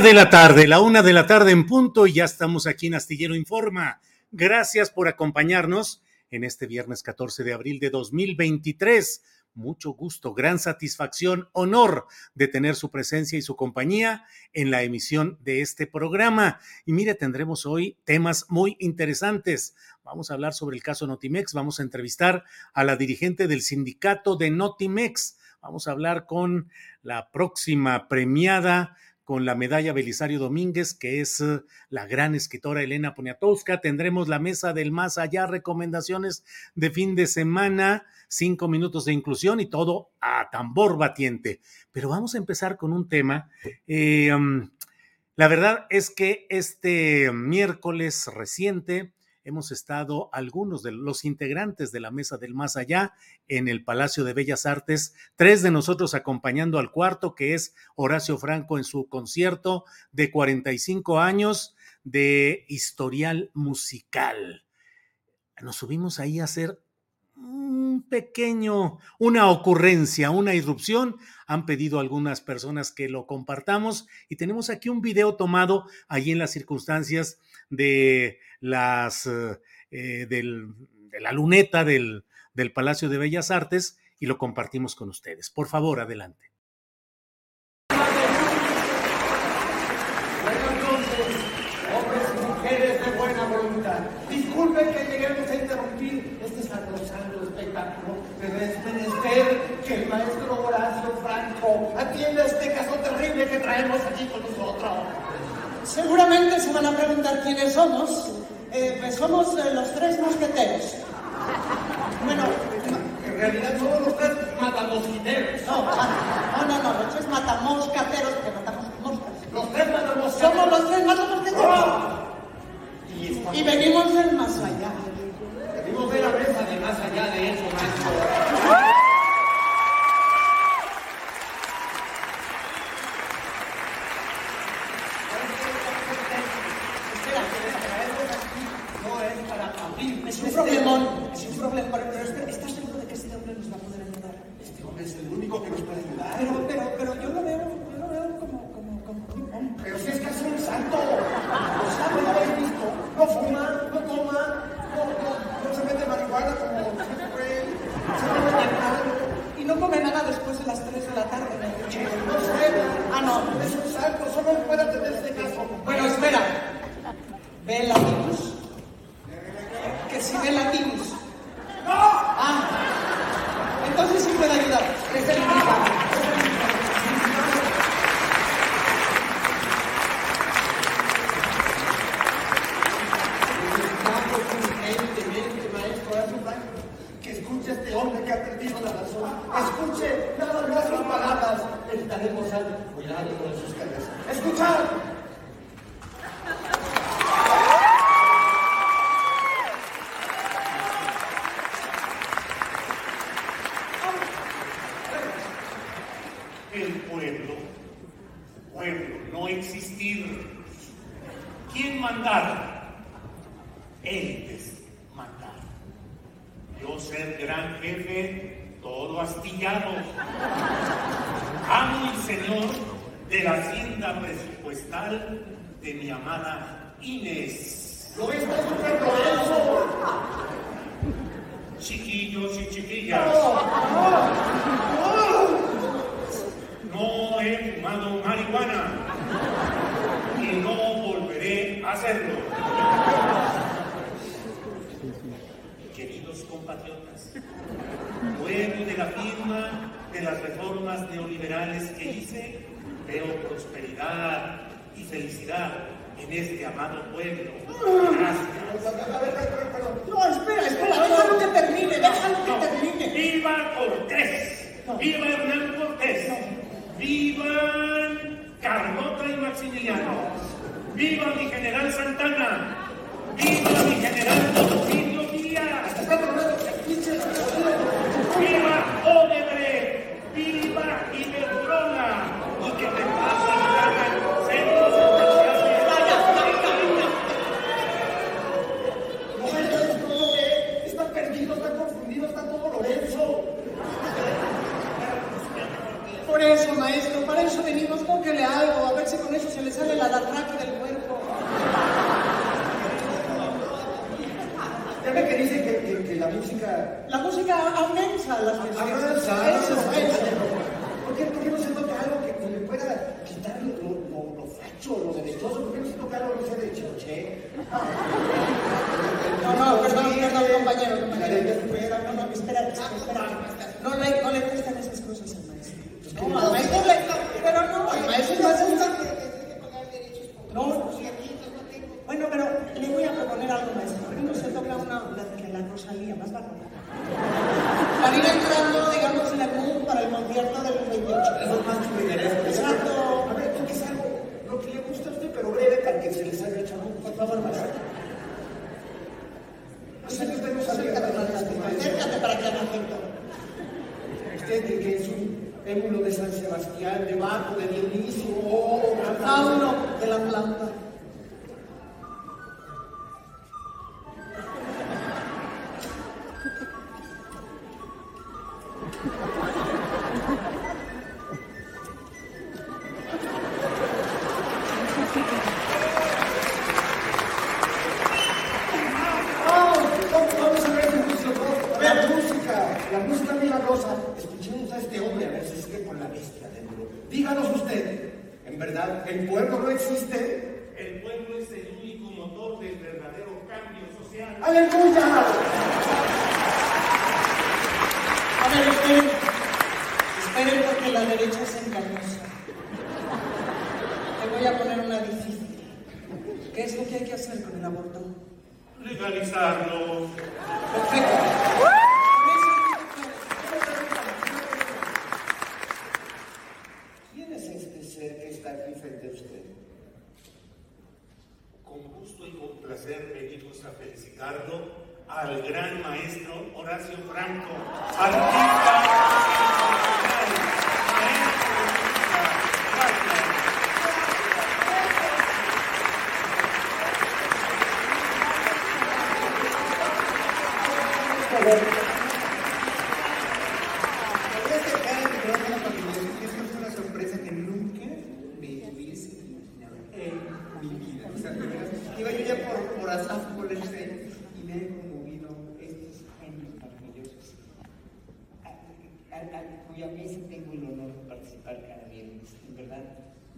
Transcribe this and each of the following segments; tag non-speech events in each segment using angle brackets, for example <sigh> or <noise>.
De la tarde, la una de la tarde en punto y ya estamos aquí en Astillero Informa. Gracias por acompañarnos en este viernes 14 de abril de 2023. Mucho gusto, gran satisfacción, honor de tener su presencia y su compañía en la emisión de este programa. Y mire, tendremos hoy temas muy interesantes. Vamos a hablar sobre el caso Notimex, vamos a entrevistar a la dirigente del sindicato de Notimex. Vamos a hablar con la próxima premiada con la medalla Belisario Domínguez, que es uh, la gran escritora Elena Poniatowska. Tendremos la mesa del más allá, recomendaciones de fin de semana, cinco minutos de inclusión y todo a tambor batiente. Pero vamos a empezar con un tema. Eh, um, la verdad es que este miércoles reciente hemos estado algunos de los integrantes de la Mesa del Más Allá en el Palacio de Bellas Artes, tres de nosotros acompañando al cuarto, que es Horacio Franco en su concierto de 45 años de historial musical. Nos subimos ahí a hacer un pequeño, una ocurrencia, una irrupción. Han pedido algunas personas que lo compartamos y tenemos aquí un video tomado allí en las circunstancias de las eh, del, de la luneta del, del Palacio de Bellas Artes y lo compartimos con ustedes. Por favor, adelante. hombres y mujeres de buena voluntad. Disculpen que lleguemos a interrumpir este sacrosanto espectáculo, pero es menester que el maestro Horacio Franco atienda este caso terrible que traemos aquí con nosotros. Seguramente se van a preguntar quiénes somos. Eh, pues somos eh, los tres mosqueteros. Bueno, En realidad somos los tres matamosquineros. no, no, no, no, los tres matamoscateros que matamos moscas. Los tres matamosquineros. Somos los tres matamosqueteros. Y estamos- Y venimos del más allá. Venimos de la mesa de más allá de eso, maestro. <laughs> Espera, No es para abrir. es un problemón, es un problema, pero, pero espera, ¿estás seguro de que este hombre nos va a poder ayudar? Este hombre es el único que nos puede ayudar. Pero, pero, pero yo lo veo, yo lo veo como, como, como un hombre. Pero si es que es un santo. Lo sabe, lo habéis visto. No fuma, no toma, no, no, no se mete marihuana como siempre. Se mete nada. Y no come nada después de las 3 de la tarde, me ha dicho. No sé. Ah, no. Es un santo, solo él puede atender este caso. Bueno, espera. Ve latinos. Que si ve latinos. ¡No! Ah. Entonces sí puede ayudar. Es el mismo. Necesitamos urgentemente, maestro Horacio Franco, que escuche a este hombre que ha perdido la razón. Escuche nada más sus palabras. Necesitaremos algo. Cuidado con sus cabezas. ¡Escuchad!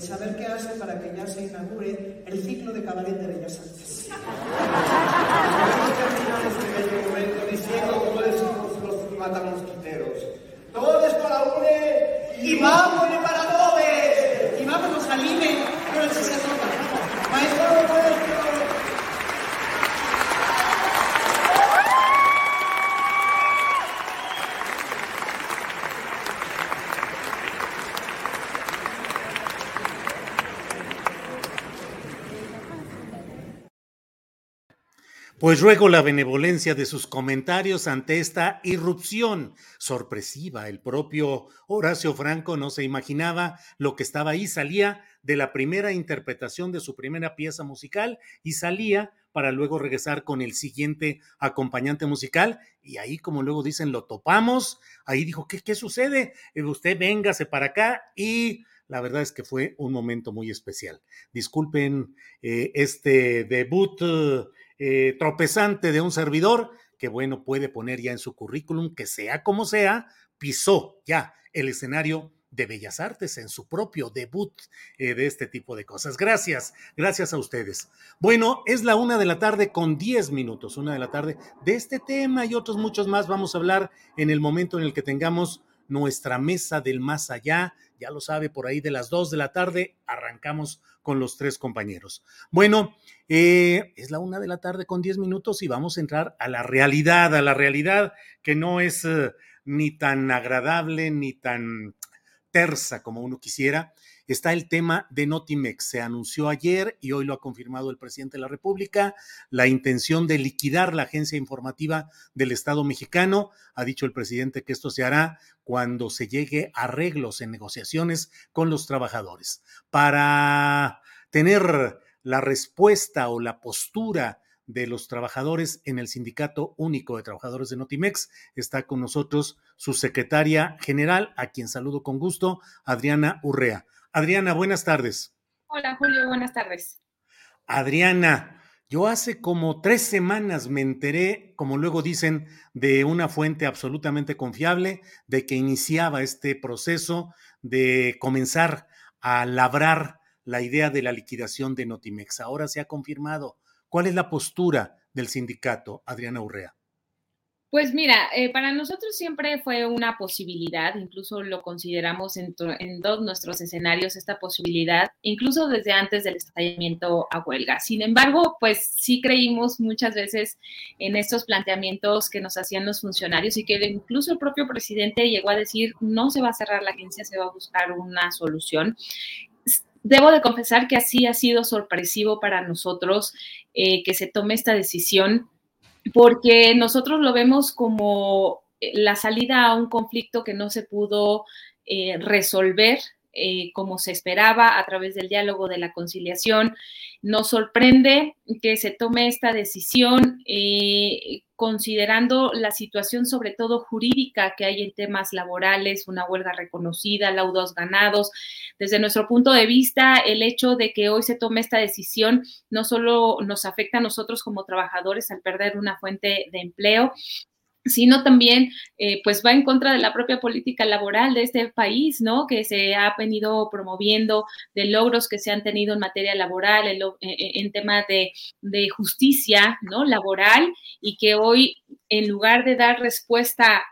de saber qué hace para que ya se inaugure el ciclo de cabaret de Bellas Artes. <laughs> este momento diciendo como decimos los matamosquiteros. Todos para une y vamos, y vamos. Pues ruego la benevolencia de sus comentarios ante esta irrupción sorpresiva. El propio Horacio Franco no se imaginaba lo que estaba ahí. Salía de la primera interpretación de su primera pieza musical y salía para luego regresar con el siguiente acompañante musical. Y ahí, como luego dicen, lo topamos. Ahí dijo, ¿qué, qué sucede? Eh, usted véngase para acá y la verdad es que fue un momento muy especial. Disculpen eh, este debut eh, tropezante de un servidor que, bueno, puede poner ya en su currículum que sea como sea, pisó ya el escenario de Bellas Artes en su propio debut eh, de este tipo de cosas. Gracias, gracias a ustedes. Bueno, es la una de la tarde con diez minutos, una de la tarde. De este tema y otros muchos más vamos a hablar en el momento en el que tengamos nuestra mesa del más allá. Ya lo sabe, por ahí de las dos de la tarde arrancamos con los tres compañeros. Bueno, eh, es la una de la tarde con diez minutos y vamos a entrar a la realidad, a la realidad que no es eh, ni tan agradable ni tan tersa como uno quisiera. Está el tema de Notimex. Se anunció ayer y hoy lo ha confirmado el presidente de la República la intención de liquidar la agencia informativa del Estado mexicano. Ha dicho el presidente que esto se hará cuando se llegue a arreglos en negociaciones con los trabajadores. Para tener la respuesta o la postura de los trabajadores en el Sindicato Único de Trabajadores de Notimex. Está con nosotros su secretaria general, a quien saludo con gusto, Adriana Urrea. Adriana, buenas tardes. Hola Julio, buenas tardes. Adriana, yo hace como tres semanas me enteré, como luego dicen, de una fuente absolutamente confiable, de que iniciaba este proceso de comenzar a labrar la idea de la liquidación de Notimex. Ahora se ha confirmado. ¿Cuál es la postura del sindicato, Adriana Urrea? Pues mira, eh, para nosotros siempre fue una posibilidad, incluso lo consideramos en, en, todos nuestros escenarios esta posibilidad, incluso desde antes del estallamiento a huelga. Sin embargo, pues sí creímos muchas veces en estos planteamientos que nos hacían los funcionarios y que incluso el propio presidente llegó a decir, no se va a cerrar la agencia, se va a buscar una solución. Debo de confesar que así ha sido sorpresivo para nosotros eh, que se tome esta decisión, porque nosotros lo vemos como eh, la salida a un conflicto que no se pudo eh, resolver eh, como se esperaba a través del diálogo de la conciliación. Nos sorprende que se tome esta decisión eh, considerando la situación sobre todo jurídica que hay en temas laborales, una huelga reconocida, laudos ganados. Desde nuestro punto de vista, el hecho de que hoy se tome esta decisión no solo nos afecta a nosotros como trabajadores al perder una fuente de empleo, sino también eh, pues va en contra de la propia política laboral de este país, ¿no? Que se ha venido promoviendo de logros que se han tenido en materia laboral, en, en tema de, de, justicia, ¿no? Laboral y que hoy en lugar de dar respuesta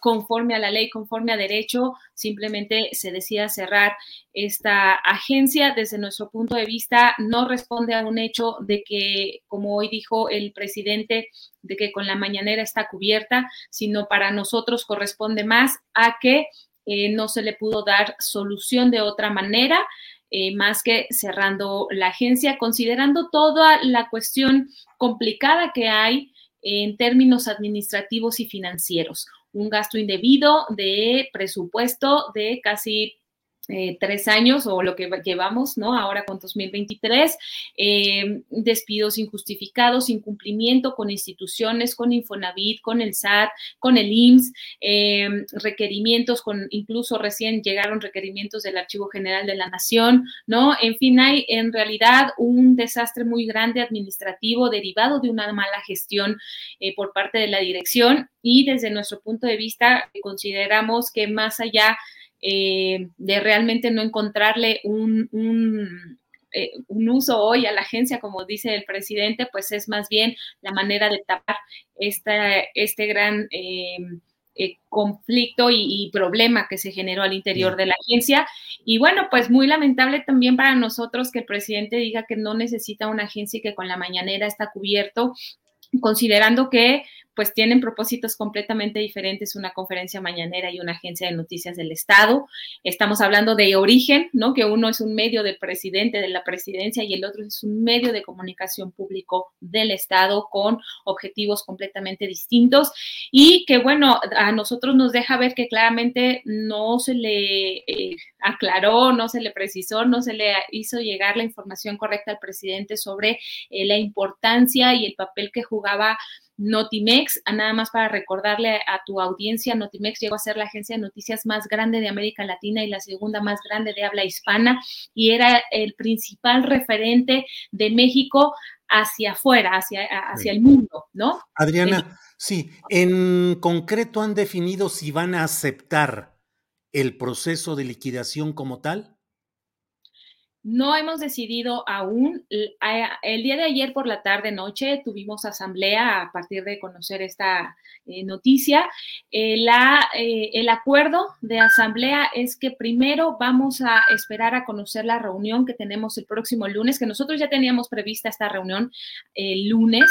conforme a la ley, conforme a derecho, simplemente se decida cerrar esta agencia. Desde nuestro punto de vista, no responde a un hecho de que, como hoy dijo el presidente, de que con la mañanera está cubierta, sino para nosotros corresponde más a que eh, no se le pudo dar solución de otra manera. Eh, más que cerrando la agencia, considerando toda la cuestión complicada que hay en términos administrativos y financieros un gasto indebido de presupuesto de casi eh, tres años o lo que llevamos, ¿no? Ahora con 2023, eh, despidos injustificados, incumplimiento con instituciones, con Infonavit, con el SAT, con el IMSS, eh, requerimientos, con incluso recién llegaron requerimientos del Archivo General de la Nación, ¿no? En fin, hay en realidad un desastre muy grande administrativo derivado de una mala gestión por parte de la dirección y desde nuestro punto de vista consideramos que más allá eh, de realmente no encontrarle un, un, eh, un, uso hoy a la agencia, como dice el presidente, pues es más bien la manera de tapar esta, este gran eh, conflicto y, y, problema que se generó al interior de la agencia. Y bueno, pues muy lamentable también para nosotros que el presidente diga que no necesita una agencia y que con la mañanera está cubierto considerando que pues tienen propósitos completamente diferentes, una conferencia mañanera y una agencia de noticias del Estado. Estamos hablando de origen, ¿no? Que uno es un medio del presidente de la presidencia y el otro es un medio de comunicación público del Estado con objetivos completamente distintos y que, bueno, a nosotros nos deja ver que claramente no se le eh, aclaró, no se le precisó, no se le hizo llegar la información correcta al presidente sobre eh, la importancia y el papel que jugaba Notimex, nada más para recordarle a tu audiencia, Notimex llegó a ser la agencia de noticias más grande de América Latina y la segunda más grande de habla hispana y era el principal referente de México hacia afuera, hacia, hacia el mundo, ¿no? Adriana, sí, en concreto han definido si van a aceptar el proceso de liquidación como tal. No hemos decidido aún. El día de ayer por la tarde noche tuvimos asamblea a partir de conocer esta eh, noticia. Eh, la, eh, el acuerdo de asamblea es que primero vamos a esperar a conocer la reunión que tenemos el próximo lunes, que nosotros ya teníamos prevista esta reunión el lunes.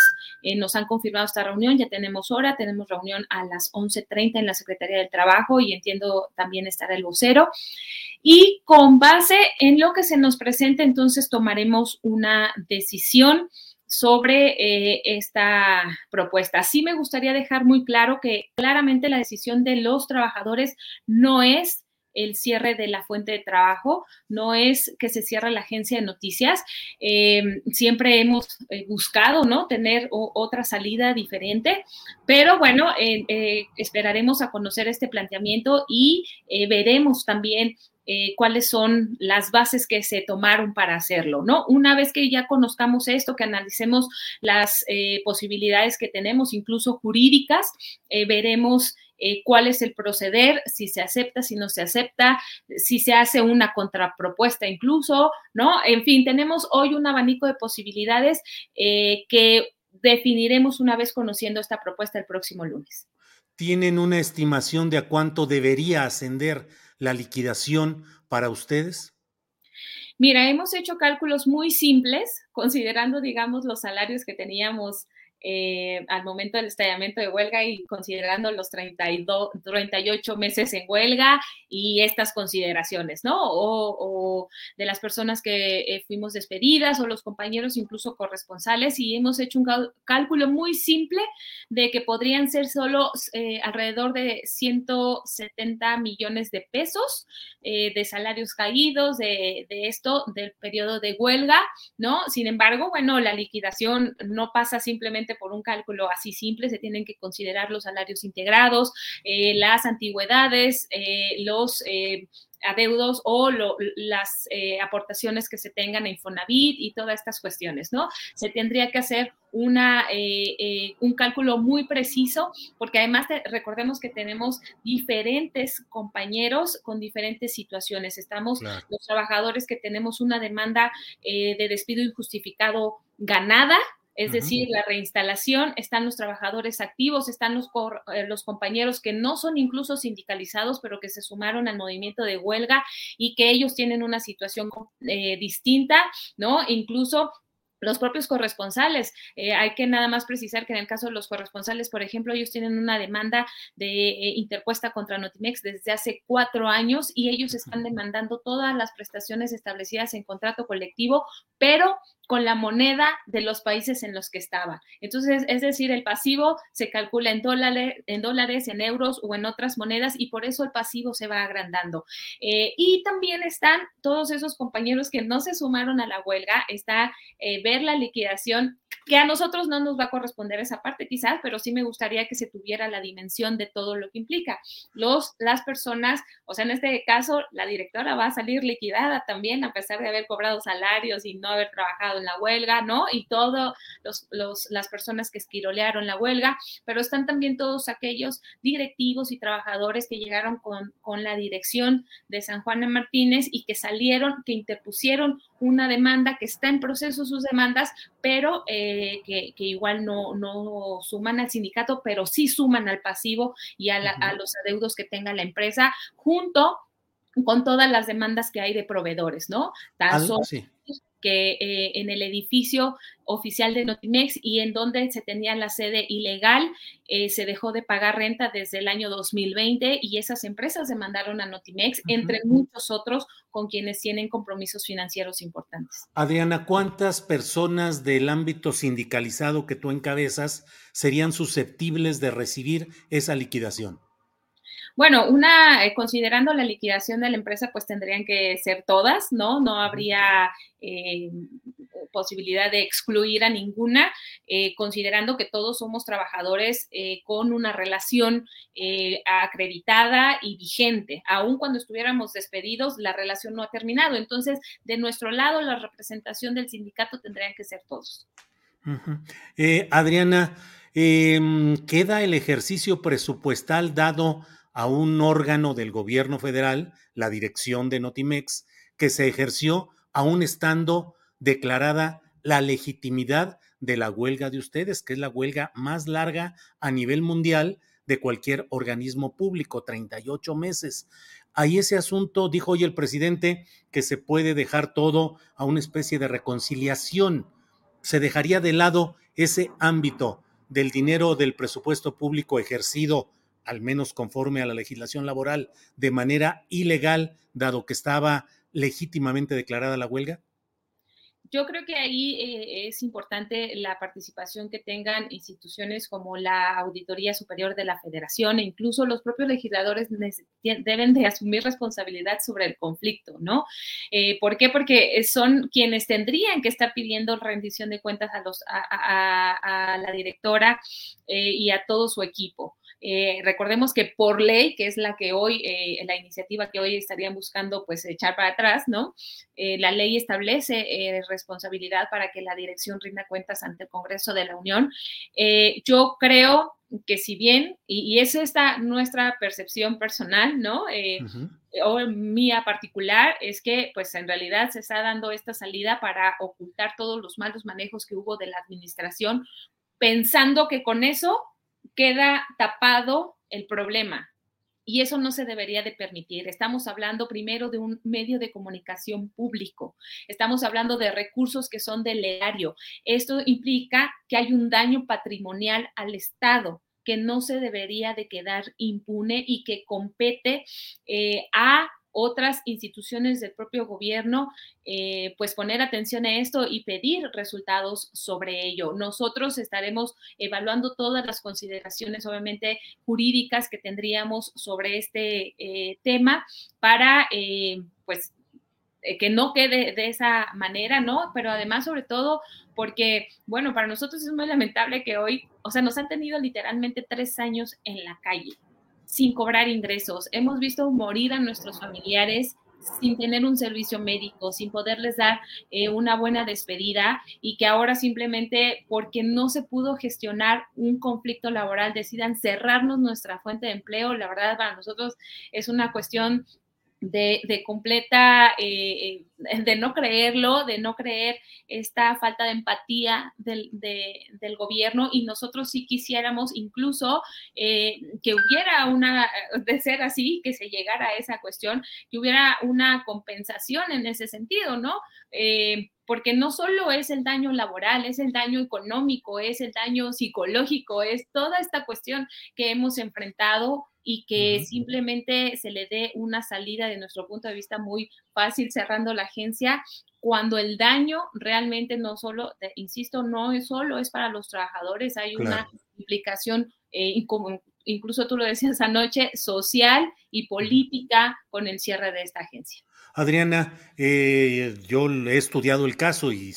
nos han confirmado esta reunión, ya tenemos hora, tenemos reunión a las 11.30 en la Secretaría del Trabajo y entiendo también estará el vocero. Y con base en lo que se nos presente, entonces tomaremos una decisión sobre eh, esta propuesta. Sí me gustaría dejar muy claro que claramente la decisión de los trabajadores no es el cierre de la fuente de trabajo, no es que se cierre la agencia de noticias. Eh, siempre hemos eh, buscado, ¿no? Tener otra salida diferente, pero bueno, esperaremos a conocer este planteamiento y veremos también eh, cuáles son las bases que se tomaron para hacerlo, ¿no? Una vez que ya conozcamos esto, que analicemos las eh, posibilidades que tenemos, incluso jurídicas, eh, veremos cuál es el proceder, si se acepta, si no se acepta, si se hace una contrapropuesta incluso, ¿no? En fin, tenemos hoy un abanico de posibilidades que definiremos una vez conociendo esta propuesta el próximo lunes. ¿Tienen una estimación de a cuánto debería ascender la liquidación para ustedes? Mira, hemos hecho cálculos muy simples, considerando, digamos, los salarios que teníamos eh, al momento del estallamiento de huelga y considerando los 32, 38 meses en huelga y estas consideraciones, ¿no? O, de las personas que eh, fuimos despedidas o los compañeros incluso corresponsales y hemos hecho un cálculo muy simple de que podrían ser solo eh, alrededor de 170 millones de pesos de salarios caídos de esto, del periodo de huelga, ¿no? Sin embargo, bueno, la liquidación no pasa simplemente por un cálculo así simple, se tienen que considerar los salarios integrados, eh, las antigüedades, eh, los eh, adeudos o las aportaciones que se tengan en Infonavit y todas estas cuestiones, ¿no? Se tendría que hacer una, un cálculo muy preciso, porque además recordemos que tenemos diferentes compañeros con diferentes situaciones. Estamos los trabajadores que tenemos una demanda de despido injustificado ganada, es decir, la reinstalación, están los trabajadores activos, están los, eh, los compañeros que no son incluso sindicalizados, pero que se sumaron al movimiento de huelga y que ellos tienen una situación eh, distinta, ¿no? Incluso los propios corresponsales. Eh, hay que nada más precisar que en el caso de los corresponsales, por ejemplo, ellos tienen una demanda de interpuesta contra Notimex desde hace cuatro años y ellos están demandando todas las prestaciones establecidas en contrato colectivo, pero con la moneda de los países en los que estaba. Entonces, es decir, el pasivo se calcula en dólares, en, dólares, en euros o en otras monedas y por eso el pasivo se va agrandando. Eh, y también están todos esos compañeros que no se sumaron a la huelga, está eh, ver la liquidación que a nosotros no nos va a corresponder esa parte quizás, pero sí me gustaría que se tuviera la dimensión de todo lo que implica. Los, las personas, o sea, en este caso, la directora va a salir liquidada también, a pesar de haber cobrado salarios y no haber trabajado en la huelga, ¿no? Y todas los, las personas que esquirolearon la huelga, pero están también todos aquellos directivos y trabajadores que llegaron con, con la dirección de San Juan de Martínez y que salieron, que interpusieron una demanda que está en proceso sus demandas, pero eh, que, igual no, no, suman al sindicato, pero sí suman al pasivo y a, los adeudos que tenga la empresa, junto con todas las demandas que hay de proveedores, ¿no? Que eh, en el edificio oficial de Notimex y en donde se tenía la sede ilegal, eh, se dejó de pagar renta desde el año 2020 y esas empresas demandaron a Notimex, entre muchos otros con quienes tienen compromisos financieros importantes. Adriana, ¿cuántas personas del ámbito sindicalizado que tú encabezas serían susceptibles de recibir esa liquidación? Bueno, una, eh, considerando la liquidación de la empresa, pues tendrían que ser todas, ¿no? No habría eh, posibilidad de excluir a ninguna, eh, considerando que todos somos trabajadores con una relación acreditada y vigente. Aun cuando estuviéramos despedidos, la relación no ha terminado. Entonces, de nuestro lado, la representación del sindicato tendrían que ser todos. Adriana, em, ¿queda el ejercicio presupuestal dado a un órgano del gobierno federal, la dirección de Notimex, que se ejerció aún estando declarada la legitimidad de la huelga de ustedes, que es la huelga más larga a nivel mundial de cualquier organismo público, 38 meses. Ahí ese asunto, dijo hoy el presidente, que se puede dejar todo a una especie de reconciliación. Se dejaría de lado ese ámbito del dinero del presupuesto público ejercido al menos conforme a la legislación laboral, de manera ilegal, dado que estaba legítimamente declarada la huelga? Yo creo que ahí eh, es importante la participación que tengan instituciones como la Auditoría Superior de la Federación e incluso los propios legisladores deben de asumir responsabilidad sobre el conflicto, ¿no? Eh, ¿Por qué? Porque son quienes tendrían que estar pidiendo rendición de cuentas a, los, a, la directora eh, y a todo su equipo. Eh, recordemos que por ley, que es la que hoy, eh, la iniciativa que hoy estarían buscando pues echar para atrás, ¿no? Eh, la ley establece responsabilidad para que la dirección rinda cuentas ante el Congreso de la Unión. yo creo que si bien, y, es esta nuestra percepción personal, ¿no? O mía particular, es que pues en realidad se está dando esta salida para ocultar todos los malos manejos que hubo de la administración, pensando que con eso queda tapado el problema. Y eso no se debería de permitir. Estamos hablando primero de un medio de comunicación público. Estamos hablando de recursos que son del erario. Esto implica que hay un daño patrimonial al Estado que no se debería de quedar impune y que compete eh, a otras instituciones del propio gobierno, eh, pues poner atención a esto y pedir resultados sobre ello. Nosotros estaremos evaluando todas las consideraciones, obviamente, jurídicas que tendríamos sobre este eh, tema para, eh, pues, que no quede de esa manera, ¿no? Pero además, sobre todo, porque, bueno, para nosotros es muy lamentable que hoy, o sea, nos han tenido literalmente tres años en la calle sin cobrar ingresos. Hemos visto morir a nuestros familiares sin tener un servicio médico, sin poderles dar eh, una buena despedida y que ahora simplemente porque no se pudo gestionar un conflicto laboral decidan cerrarnos nuestra fuente de empleo. La verdad, para nosotros es una cuestión de, completa, eh, eh, de no creerlo, de no creer esta falta de empatía del, gobierno y nosotros sí quisiéramos incluso eh, que hubiera una, de ser así, que se llegara a esa cuestión, que hubiera una compensación en ese sentido, ¿no? porque no solo es el daño laboral, es el daño económico, es el daño psicológico, es toda esta cuestión que hemos enfrentado y que simplemente se le dé una salida de nuestro punto de vista muy fácil cerrando la agencia cuando el daño realmente no solo, insisto, no es solo es para los trabajadores, hay una implicación, eh, incluso tú lo decías anoche, social y política con el cierre de esta agencia. Adriana, eh, yo he estudiado el caso y,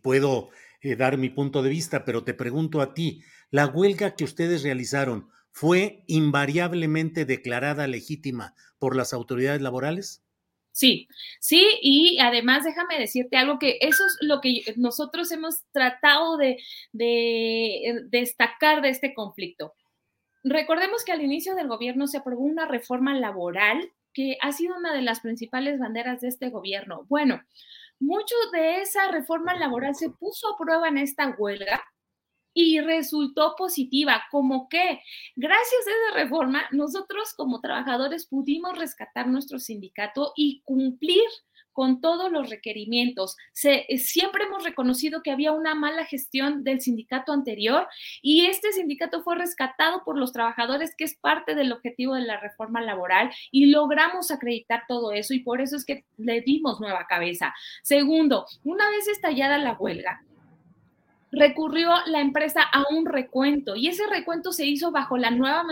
puedo eh, dar mi punto de vista, pero te pregunto a ti, la huelga que ustedes realizaron, fue invariablemente declarada legítima por las autoridades laborales? Sí, sí, y además déjame decirte algo que eso es lo que nosotros hemos tratado de, destacar de este conflicto. Recordemos que al inicio del gobierno se aprobó una reforma laboral que ha sido una de las principales banderas de este gobierno. Bueno, mucho de esa reforma laboral se puso a prueba en esta huelga y resultó positiva, como que gracias a esa reforma nosotros como trabajadores pudimos rescatar nuestro sindicato y cumplir con todos los requerimientos. Se, eh, siempre hemos reconocido que había una mala gestión del sindicato anterior y este sindicato fue rescatado por los trabajadores, que es parte del objetivo de la reforma laboral, y logramos acreditar todo eso y por eso es que le dimos nueva cabeza. Segundo, una vez estallada la huelga, recurrió la empresa a un recuento y ese recuento se hizo bajo la nueva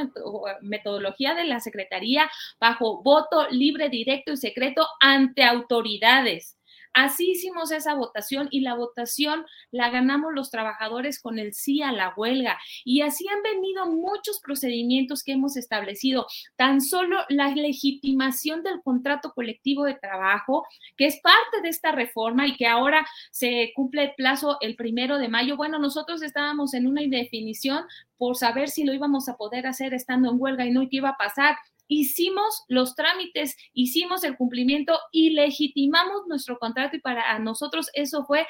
metodología de la Secretaría, bajo voto libre, directo y secreto ante autoridades. Así hicimos esa votación y la votación la ganamos los trabajadores con el sí a la huelga. Y así han venido muchos procedimientos que hemos establecido. Tan solo la legitimación del contrato colectivo de trabajo, que es parte de esta reforma y que ahora se cumple el plazo el primero de mayo. Bueno, nosotros estábamos en una indefinición por saber si lo íbamos a poder hacer estando en huelga y no qué iba a pasar hicimos los trámites, hicimos el cumplimiento y legitimamos nuestro contrato y para nosotros eso fue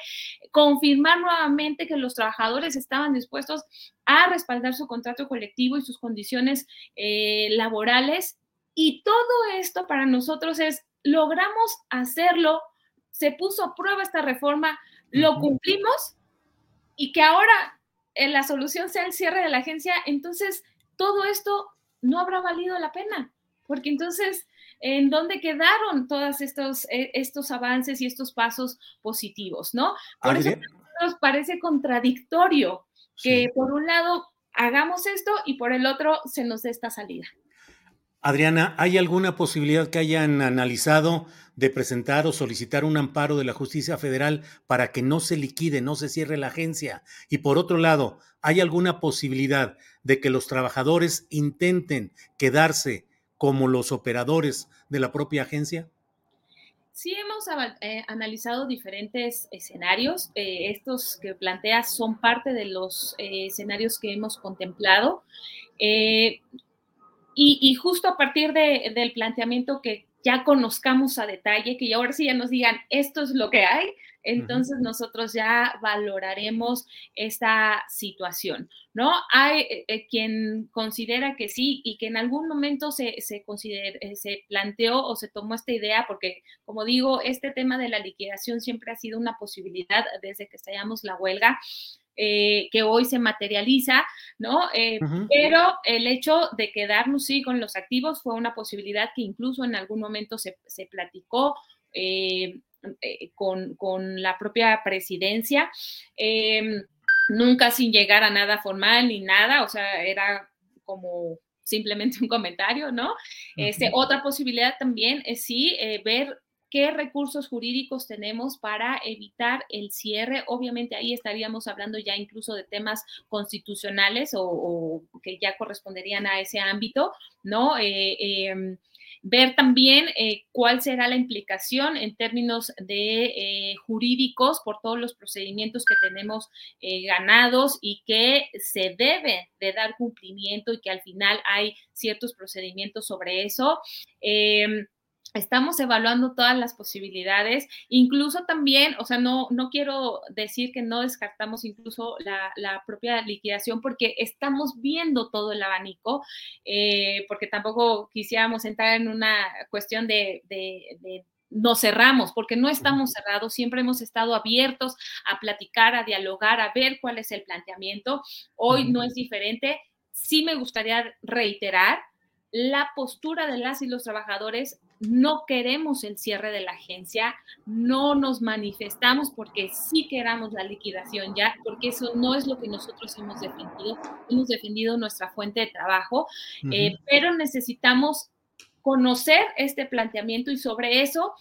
confirmar nuevamente que los trabajadores estaban dispuestos a respaldar su contrato colectivo y sus condiciones eh, laborales. Y todo esto para nosotros es, logramos hacerlo, se puso a prueba esta reforma, lo cumplimos y que ahora eh, la solución sea el cierre de la agencia, entonces todo esto no habrá valido la pena, porque entonces, ¿en dónde quedaron todos estos, eh, estos avances y estos pasos positivos, no? Por eso nos parece contradictorio que por un lado hagamos esto y por el otro se nos dé esta salida. Adriana, ¿hay alguna posibilidad que hayan analizado de presentar o solicitar un amparo de la justicia federal para que no se liquide, no se cierre la agencia? Y por otro lado, ¿hay alguna posibilidad de que los trabajadores intenten quedarse como los operadores de la propia agencia? Sí, hemos eh, analizado diferentes escenarios. Eh, estos que planteas son parte de los eh, escenarios que hemos contemplado. Y, justo a partir del planteamiento que ya conozcamos a detalle, que ahora sí ya nos digan esto es lo que hay, entonces nosotros ya valoraremos esta situación, ¿no? Hay eh, eh, quien considera que sí y que en algún momento se, se, eh, se planteó o se tomó esta idea, porque como digo, este tema de la liquidación siempre ha sido una posibilidad desde que estallamos la huelga. Eh, que hoy se materializa, ¿no? Eh, pero el hecho de quedarnos, sí, con los activos fue una posibilidad que incluso en algún momento se, platicó. Eh, con, con, la propia presidencia, em, nunca sin llegar a nada formal ni nada, o sea, era como simplemente un comentario, ¿no? Este, otra posibilidad también es sí ver qué recursos jurídicos tenemos para evitar el cierre. Obviamente ahí estaríamos hablando ya incluso de temas constitucionales o, que ya corresponderían a ese ámbito, ¿no? Eh, em, ver también eh, cuál será la implicación en términos de eh, jurídicos por todos los procedimientos que tenemos ganados y que se debe de dar cumplimiento y que al final hay ciertos procedimientos sobre eso. Estamos evaluando todas las posibilidades, incluso también, o sea, no, no quiero decir que no descartamos incluso la, propia liquidación porque estamos viendo todo el abanico, eh, porque tampoco quisiéramos entrar en una cuestión de, de, nos cerramos, porque no estamos cerrados, siempre hemos estado abiertos a platicar, a dialogar, a ver cuál es el planteamiento. Hoy no es diferente. Sí me gustaría reiterar la postura de las y los trabajadores no queremos el cierre de la agencia, no nos manifestamos porque sí queramos la liquidación ya, porque eso no es lo que nosotros hemos defendido, hemos defendido nuestra fuente de trabajo, eh, pero necesitamos conocer este planteamiento y sobre eso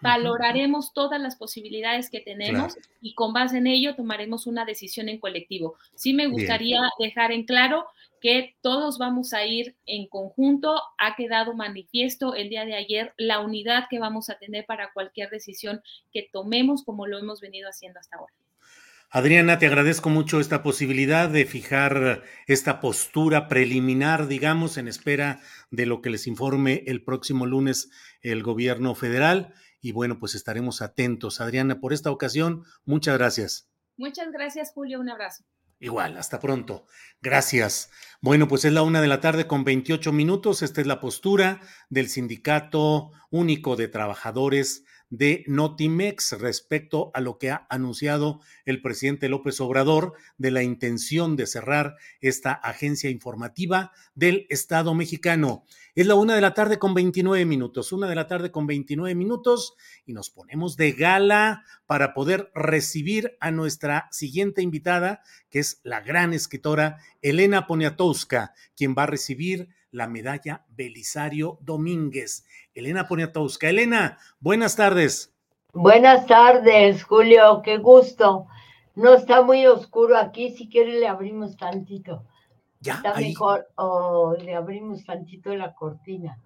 valoraremos todas las posibilidades que tenemos y con base en ello tomaremos una decisión en colectivo. Sí me gustaría dejar en claro que todos vamos a ir en conjunto. Ha quedado manifiesto el día de ayer la unidad que vamos a tener para cualquier decisión que tomemos como lo hemos venido haciendo hasta ahora. Adriana, te agradezco mucho esta posibilidad de fijar esta postura preliminar, digamos, en espera de lo que les informe el próximo lunes el gobierno federal. Y bueno, pues estaremos atentos. Adriana, por esta ocasión, muchas gracias. Muchas gracias, Julio. Un abrazo. Igual, hasta pronto. Gracias. Bueno, pues es la una de la tarde con 28 minutos. Esta es la postura del Sindicato Único de Trabajadores de Notimex respecto a lo que ha anunciado el presidente López Obrador de la intención de cerrar esta agencia informativa del Estado mexicano. Es la una de la tarde con 29 minutos, una de la tarde con 29 minutos y nos ponemos de gala para poder recibir a nuestra siguiente invitada, que es la gran escritora Elena Poniatowska, quien va a recibir la medalla Belisario Domínguez. Elena Poniatowska. Elena, buenas tardes. Buenas tardes, Julio, qué gusto. No está muy oscuro aquí, si quiere le abrimos tantito. Ya, Está ahí, mejor, o le abrimos tantito la cortina.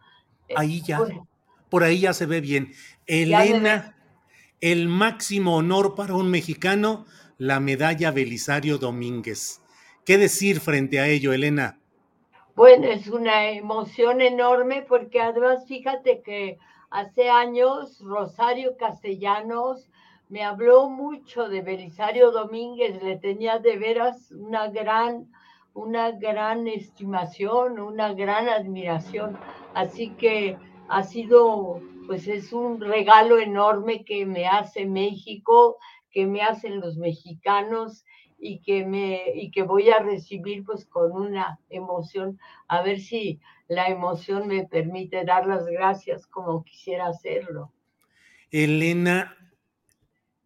Eh, ahí ya, por- por ahí ya se ve bien. Elena, el máximo honor para un mexicano, la medalla Belisario Domínguez. ¿Qué decir frente a ello, Elena? Bueno, es una emoción enorme porque además fíjate que hace años Rosario Castellanos me habló mucho de Belisario Domínguez, le tenía de veras una gran, una gran estimación, una gran admiración. Así que ha sido, pues es un regalo enorme que me hace México, que me hacen los mexicanos y que me y que voy a recibir pues con una emoción a ver si la emoción me permite dar las gracias como quisiera hacerlo. Elena,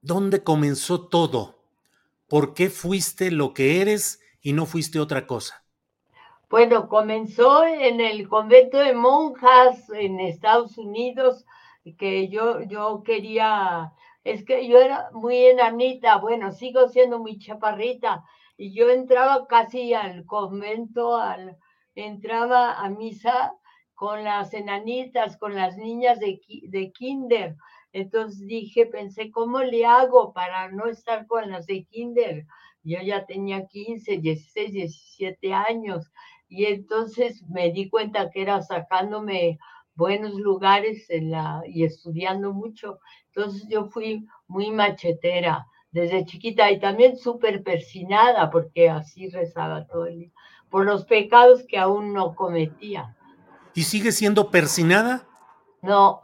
¿dónde comenzó todo? ¿Por qué fuiste lo que eres y no fuiste otra cosa? Bueno, comenzó en el convento de monjas en Estados Unidos que yo yo quería es que yo era muy enanita, bueno, sigo siendo muy chaparrita y yo entraba casi al convento, al, entraba a misa con las enanitas, con las niñas de, de kinder. Entonces dije, pensé, ¿cómo le hago para no estar con las de kinder? Yo ya tenía 15, 16, 17 años y entonces me di cuenta que era sacándome buenos lugares y estudiando mucho. Entonces yo fui muy machetera desde chiquita y también súper persinada porque así rezaba todo el día, por los pecados que aún no cometía. ¿Y sigues siendo persinada? No,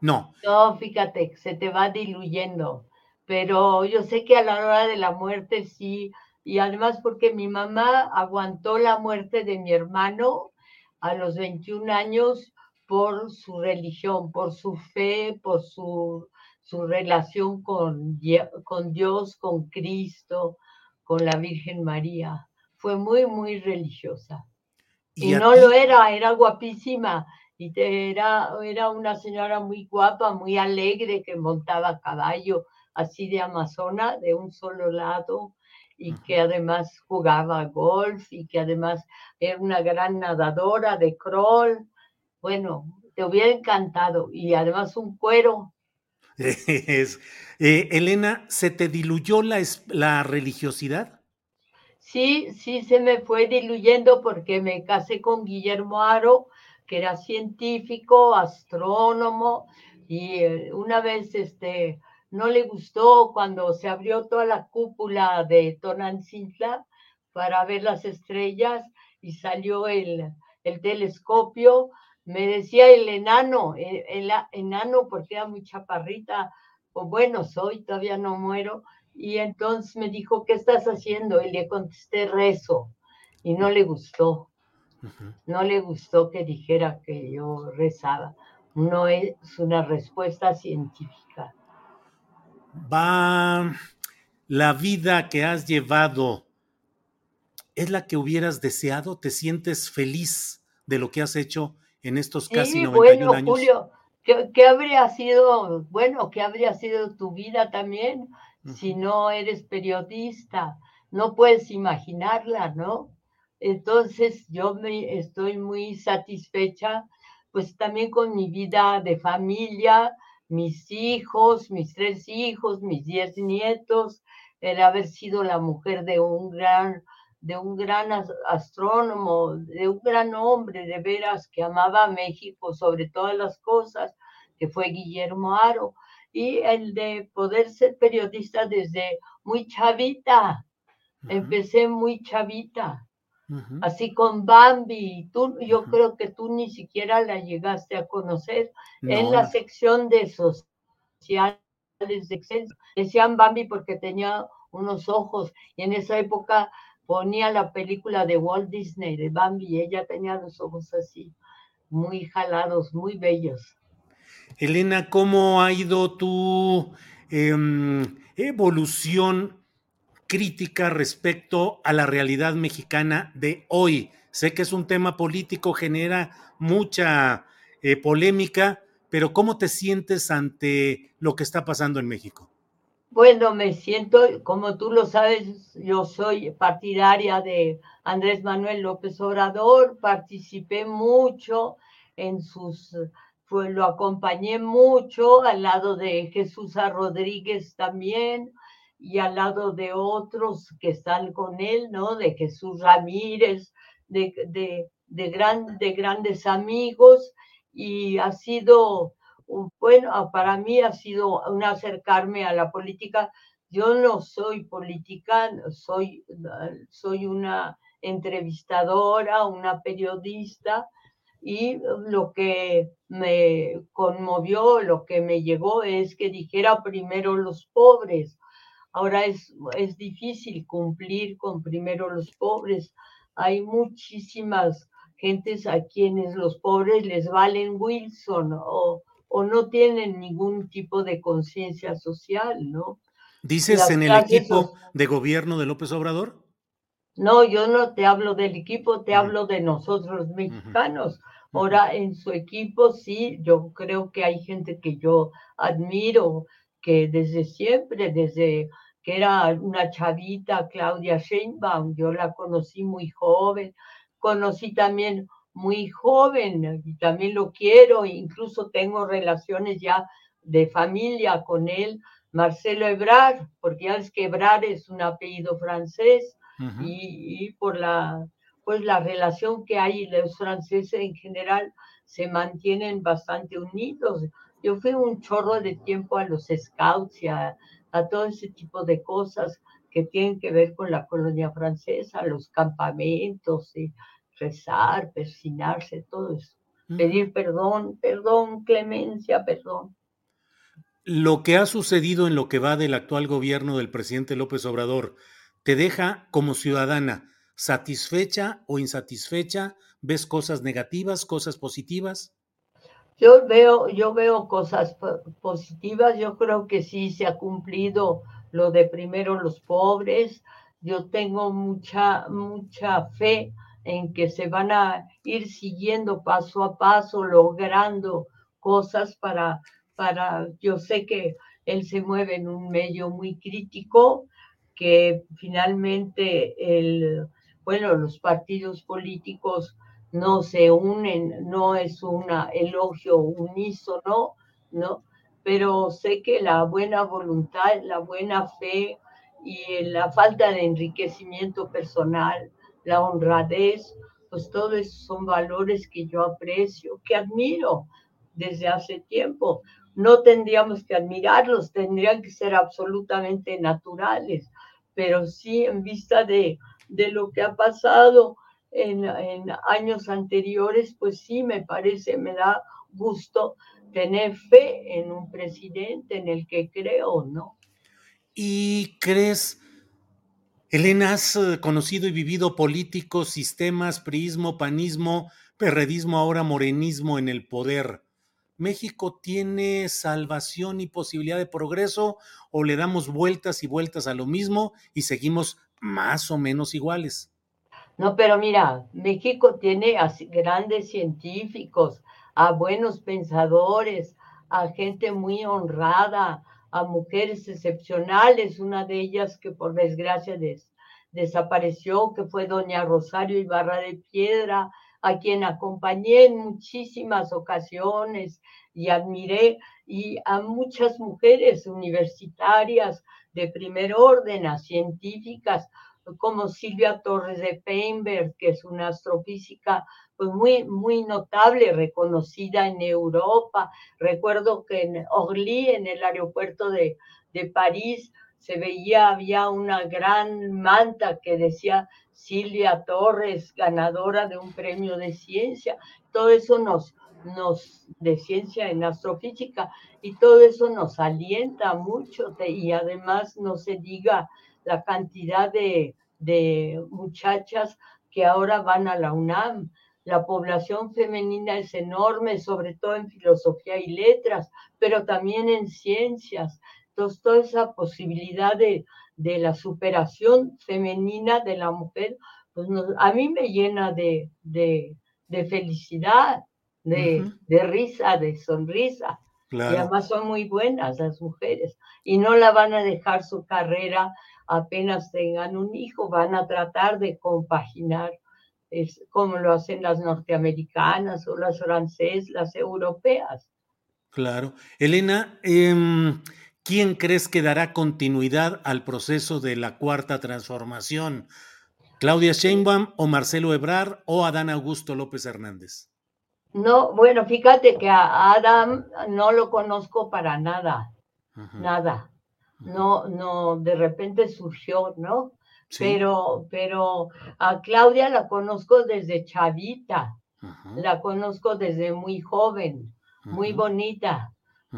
No. no, fíjate, se te va diluyendo, pero yo sé que a la hora de la muerte sí, y además porque mi mamá aguantó la muerte de mi hermano a los 21 años por su religión, por su fe, por su, su relación con, con Dios, con Cristo, con la Virgen María. Fue muy, muy religiosa. Y, no ti? lo era, era guapísima. Y te- era, era una señora muy guapa, muy alegre, que montaba a caballo así de amazona, de un solo lado, y que además jugaba golf y que además era una gran nadadora de crawl. Bueno, te hubiera encantado. Y además un cuero. <laughs> Eh, Elena, ¿se te diluyó la, religiosidad? Sí, sí se me fue diluyendo porque me casé con Guillermo Aro, que era científico, astrónomo, y eh, una vez este, no le gustó cuando se abrió toda la cúpula de Tonantzintla para ver las estrellas y salió el telescopio. Me decía el enano, el, enano porque era muy chaparrita, o bueno, soy, todavía no muero, y entonces me dijo, ¿qué estás haciendo? Y le contesté, rezo. Y no le gustó, no le gustó que dijera que yo rezaba. No es una respuesta científica. Va, la vida que has llevado, ¿es la que hubieras deseado? ¿Te sientes feliz de lo que has hecho en estos casi Sí, 91 bueno, años? Julio, ¿qué, qué habría sido, bueno, qué habría sido tu vida también si no eres periodista? No puedes imaginarla, ¿no? Entonces yo me estoy muy satisfecha, pues también con mi vida de familia, mis hijos, mis tres hijos, mis diez nietos, el haber sido la mujer de un gran de un gran as- astrónomo, de un gran hombre de veras que amaba a México sobre todas las cosas, que fue Guillermo Aro, y el de poder ser periodista desde muy chavita. Empecé muy chavita, así con Bambi. Tú, yo creo que tú ni siquiera la llegaste a conocer No, en la sección de de exceso. Decían Bambi porque tenía unos ojos y en esa época ponía la película de Walt Disney de Bambi ella tenía los ojos así, muy jalados, muy bellos. Elena, ¿cómo ha ido tu em, evolución crítica respecto a la realidad mexicana de hoy? Sé que es un tema político, genera mucha eh, polémica, pero ¿cómo te sientes ante lo que está pasando en México? Bueno, me siento, como tú lo sabes, yo soy partidaria de Andrés Manuel López Obrador, participé mucho en sus, pues lo acompañé mucho al lado de Jesús Rodríguez también y al lado de otros que están con él, ¿no? De Jesús Ramírez, de, de, de, gran, de grandes amigos y ha sido bueno, para mí ha sido un acercarme a la política. Yo no soy política, soy, soy una entrevistadora, una periodista, y lo que me conmovió, lo que me llegó es que dijera primero los pobres. Ahora es, es difícil cumplir con primero los pobres. Hay muchísimas gentes a quienes los pobres les valen Wilson o, o no tienen ningún tipo de conciencia social, ¿no? ¿Dices en el equipo de gobierno de López Obrador? No, yo no te hablo del equipo, te hablo de nosotros mexicanos. Ahora, en su equipo sí, yo creo que hay gente que yo admiro, que desde siempre, desde que era una chavita, Claudia Sheinbaum, yo la conocí muy joven, conocí también muy joven y también lo quiero, incluso tengo relaciones ya de familia con él, Marcelo Ebrard, porque ya es que Ebrard es un apellido francés y, por la, pues la relación que hay, los franceses en general se mantienen bastante unidos. Yo fui un chorro de tiempo a los scouts y a, a todo ese tipo de cosas que tienen que ver con la colonia francesa, los campamentos y rezar, persinarse, todo eso. Pedir perdón, perdón, clemencia, perdón. Lo que ha sucedido en lo que va del actual gobierno del presidente López Obrador, ¿te deja como ciudadana satisfecha o insatisfecha? ¿Ves cosas negativas, cosas positivas? Yo veo, yo veo cosas positivas, yo creo que sí se ha cumplido lo de primero los pobres, yo tengo mucha, mucha fe en que se van a ir siguiendo paso a paso, logrando cosas para, para, yo sé que él se mueve en un medio muy crítico, que finalmente el, bueno, los partidos políticos no se unen, no es un elogio unísono, ¿no? Pero sé que la buena voluntad, la buena fe y la falta de enriquecimiento personal la honradez, pues todo eso son valores que yo aprecio, que admiro desde hace tiempo. No tendríamos que admirarlos, tendrían que ser absolutamente naturales, pero sí en vista de, de lo que ha pasado en, en años anteriores, pues sí me parece, me da gusto tener fe en un presidente en el que creo, ¿no? ¿Y crees Elena, has eh, conocido y vivido políticos, sistemas, priismo, panismo, perredismo, ahora morenismo en el poder. ¿México tiene salvación y posibilidad de progreso o le damos vueltas y vueltas a lo mismo y seguimos más o menos iguales? No, pero mira, México tiene a grandes científicos, a buenos pensadores, a gente muy honrada, a mujeres excepcionales, una de ellas que por desgracia desapareció, que fue doña Rosario Ibarra de Piedra, a quien acompañé en muchísimas ocasiones y admiré, y a muchas mujeres universitarias de primer orden, a científicas, como Silvia Torres de Peinberg, que es una astrofísica muy, muy notable, reconocida en Europa. Recuerdo que en Orly, en el aeropuerto de, de París, se veía, había una gran manta que decía Silvia Torres, ganadora de un premio de ciencia. Todo eso nos, nos, de ciencia en astrofísica, y todo eso nos alienta mucho, y además no se diga la cantidad de, de muchachas que ahora van a la UNAM. La población femenina es enorme, sobre todo en filosofía y letras, pero también en ciencias. Entonces, toda esa posibilidad de, de la superación femenina de la mujer, pues a mí me llena de, de, de felicidad, de, de, risa, de sonrisa. Y además son muy buenas las mujeres y no la van a dejar su carrera apenas tengan un hijo, van a tratar de compaginar es como lo hacen las norteamericanas o las francesas, las europeas. Claro. Elena, em, ¿quién crees que dará continuidad al proceso de la cuarta transformación? ¿Claudia Sheinbaum o Marcelo Ebrard o Adán Augusto López Hernández? No, bueno, fíjate que a Adam no lo conozco para nada, nada. No, no, de repente surgió, ¿no? Pero, pero a Claudia la conozco desde chavita, la conozco desde muy joven, muy bonita.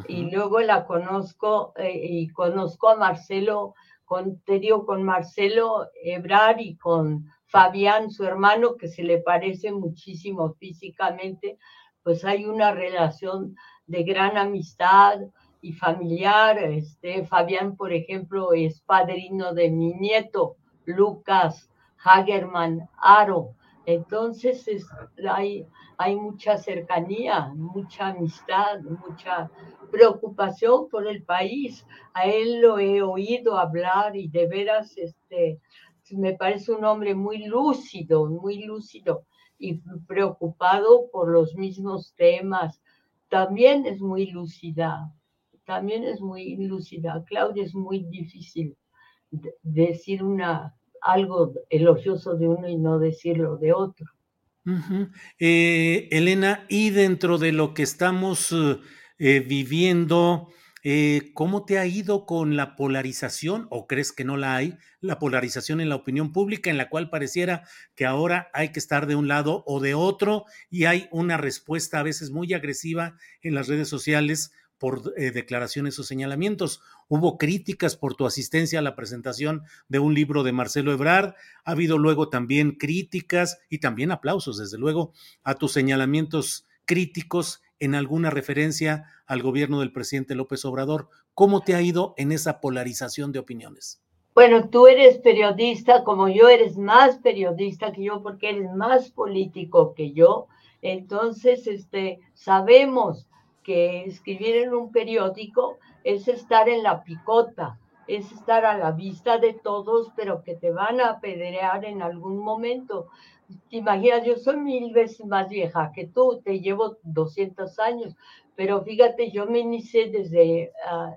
Y luego la conozco eh, y conozco a Marcelo, con, te digo, con Marcelo Ebrar y con Fabián, su hermano, que se le parece muchísimo físicamente, pues hay una relación de gran amistad y familiar. Este, Fabián, por ejemplo, es padrino de mi nieto, Lucas Hagerman Aro. Entonces hay, hay mucha cercanía, mucha amistad, mucha preocupación por el país. A él lo he oído hablar y de veras este, me parece un hombre muy lúcido, muy lúcido y preocupado por los mismos temas. También es muy lúcida, también es muy lúcida. Claudia es muy difícil decir una, algo elogioso de uno y no decirlo de otro. Eh, Elena, y dentro de lo que estamos eh, viviendo, eh, ¿cómo te ha ido con la polarización o crees que no la hay? La polarización en la opinión pública en la cual pareciera que ahora hay que estar de un lado o de otro y hay una respuesta a veces muy agresiva en las redes sociales por eh, declaraciones o señalamientos. Hubo críticas por tu asistencia a la presentación de un libro de Marcelo Ebrard. Ha habido luego también críticas y también aplausos, desde luego, a tus señalamientos críticos en alguna referencia al gobierno del presidente López Obrador. ¿Cómo te ha ido en esa polarización de opiniones? Bueno, tú eres periodista, como yo eres más periodista que yo, porque eres más político que yo. Entonces, este, sabemos que escribir en un periódico es estar en la picota, es estar a la vista de todos, pero que te van a apedrear en algún momento. Te imaginas, yo soy mil veces más vieja que tú, te llevo 200 años, pero fíjate, yo me inicié desde uh,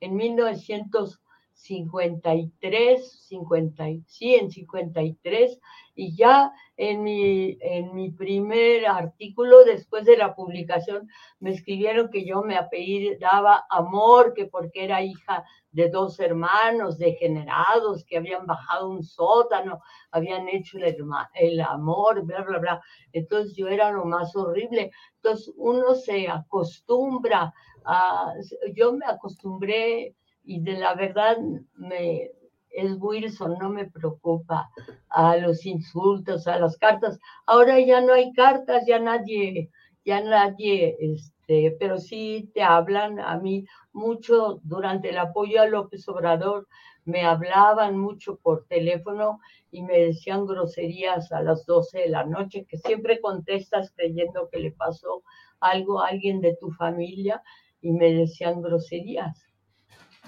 en 1953, 50, sí, en 53, y ya en mi, en mi primer artículo, después de la publicación, me escribieron que yo me apellidaba Amor, que porque era hija de dos hermanos degenerados que habían bajado un sótano, habían hecho el, el amor, bla, bla, bla. Entonces yo era lo más horrible. Entonces uno se acostumbra a, yo me acostumbré y de la verdad me, es Wilson, no me preocupa, a los insultos, a las cartas. Ahora ya no hay cartas, ya nadie, ya nadie, este, pero sí te hablan a mí mucho durante el apoyo a López Obrador, me hablaban mucho por teléfono y me decían groserías a las 12 de la noche, que siempre contestas creyendo que le pasó algo a alguien de tu familia y me decían groserías.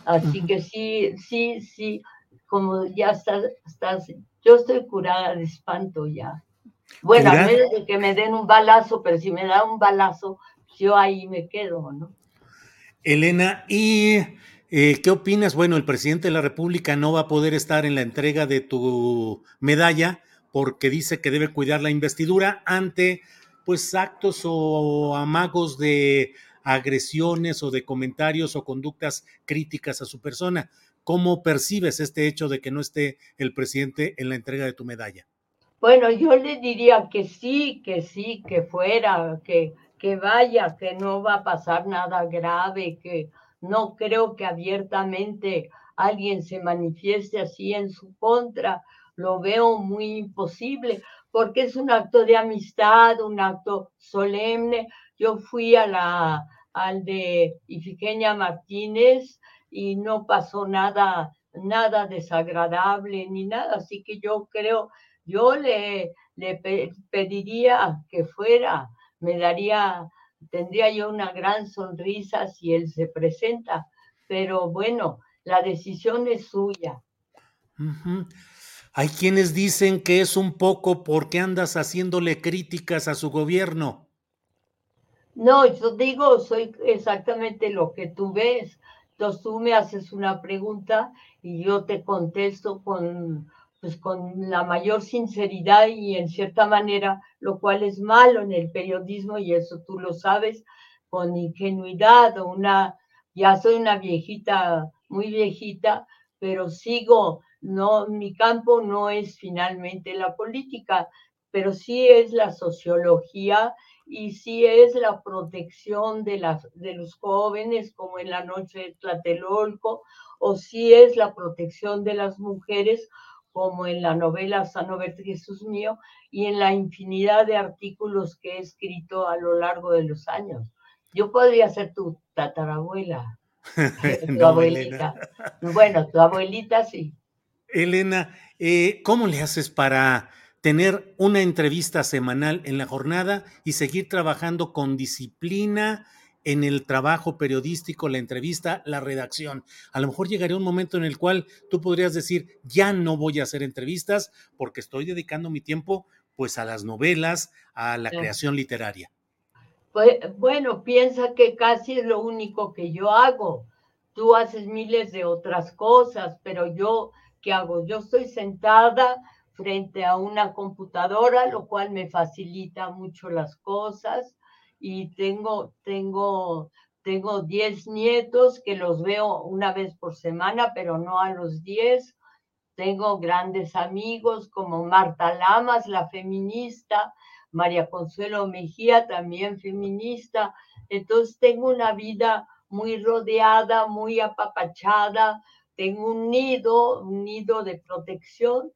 Así que sí, sí, sí, como ya estás, estás, yo estoy curada de espanto ya. Bueno, a menos de que me den un balazo, pero si me da un balazo, yo ahí me quedo, ¿no? Elena, ¿y eh, qué opinas? Bueno, el presidente de la República no va a poder estar en la entrega de tu medalla porque dice que debe cuidar la investidura ante pues actos o amagos de agresiones o de comentarios o conductas críticas a su persona. ¿Cómo percibes este hecho de que no esté el presidente en la entrega de tu medalla? Bueno, yo le diría que sí, que sí, que fuera, que, que vaya, que no va a pasar nada grave, que no creo que abiertamente alguien se manifieste así en su contra. Lo veo muy imposible porque es un acto de amistad, un acto solemne. Yo fui a la, al de Ifigenia Martínez y no pasó nada, nada desagradable ni nada. Así que yo creo, yo le, le pediría que fuera, me daría, tendría yo una gran sonrisa si él se presenta, pero bueno, la decisión es suya. Hay quienes dicen que es un poco porque andas haciéndole críticas a su gobierno. No, yo digo, soy exactamente lo que tú ves. Entonces tú me haces una pregunta y yo te contesto con, pues, con la mayor sinceridad y en cierta manera, lo cual es malo en el periodismo y eso tú lo sabes, con ingenuidad o una, ya soy una viejita, muy viejita, pero sigo, no, mi campo no es finalmente la política, pero sí es la sociología y sí es la protección de, las, de los jóvenes, como en la noche de Tlatelolco, o sí es la protección de las mujeres, como en la novela Sano Jesús mío, y en la infinidad de artículos que he escrito a lo largo de los años. Yo podría ser tu tatarabuela, <laughs> tu abuelita. Bueno, tu abuelita sí. Elena, eh, ¿cómo le haces para tener una entrevista semanal en la jornada y seguir trabajando con disciplina en el trabajo periodístico, la entrevista, la redacción. A lo mejor llegaría un momento en el cual tú podrías decir, ya no voy a hacer entrevistas porque estoy dedicando mi tiempo pues a las novelas, a la creación literaria. Pues, bueno, piensa que casi es lo único que yo hago. Tú haces miles de otras cosas, pero yo, ¿qué hago? Yo estoy sentada frente a una computadora, lo cual me facilita mucho las cosas. Y tengo, tengo, tengo 10 nietos que los veo una vez por semana, pero no a los 10. Tengo grandes amigos como Marta Lamas, la feminista, María Consuelo Mejía, también feminista. Entonces tengo una vida muy rodeada, muy apapachada. Tengo un nido, un nido de protección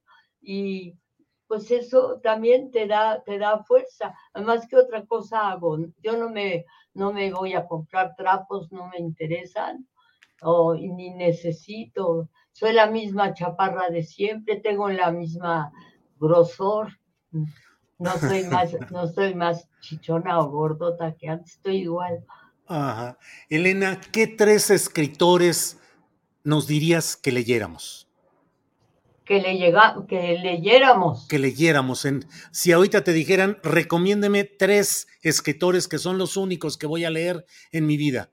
y pues eso también te da, te da fuerza. Además, ¿qué otra cosa hago? Yo no me, no me voy a comprar trapos, no me interesan, o ni necesito. Soy la misma chaparra de siempre, tengo la misma grosor. No soy más, <laughs> no soy más chichona o gordota que antes, estoy igual. Ajá. Elena, ¿qué tres escritores nos dirías que leyéramos? Que, le llega, que leyéramos. Que leyéramos. En, si ahorita te dijeran, recomiéndeme tres escritores que son los únicos que voy a leer en mi vida.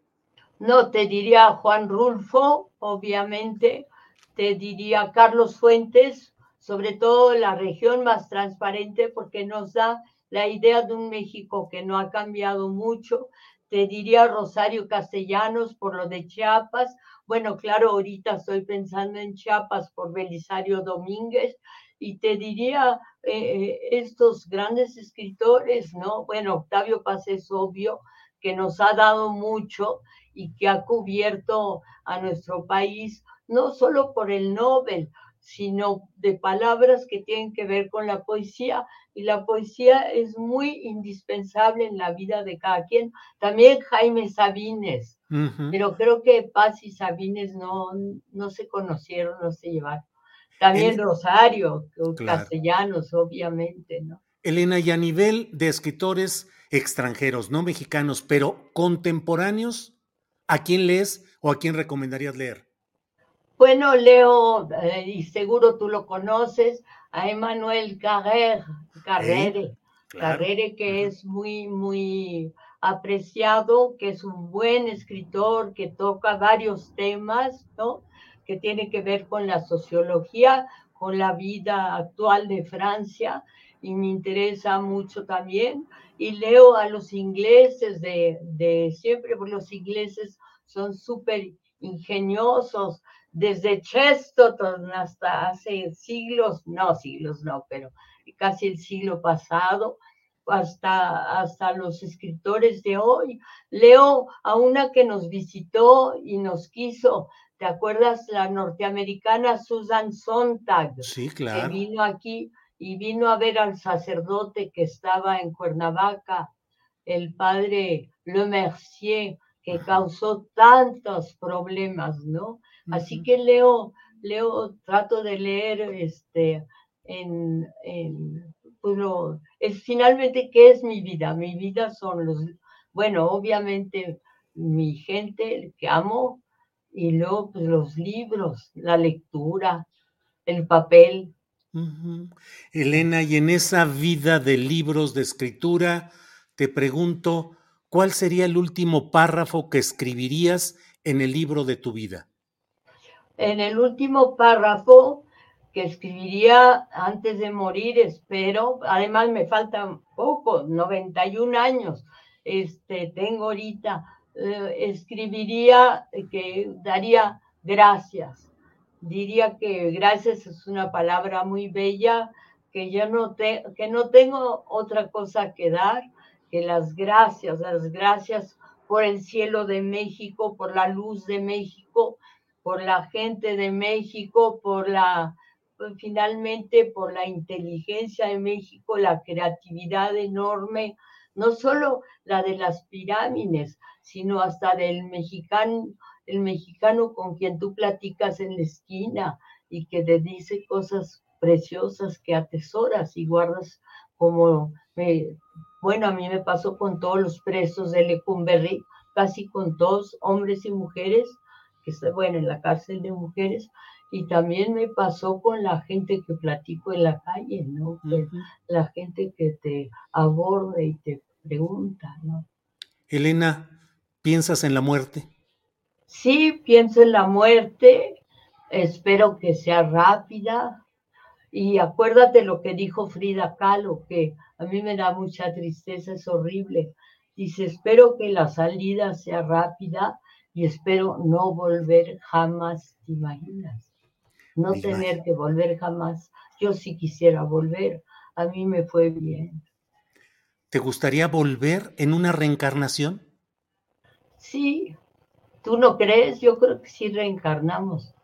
No, te diría Juan Rulfo, obviamente, te diría Carlos Fuentes, sobre todo la región más transparente porque nos da la idea de un México que no ha cambiado mucho. Te diría Rosario Castellanos por lo de Chiapas, bueno, claro, ahorita estoy pensando en Chiapas por Belisario Domínguez y te diría eh, estos grandes escritores, ¿no? Bueno, Octavio Paz es obvio que nos ha dado mucho y que ha cubierto a nuestro país, no solo por el Nobel, sino de palabras que tienen que ver con la poesía. Y la poesía es muy indispensable en la vida de cada quien. También Jaime Sabines, pero creo que Paz y Sabines no, no se conocieron, no se llevaron. También Rosario, castellanos, obviamente, ¿no? Elena, y a nivel de escritores extranjeros, no mexicanos, pero contemporáneos, ¿a quién lees o a quién recomendarías leer? Bueno, leo, eh, y seguro tú lo conoces, a Emmanuel Carrere, Carrere, Carrere que es muy, muy apreciado, que es un buen escritor, que toca varios temas, ¿no? Que tiene que ver con la sociología, con la vida actual de Francia, y me interesa mucho también. Y leo a los ingleses de, de siempre, porque los ingleses son súper ingeniosos, desde Chesterton hasta hace siglos, no siglos no, pero casi el siglo pasado, hasta, hasta los escritores de hoy. Leo a una que nos visitó y nos quiso. ¿Te acuerdas la norteamericana Susan Sontag? Sí, claro. Que vino aquí y vino a ver al sacerdote que estaba en Cuernavaca, el padre Le Mercier, que causó tantos problemas, ¿no? Así que leo, leo, trato de leer este, en, en pues es finalmente, ¿qué es mi vida? Mi vida son los, bueno, obviamente mi gente que amo y luego pues, los libros, la lectura, el papel. Elena, y en esa vida de libros de escritura, te pregunto, ¿cuál sería el último párrafo que escribirías en el libro de tu vida? En el último párrafo que escribiría antes de morir, espero, además me faltan poco, 91 años, este, tengo ahorita, eh, escribiría que daría gracias. Diría que gracias es una palabra muy bella, que yo no, te, que no tengo otra cosa que dar que las gracias, las gracias por el cielo de México, por la luz de México, por la gente de México, por la pues, finalmente por la inteligencia de México, la creatividad enorme, no solo la de las pirámides, sino hasta del mexicano, el mexicano con quien tú platicas en la esquina y que te dice cosas preciosas que atesoras y guardas como, bueno, a mí me pasó con todos los presos de Lecumberri, casi con todos, hombres y mujeres, que están, bueno, en la cárcel de mujeres, y también me pasó con la gente que platico en la calle, ¿no? La gente que te aborda y te pregunta, ¿no? Elena, ¿piensas en la muerte? Sí, pienso en la muerte, espero que sea rápida. Y acuérdate lo que dijo Frida Kahlo, que a mí me da mucha tristeza, es horrible. Dice, espero que la salida sea rápida y espero no volver jamás, ¿te imaginas? no tener que volver jamás. Yo sí quisiera volver, a mí me fue bien. ¿Te gustaría volver en una reencarnación? Sí, ¿tú no crees? Yo creo que sí reencarnamos.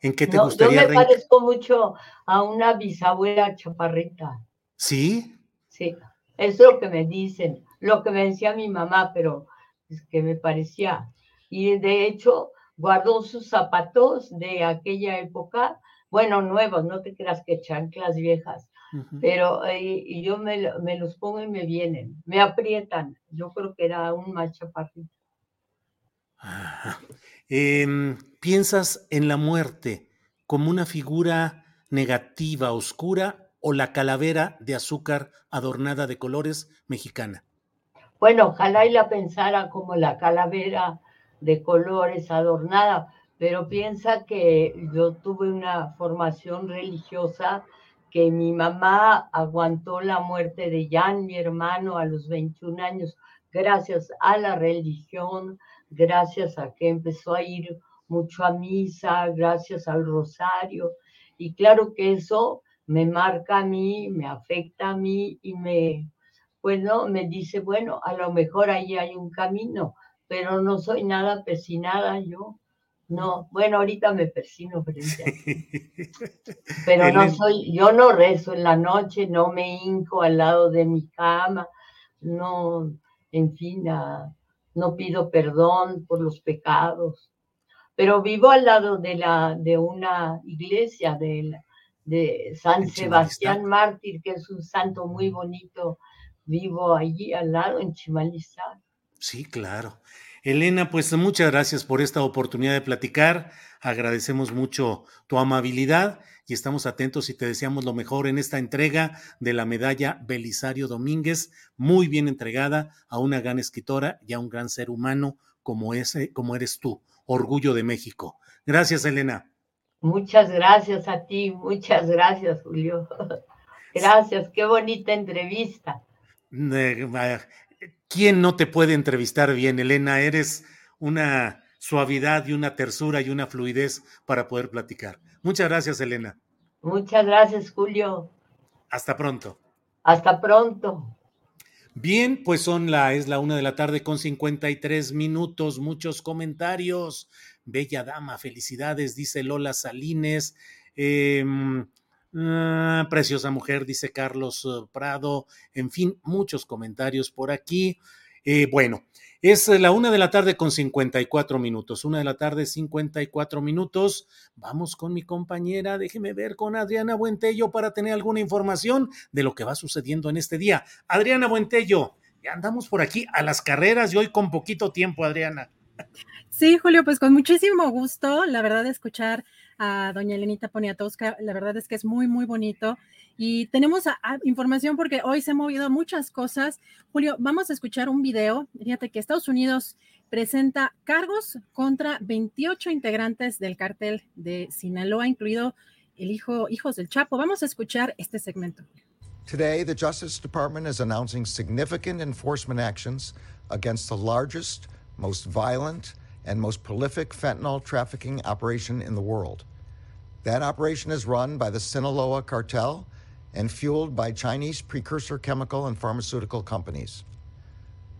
¿En qué te gustaría? Yo me parezco mucho a una bisabuela chaparrita. ¿Sí? Sí, es lo que me dicen, lo que me decía mi mamá, pero es que me parecía. Y de hecho, guardó sus zapatos de aquella época, bueno, nuevos, no te creas que chanclas viejas, pero eh, y yo me, los pongo y me vienen, me aprietan. Yo creo que era un macho Eh, ¿Piensas en la muerte como una figura negativa, oscura o la calavera de azúcar adornada de colores mexicana? Bueno, ojalá y la pensara como la calavera de colores adornada, pero piensa que yo tuve una formación religiosa que mi mamá aguantó la muerte de Jan, mi hermano, a los 21 años, gracias a la religión, gracias a que empezó a ir mucho a misa, gracias al rosario. Y claro que eso me marca a mí, me afecta a mí y me, pues no, me dice, bueno, a lo mejor ahí hay un camino pero no soy nada persinada yo. No, bueno, ahorita me persino frente a <laughs> Pero no soy, yo no rezo en la noche, no me hinco al lado de mi cama, no, en fin, no pido perdón por los pecados. Pero vivo al lado de la de una iglesia de, de San Sebastián Mártir, que es un santo muy bonito. Vivo allí al lado en Chimalistán. Sí, claro. Elena, pues muchas gracias por esta oportunidad de platicar. Agradecemos mucho tu amabilidad y estamos atentos y te deseamos lo mejor en esta entrega de la medalla Belisario Domínguez, muy bien entregada a una gran escritora y a un gran ser humano como, ese, como eres tú, orgullo de México. Gracias, Elena. Muchas gracias a ti, muchas gracias, Julio. <laughs> Gracias, qué bonita entrevista. ¿Quién no te puede entrevistar bien, Elena? Eres una suavidad y una tersura y una fluidez para poder platicar. Muchas gracias, Elena. Muchas gracias, Julio. Hasta pronto. Hasta pronto. Bien, pues son la, es la una de la tarde con 53 minutos, muchos comentarios. Bella dama, felicidades, dice Lola Salines. Em, ah, preciosa mujer, dice Carlos eh, Prado. En fin, muchos comentarios por aquí. Eh, bueno, es la una de la tarde con 54 minutos. Una de la tarde, 54 minutos. Vamos con mi compañera, déjeme ver con Adriana Buentello para tener alguna información de lo que va sucediendo en este día. Adriana Buentello, ya andamos por aquí a las carreras y hoy con poquito tiempo, Adriana. Sí, Julio, pues con muchísimo gusto, la verdad, escuchar a doña Elenita Poniatowska, la verdad es que es muy, muy bonito y tenemos información porque hoy se han movido muchas cosas. Julio, vamos a escuchar un video. Fíjate que Estados Unidos presenta cargos contra 28 integrantes del cártel de Sinaloa, incluido el hijo, hijos del Chapo. Vamos a escuchar este segmento. Today, the Justice Department is announcing significant enforcement actions against the largest, most violent, and most prolific fentanyl trafficking operation in the world. That operation is run by the Sinaloa cartel and fueled by Chinese precursor chemical and pharmaceutical companies.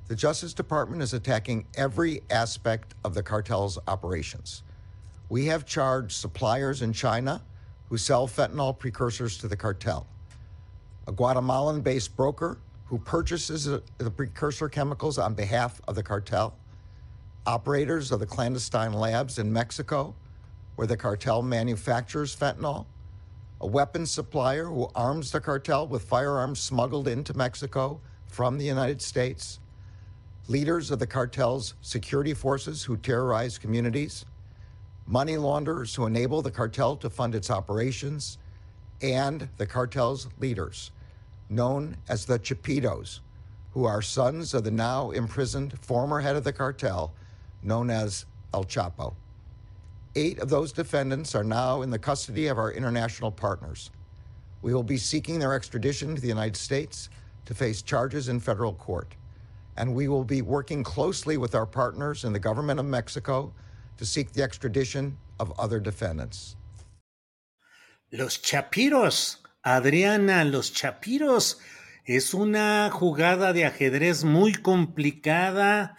The Justice Department is attacking every aspect of the cartel's operations. We have charged suppliers in China who sell fentanyl precursors to the cartel, a Guatemalan based broker who purchases the precursor chemicals on behalf of the cartel, operators of the clandestine labs in Mexico where the cartel manufactures fentanyl, a weapons supplier who arms the cartel with firearms smuggled into Mexico from the United States, leaders of the cartel's security forces who terrorize communities, money launderers who enable the cartel to fund its operations, and the cartel's leaders, known as the Chapitos, who are sons of the now imprisoned former head of the cartel, known as El Chapo. Eight of those defendants are now in the custody of our international partners. We will be seeking their extradition to the United States to face charges in federal court. And we will be working closely with our partners in the government of Mexico to seek the extradition of other defendants. Los Chapiros, Adriana, los Chapiros, es una jugada de ajedrez muy complicada,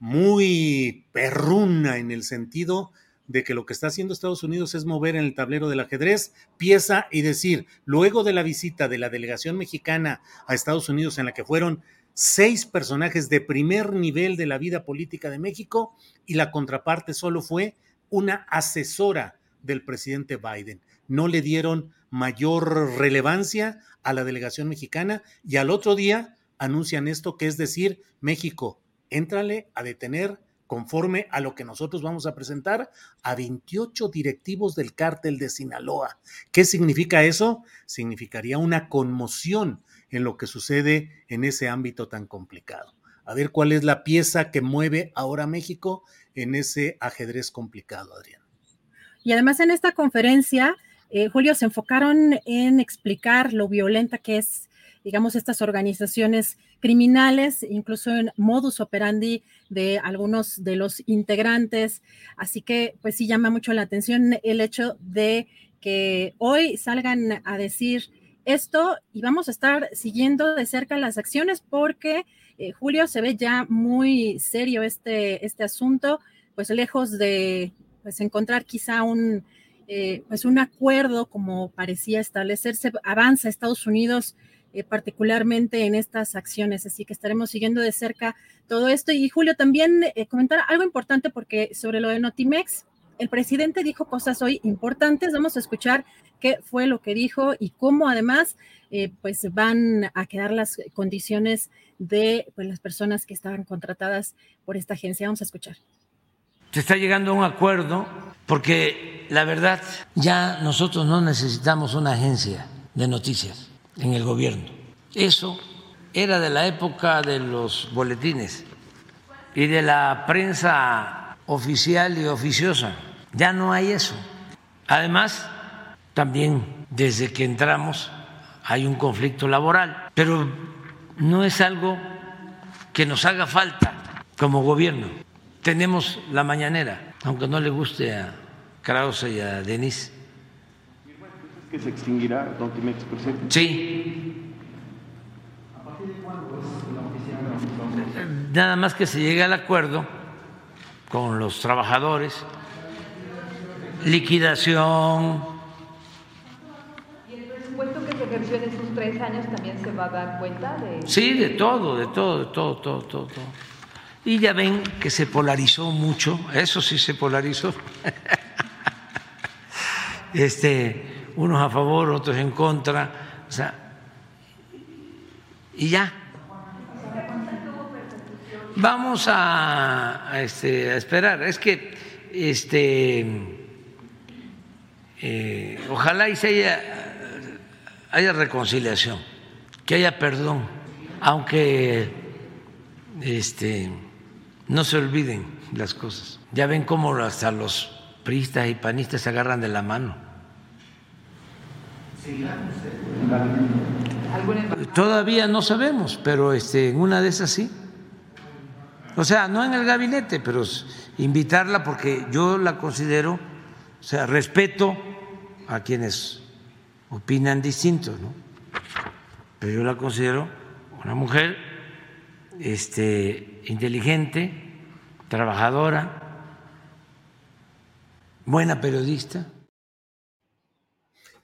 muy perruna en el sentido de que lo que está haciendo Estados Unidos es mover en el tablero del ajedrez pieza y decir, luego de la visita de la delegación mexicana a Estados Unidos en la que fueron seis personajes de primer nivel de la vida política de México y la contraparte solo fue una asesora del presidente Biden. No le dieron mayor relevancia a la delegación mexicana y al otro día anuncian esto que es decir, México, éntrale a detener conforme a lo que nosotros vamos a presentar, a 28 directivos del cártel de Sinaloa. ¿Qué significa eso? Significaría una conmoción en lo que sucede en ese ámbito tan complicado. A ver cuál es la pieza que mueve ahora México en ese ajedrez complicado, Adrián. Y además en esta conferencia, eh, Julio, se enfocaron en explicar lo violenta que es digamos, estas organizaciones criminales, incluso en modus operandi de algunos de los integrantes. Así que, pues sí llama mucho la atención el hecho de que hoy salgan a decir esto y vamos a estar siguiendo de cerca las acciones porque eh, Julio se ve ya muy serio este, este asunto, pues lejos de pues, encontrar quizá un, eh, pues un acuerdo como parecía establecerse, avanza Estados Unidos eh, particularmente en estas acciones. Así que estaremos siguiendo de cerca todo esto. Y Julio, también eh, comentar algo importante porque sobre lo de Notimex, el presidente dijo cosas hoy importantes. Vamos a escuchar qué fue lo que dijo y cómo además eh, pues van a quedar las condiciones de pues, las personas que estaban contratadas por esta agencia. Vamos a escuchar. Se está llegando a un acuerdo porque la verdad ya nosotros no necesitamos una agencia de noticias en el gobierno. Eso era de la época de los boletines y de la prensa oficial y oficiosa. Ya no hay eso. Además, también desde que entramos hay un conflicto laboral, pero no es algo que nos haga falta como gobierno. Tenemos la mañanera, aunque no le guste a Krause y a Denise se extinguirá Don Timex, Sí. ¿A partir de cuándo es nada más que se llegue al acuerdo con los trabajadores, liquidación. ¿Y el presupuesto que se ejerció en esos tres años también se va a dar cuenta de...? Sí, de todo, de todo, de todo, todo, todo. todo. Y ya ven que se polarizó mucho, eso sí se polarizó. <laughs> Este, unos a favor, otros en contra, o sea, y ya. Vamos a, este, a esperar. Es que este, eh, ojalá y se haya, haya reconciliación, que haya perdón, aunque este, no se olviden las cosas. Ya ven cómo hasta los priistas y panistas se agarran de la mano. Todavía no sabemos, pero este, en una de esas sí. O sea, no en el gabinete, pero invitarla porque yo la considero, o sea, respeto a quienes opinan distinto, ¿no? Pero yo la considero una mujer este, inteligente, trabajadora, buena periodista.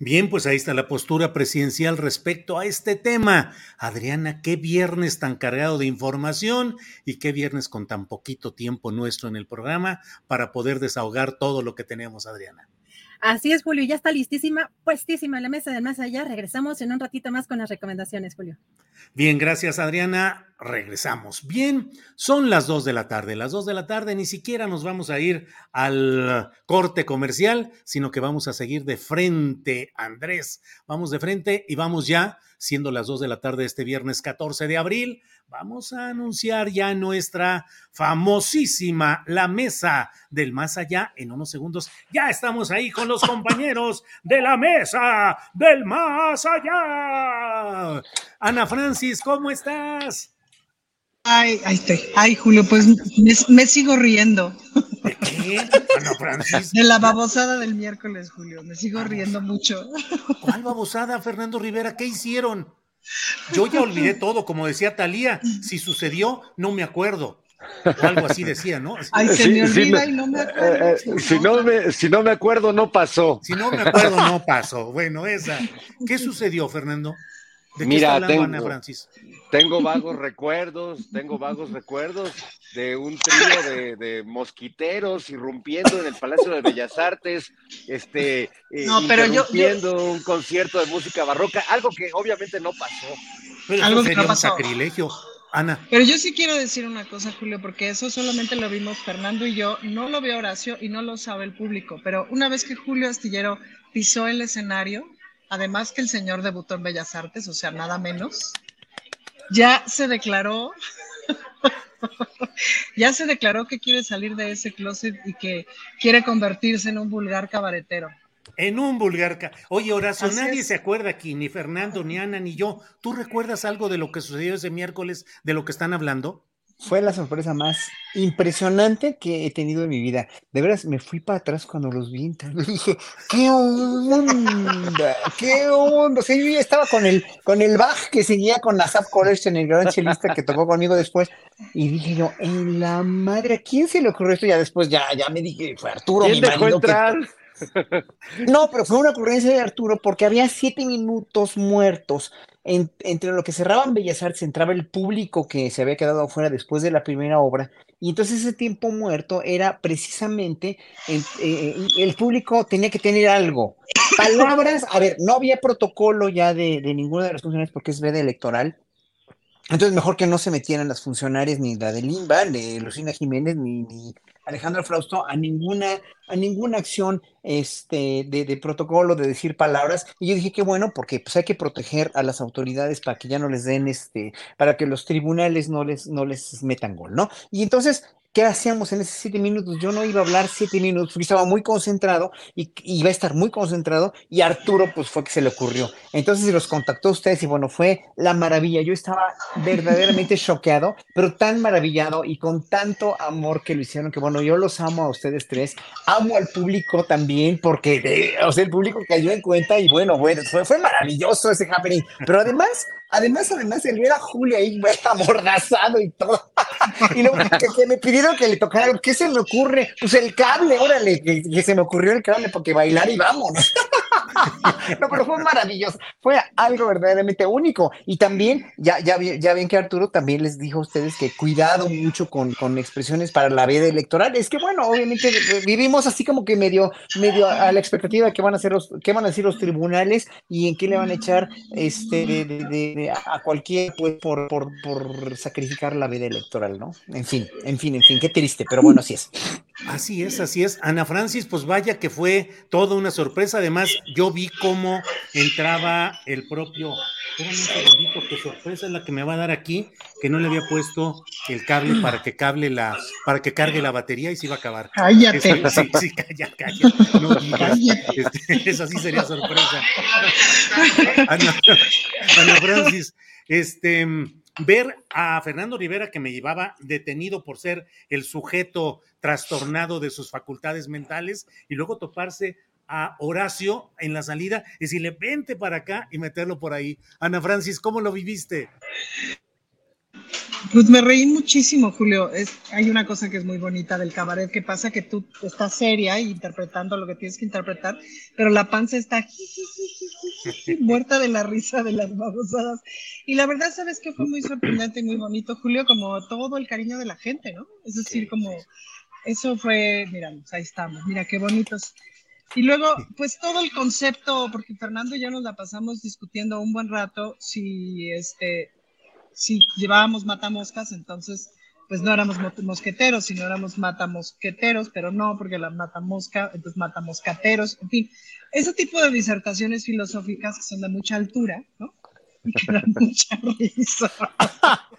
Bien, pues ahí está la postura presidencial respecto a este tema. Adriana, qué viernes tan cargado de información y qué viernes con tan poquito tiempo nuestro en el programa para poder desahogar todo lo que tenemos, Adriana. Así es, Julio, ya está listísima, puestísima la mesa de más allá. Regresamos en un ratito más con las recomendaciones, Julio. Bien, gracias, Adriana. Regresamos. Bien, son las dos de la tarde. Las dos de la tarde ni siquiera nos vamos a ir al corte comercial, sino que vamos a seguir de frente, Andrés. Vamos de frente y vamos ya, siendo las dos de la tarde este viernes 14 de abril, vamos a anunciar ya nuestra famosísima La Mesa del Más Allá en unos segundos. Ya estamos ahí con los compañeros de la Mesa del Más Allá. Ana Francis, ¿cómo estás? Ay, ahí estoy. Ay, Julio, pues me, me sigo riendo. ¿De qué? Ana Francis. De la babosada del miércoles, Julio. Me sigo riendo mucho. ¿Cuál babosada, Fernando Rivera? ¿Qué hicieron? Yo ya olvidé todo, como decía Talía, si sucedió, no me acuerdo. O algo así decía, ¿no? Ay, se me olvida y no me acuerdo. Eh, eh, si, no me, si no me acuerdo, no pasó. Si no me acuerdo, no pasó. Bueno, esa. ¿Qué sucedió, Fernando? ¿De qué Mira, está hablando tengo, Ana Francis? Tengo vagos recuerdos, tengo vagos recuerdos de un trío de, de mosquiteros irrumpiendo en el Palacio de Bellas Artes, este, eh, No, pero yo- interrumpiendo un concierto de música barroca, algo que obviamente no pasó. Pero Algo que no un pasó. sacrilegio. Ana, Pero yo sí quiero decir una cosa, Julio, porque eso solamente lo vimos Fernando y yo, no lo vio Horacio y no lo sabe el público, pero una vez que Julio Astillero pisó el escenario, además que el señor debutó en Bellas Artes, o sea, nada menos, ya se declaró, <laughs> ya se declaró que quiere salir de ese closet y que quiere convertirse en un vulgar cabaretero. en un vulgar. ca- Oye, Horacio, Así nadie es. se acuerda aquí, ni Fernando, ni Ana, ni yo. ¿Tú recuerdas algo de lo que sucedió ese miércoles, de lo que están hablando? Fue la sorpresa más impresionante que he tenido en mi vida. De veras, me fui para atrás cuando los vi. entrar. <laughs> y Dije, ¿qué onda? ¿Qué onda? O sea, yo ya estaba con el, con el Bach que seguía con Asaf Koresh en el gran chelista que tocó conmigo después. Y dije yo, en la madre, ¿a quién se le ocurrió esto? Ya después, ya, ya me dije, fue Arturo, ¿Quién mi dejó marido, que-? No, pero fue una ocurrencia de Arturo porque había siete minutos muertos. En- entre lo que cerraban Bellas Artes entraba el público que se había quedado afuera después de la primera obra. Y entonces ese tiempo muerto era precisamente el, eh, el público tenía que tener algo. Palabras, a ver, no había protocolo ya de, de ninguna de las funciones porque es veda electoral. Entonces, mejor que no se metieran las funcionarias ni la de Limba, de Lucina Jiménez, ni Alejandro Frausto a ninguna, a ninguna acción este, de, de protocolo, de decir palabras. Y yo dije que bueno, porque pues hay que proteger a las autoridades para que ya no les den este, para que los tribunales no les, no les metan gol, ¿no? Y entonces, ¿qué hacíamos en esos siete minutos? Yo no iba a hablar siete minutos porque estaba muy concentrado y iba a estar muy concentrado y Arturo pues fue que se le ocurrió. Entonces los contactó a ustedes y bueno, fue la maravilla. Yo estaba verdaderamente <laughs> choqueado, pero tan maravillado y con tanto amor que lo hicieron que bueno, yo los amo a ustedes tres, amo al público también porque, eh, o sea, el público cayó en cuenta y bueno, bueno, fue, fue maravilloso ese happening, pero además Además, además, el ver a Julio ahí <laughs> amordazado y todo. <laughs> y luego que, que me pidieron que le tocara, ¿qué se me ocurre? Pues el cable, órale, que, que se me ocurrió el cable porque bailar y vámonos. <laughs> <laughs> no, pero fue maravilloso, fue algo verdaderamente único. Y también, ya, ya, ya ven que Arturo también les dijo a ustedes que cuidado mucho con, con expresiones para la veda electoral. Es que, bueno, obviamente eh, vivimos así como que medio, medio a la expectativa de qué van a hacer los, qué van a decir los tribunales y en qué le van a echar este de, de- de- a cualquier pues por, por, por sacrificar la veda electoral, ¿no? En fin, en fin, en fin, qué triste, pero bueno, así es. Así es, así es. Ana Francis, pues vaya que fue toda una sorpresa. Además, yo vi cómo entraba el propio. Espérame un segundito, qué sorpresa es la que me va a dar aquí, que no le había puesto el cable para que cable la, para que cargue la batería y se iba a acabar. Cállate. Sí, sí, calla, calla. No digas. Este, esa sí sería sorpresa. Ana, Ana Francis, este, ver a Fernando Rivera que me llevaba detenido por ser el sujeto trastornado de sus facultades mentales y luego toparse a Horacio en la salida y decirle, vente para acá y meterlo por ahí. Ana Francis, ¿cómo lo viviste? Pues me reí muchísimo, Julio. Es, hay una cosa que es muy bonita del cabaret que pasa que tú estás seria y interpretando lo que tienes que interpretar, pero la panza está <laughs> muerta de la risa de las babosadas. Y la verdad, ¿sabes qué? Fue muy sorprendente y muy bonito, Julio, como todo el cariño de la gente, ¿no? Es decir, como eso fue, mira, pues ahí estamos, mira qué bonitos. Y luego, pues todo el concepto, porque Fernando y yo nos la pasamos discutiendo un buen rato si este si llevábamos matamoscas, entonces pues no éramos mo- mosqueteros, sino éramos matamosqueteros, pero no, porque la matamosca, entonces matamoscateros, en fin, ese tipo de disertaciones filosóficas que son de mucha altura, ¿no? Y <laughs> que dan mucha risa. <laughs>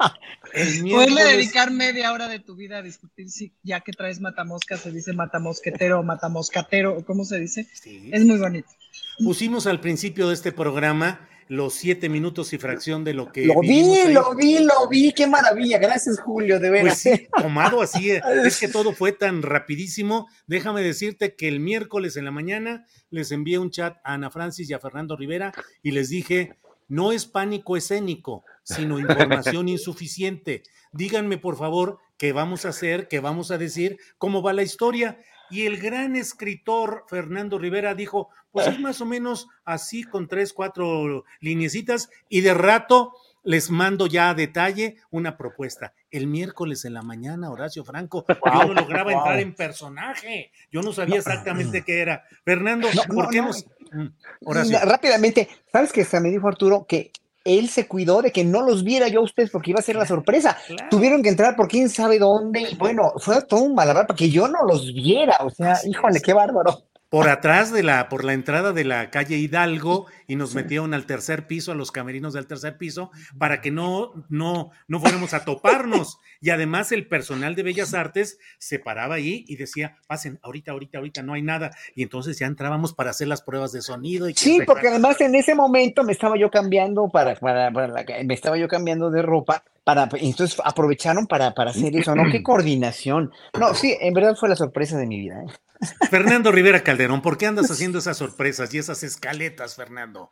<laughs> Poderle dedicar media hora de tu vida a discutir si ya que traes matamoscas se dice matamosquetero o matamoscatero, o cómo se dice, es muy bonito. Pusimos al principio de este programa los siete minutos y fracción de lo que Lo vi, ahí. lo vi, lo vi, qué maravilla. Gracias, Julio, de Pues veras. sí, tomado así, eh, <laughs> es que todo fue tan rapidísimo. Déjame decirte que el miércoles en la mañana les envié un chat a Ana Francis y a Fernando Rivera y les dije, no es pánico escénico, sino información <laughs> insuficiente. Díganme, por favor, qué vamos a hacer, qué vamos a decir, cómo va la historia. Y el gran escritor Fernando Rivera dijo, pues es más o menos así con tres, cuatro lineecitas y de rato les mando ya a detalle una propuesta. El miércoles en la mañana, Horacio Franco, yo no lograba Wow. entrar en personaje, yo no sabía exactamente qué era. Fernando, No, ¿por qué no. nos... Mm, Horacio. Rápidamente, ¿sabes que hasta me dijo Arturo que él se cuidó de que no los viera yo a ustedes porque iba a ser la sorpresa? Tuvieron que entrar por quién sabe dónde y bueno, fue todo un malabar para que yo no los viera. O sea, híjole, qué bárbaro. Por atrás de la, por la entrada de la calle Hidalgo y nos metieron al tercer piso, a los camerinos del tercer piso, para que no, no, no fuéramos a toparnos. Y además el personal de Bellas Artes se paraba ahí y decía, pasen, ahorita, ahorita, ahorita, no hay nada. Y entonces ya entrábamos para hacer las pruebas de sonido. Y Sí, porque además en ese momento me estaba yo cambiando para, para, para la- me estaba yo cambiando de ropa para, entonces aprovecharon para, para hacer eso, ¿no? Qué <clears throat> coordinación. No, sí, en verdad fue la sorpresa de mi vida. ¿eh? Fernando Rivera Calderón, ¿por qué andas haciendo esas sorpresas y esas escaletas, Fernando?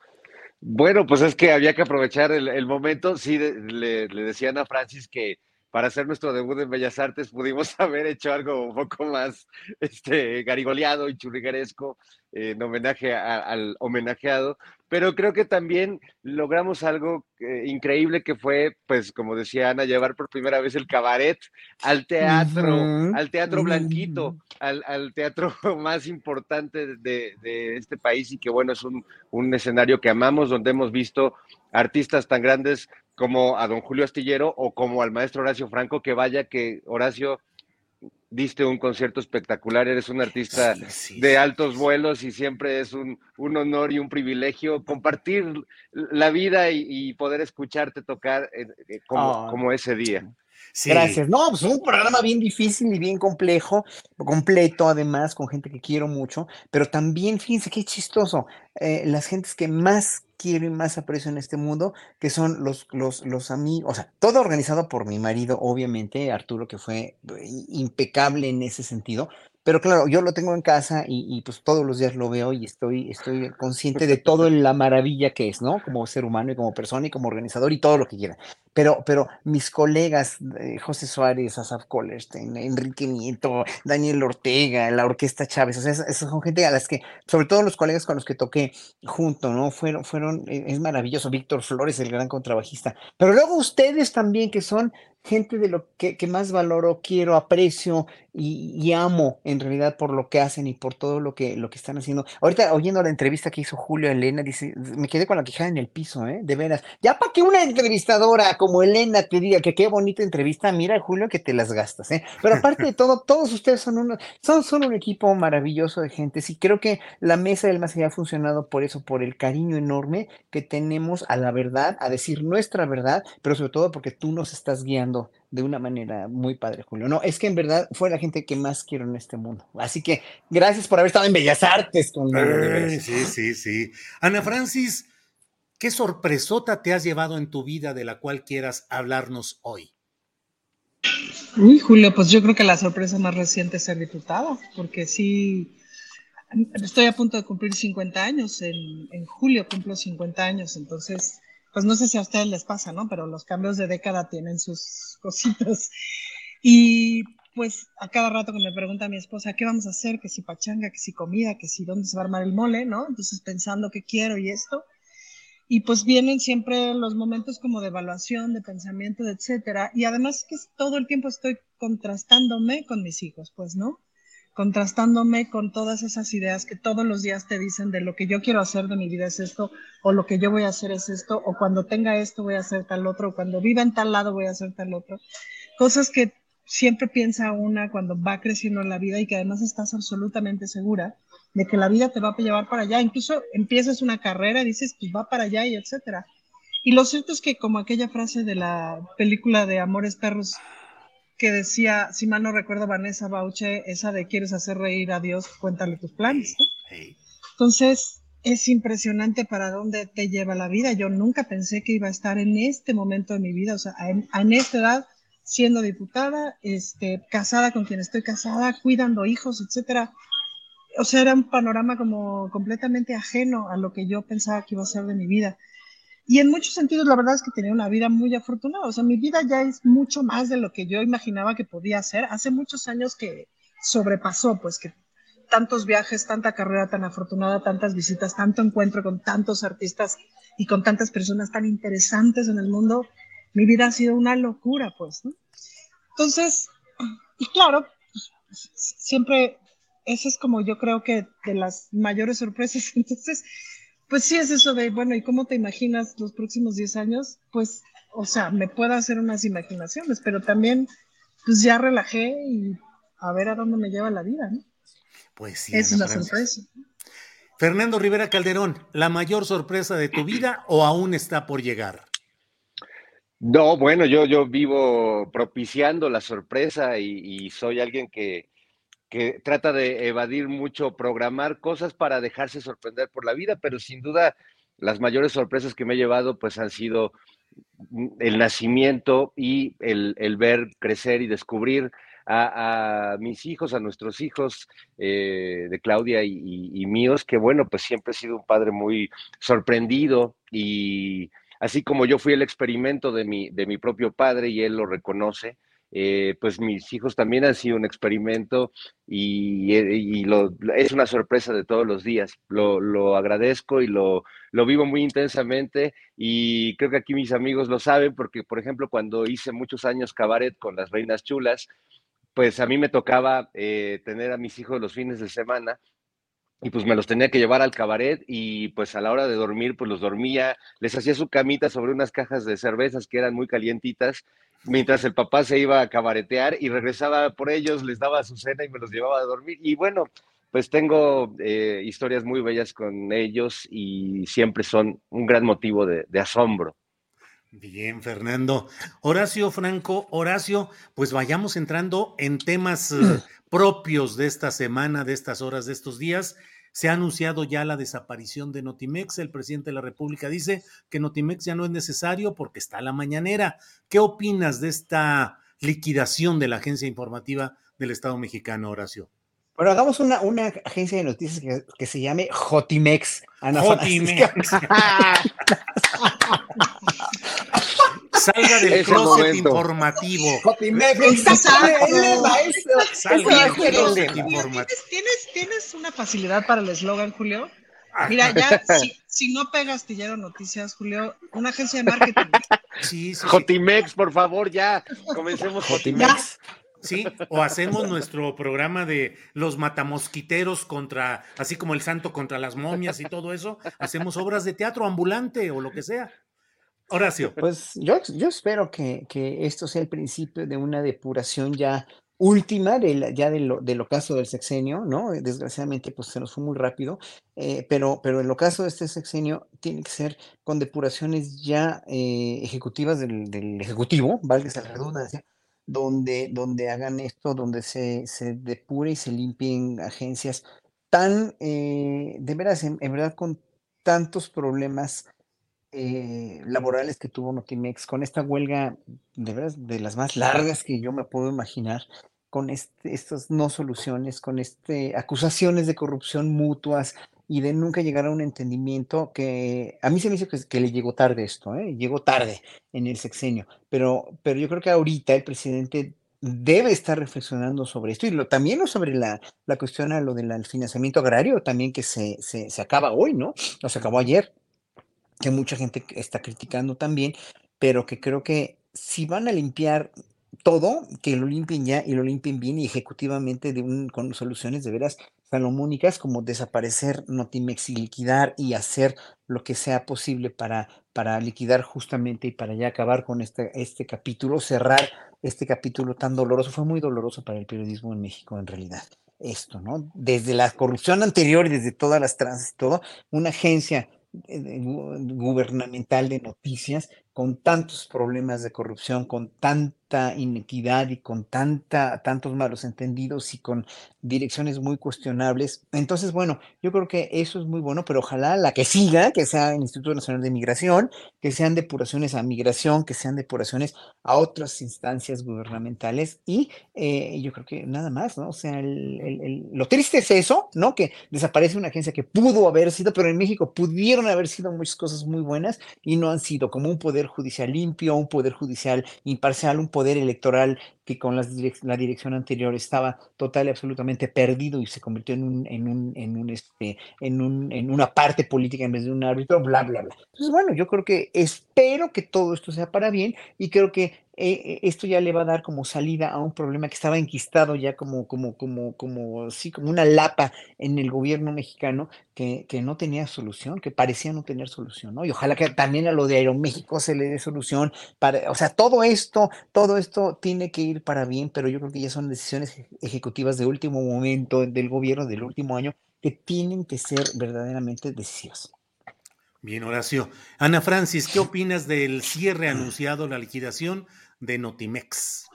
Bueno, pues es que había que aprovechar el, el momento. Sí, de- le, le decía a Francis que para hacer nuestro debut en Bellas Artes pudimos <laughs> haber hecho algo un poco más este, garigoleado y churrigueresco eh, en homenaje a- al homenajeado, pero creo que también logramos algo eh, increíble que fue, pues como decía Ana, llevar por primera vez el cabaret al teatro, al teatro blanquito, al, al teatro <laughs> más importante de, de este país y que bueno, es un, un escenario que amamos, donde hemos visto artistas tan grandes como a don Julio Astillero o como al maestro Horacio Franco, que vaya que Horacio diste un concierto espectacular, eres un artista de altos vuelos y siempre es un, un honor y un privilegio compartir la vida y, y poder escucharte tocar eh, eh, como, Ah. como ese día. Gracias. No, pues un programa bien difícil y bien complejo, completo además, con gente que quiero mucho, pero también, fíjense qué chistoso, eh, las gentes que más quiero y más aprecio en este mundo, que son los, los, los amigos, o sea, todo organizado por mi marido, obviamente, Arturo, que fue i- impecable en ese sentido, pero claro, yo lo tengo en casa y, y, pues todos los días lo veo y estoy, estoy consciente de toda la maravilla que es, ¿no? Como ser humano y como persona y como organizador y todo lo que quiera. Pero, pero mis colegas, eh, José Suárez, Asaf Collerstein, Enrique Nieto, Daniel Ortega, la Orquesta Chávez, o sea, esas son gente a las que, sobre todo los colegas con los que toqué junto, ¿no? Fueron, fueron, eh, es maravilloso, Víctor Flores, el gran contrabajista. Pero luego ustedes también, que son gente de lo que, más valoro, quiero, aprecio y, amo en realidad por lo que hacen y por todo lo que, lo que están haciendo. Ahorita oyendo la entrevista que hizo Julio Elena, dice, me quedé con la quejada en el piso, ¿eh? De veras. Ya para que una entrevistadora como Elena te diga que qué bonita entrevista, mira Julio que te las gastas, ¿eh? Pero aparte de todo, todos ustedes son, uno, son, son un equipo maravilloso de gente. Sí, creo que la mesa del más allá ha funcionado por eso, por el cariño enorme que tenemos a la verdad, a decir nuestra verdad, pero sobre todo porque tú nos estás guiando de una manera muy padre, Julio. No, es que en verdad fue la gente que más quiero en este mundo. Así que gracias por haber estado en Bellas Artes conmigo. Eh, sí, sí, sí. Ana Francis, ¿qué sorpresota te has llevado en tu vida de la cual quieras hablarnos hoy? Uy, Julio, pues yo creo que la sorpresa más reciente es ser diputada, porque sí, estoy a punto de cumplir 50 años, en, en julio cumplo 50 años, entonces pues no sé si a ustedes les pasa, ¿no? Pero los cambios de década tienen sus <laughs> cositas. Y pues a cada rato que me pregunta mi esposa, ¿qué vamos a hacer? Que si pachanga, que si comida, que si dónde se va a armar el mole, ¿no? Entonces pensando qué quiero y esto. Y pues vienen siempre los momentos como de evaluación, de pensamiento, de etcétera. Y además que todo el tiempo estoy contrastándome con mis hijos, pues, ¿no? Contrastándome con todas esas ideas que todos los días te dicen de lo que yo quiero hacer de mi vida es esto, o lo que yo voy a hacer es esto, o cuando tenga esto voy a hacer tal otro, o cuando viva en tal lado voy a hacer tal otro. Cosas que siempre piensa una cuando va creciendo en la vida y que además estás absolutamente segura de que la vida te va a llevar para allá. Incluso empiezas una carrera y dices, pues va para allá y etcétera. Y lo cierto es que como aquella frase de la película de Amores Perros que decía, si mal no recuerdo, Vanessa Bauche, esa de quieres hacer reír a Dios, cuéntale tus planes. Entonces, es impresionante para dónde te lleva la vida. Yo nunca pensé que iba a estar en este momento de mi vida, o sea, en, en esta edad, siendo diputada, este, casada con quien estoy casada, cuidando hijos, etcétera. O sea, era un panorama como completamente ajeno a lo que yo pensaba que iba a ser de mi vida. Y en muchos sentidos, la verdad es que tenía una vida muy afortunada. O sea, mi vida ya es mucho más de lo que yo imaginaba que podía ser. Hace muchos años que sobrepasó, pues que tantos viajes, tanta carrera tan afortunada, tantas visitas, tanto encuentro con tantos artistas y con tantas personas tan interesantes en el mundo, mi vida ha sido una locura, pues, ¿no? Entonces, y claro, siempre, esa es como yo creo que de las mayores sorpresas. <laughs> Entonces, pues sí es eso de, bueno, ¿y cómo te imaginas los próximos 10 años? Pues, o sea, me puedo hacer unas imaginaciones, pero también, pues ya relajé y a ver a dónde me lleva la vida, ¿no? Pues sí. Es una sorpresa. Fernando Rivera Calderón, ¿la mayor sorpresa de tu vida o aún está por llegar? No, bueno, yo, yo vivo propiciando la sorpresa y, y soy alguien que, que trata de evadir mucho, programar cosas para dejarse sorprender por la vida, pero sin duda las mayores sorpresas que me he llevado pues han sido el nacimiento y el, el ver crecer y descubrir a, mis hijos, a nuestros hijos eh, de Claudia y, y, y, míos, que bueno, pues siempre he sido un padre muy sorprendido y así como yo fui el experimento de mi, de mi propio padre y él lo reconoce, eh, pues mis hijos también han sido un experimento y, eh, es una sorpresa de todos los días. Lo, lo agradezco y lo, lo, vivo muy intensamente y creo que aquí mis amigos lo saben porque, por ejemplo, cuando hice muchos años cabaret con las Reinas Chulas, pues a mí me tocaba eh, tener a mis hijos los fines de semana y pues me los tenía que llevar al cabaret y pues a la hora de dormir pues los dormía, les hacía su camita sobre unas cajas de cervezas que eran muy calientitas mientras el papá se iba a cabaretear y regresaba por ellos, les daba su cena y me los llevaba a dormir. Y bueno, pues tengo eh, historias muy bellas con ellos y siempre son un gran motivo de, de asombro. Bien, Fernando. Horacio Franco, Horacio, pues vayamos entrando en temas uh, propios de esta semana, de estas horas, de estos días. Se ha anunciado ya la desaparición de Notimex. El presidente de la República dice que Notimex ya no es necesario porque está a la mañanera. ¿Qué opinas de esta liquidación de la agencia informativa del Estado mexicano, Horacio? Bueno, hagamos una, una agencia de noticias que, que se llame Jotimex. Ana Jotimex. <laughs> <laughs> Salga del Ese closet momento. informativo. Jotimex, exactamente, maestro. Salga del closet informativo. ¿Tienes, una facilidad para el eslogan, Julio? Ah. Mira, ya, <laughs> si, si no pega Astillero Noticias, Julio, una agencia de marketing. <laughs> Sí, sí, sí. Jotimex, por favor, ya. Comencemos Jotimex. Sí, o hacemos nuestro programa de los matamosquiteros contra, así como el santo contra las momias y todo eso. Hacemos obras de teatro ambulante o lo que sea. Horacio. Pues yo, espero que, que esto sea el principio de una depuración ya última ya del, del ocaso del sexenio, ¿no? Desgraciadamente, pues se nos fue muy rápido, eh, pero, pero el ocaso de este sexenio tiene que ser con depuraciones ya eh, ejecutivas del, del Ejecutivo, valga la redundancia, donde, donde hagan esto, donde se, se depure y se limpien agencias tan, eh, de veras, en verdad, con tantos problemas eh, laborales que tuvo Notimex, con esta huelga de las más largas que yo me puedo imaginar, con este, estas no soluciones, con este, acusaciones de corrupción mutuas y de nunca llegar a un entendimiento que a mí se me hizo que, le llegó tarde esto, ¿eh? llegó tarde en el sexenio, pero, pero yo creo que ahorita el presidente debe estar reflexionando sobre esto y también sobre la, la cuestión a lo del financiamiento agrario, también que se, se, se acaba hoy, ¿no? O se acabó ayer que mucha gente está criticando también, pero que creo que si van a limpiar todo, que lo limpien ya y lo limpien bien y ejecutivamente con soluciones de veras salomónicas como desaparecer Notimex y liquidar y hacer lo que sea posible para, para liquidar justamente y para ya acabar con este, este capítulo, cerrar este capítulo tan doloroso. Fue muy doloroso para el periodismo en México en realidad. Esto, ¿no? Desde la corrupción anterior y desde todas las trans y todo, una agencia gubernamental de noticias con tantos problemas de corrupción, con tanta y con tanta, tantos malos entendidos y con direcciones muy cuestionables. Entonces, bueno, yo creo que eso es muy bueno, pero ojalá la que siga, que sea el Instituto Nacional de Migración, que sean depuraciones a migración, que sean depuraciones a otras instancias gubernamentales y eh, yo creo que nada más, ¿no? O sea, el- lo triste es eso, ¿no? Que desaparece una agencia que pudo haber sido, pero en México pudieron haber sido muchas cosas muy buenas y no han sido como un poder judicial limpio, un poder judicial imparcial, un poder electoral que con las la dirección anterior estaba total y absolutamente perdido y se convirtió en un, en un, en un, este, en un, en una parte política en vez de un árbitro, bla, bla, bla. Entonces, bueno, yo creo que espero que todo esto sea para bien y creo que eh, eh, esto ya le va a dar como salida a un problema que estaba enquistado ya como, como, como, como, sí, como una lapa en el gobierno mexicano que, que no tenía solución, que parecía no tener solución, ¿no? Y ojalá que también a lo de Aeroméxico se le dé solución para, o sea, todo esto, todo esto tiene que ir para bien, pero yo creo que ya son decisiones eje- ejecutivas de último momento del gobierno del último año que tienen que ser verdaderamente decisivas. Bien, Horacio. Ana Francis, ¿qué opinas del cierre anunciado, la liquidación de Notimex?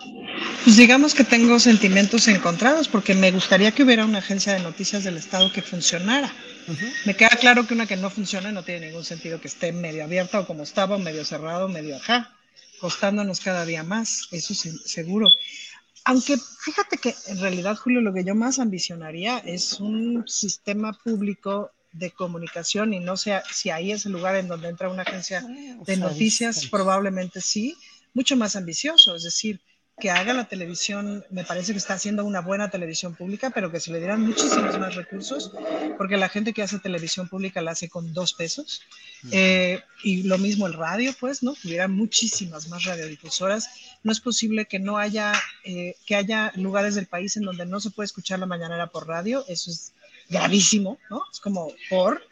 Pues digamos que tengo sentimientos encontrados porque me gustaría que hubiera una agencia de noticias del Estado que funcionara. Me queda claro que una que no funciona no tiene ningún sentido que esté medio abierta o como estaba, o medio cerrado, medio ajá, costándonos cada día más, eso sí, seguro. Aunque fíjate que en realidad, Julio, lo que yo más ambicionaría es un sistema público de comunicación y no sé si ahí es el lugar en donde entra una agencia de noticias, probablemente sí, mucho más ambicioso, es decir, que haga la televisión, me parece que está haciendo una buena televisión pública, pero que se le dieran muchísimos más recursos, porque la gente que hace televisión pública la hace con dos pesos. Eh, y lo mismo el radio, pues, ¿no? Que hubiera muchísimas más radiodifusoras. No es posible que no haya, eh, que haya lugares del país en donde no se puede escuchar la mañanera por radio. Eso es gravísimo, ¿no? Es como por.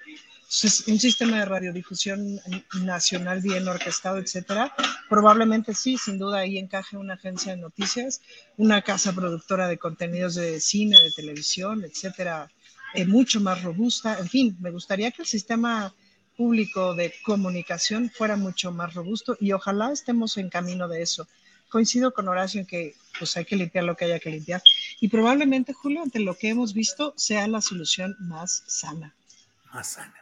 Un sistema de radiodifusión nacional bien orquestado, etcétera, probablemente sí, sin duda ahí encaje una agencia de noticias, una casa productora de contenidos de cine, de televisión, etcétera, eh, mucho más robusta. En fin, me gustaría que el sistema público de comunicación fuera mucho más robusto y ojalá estemos en camino de eso. Coincido con Horacio en que pues hay que limpiar lo que haya que limpiar y probablemente, Julio, ante lo que hemos visto, sea la solución más sana. Más sana.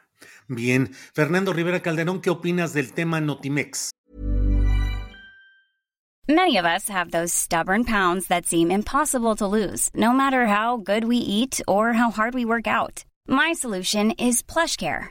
Bien. Fernando Rivera Calderón, ¿qué opinas del tema Notimex? Many of us have those stubborn pounds that seem impossible to lose, no matter how good we eat or how hard we work out. My solution is PlushCare.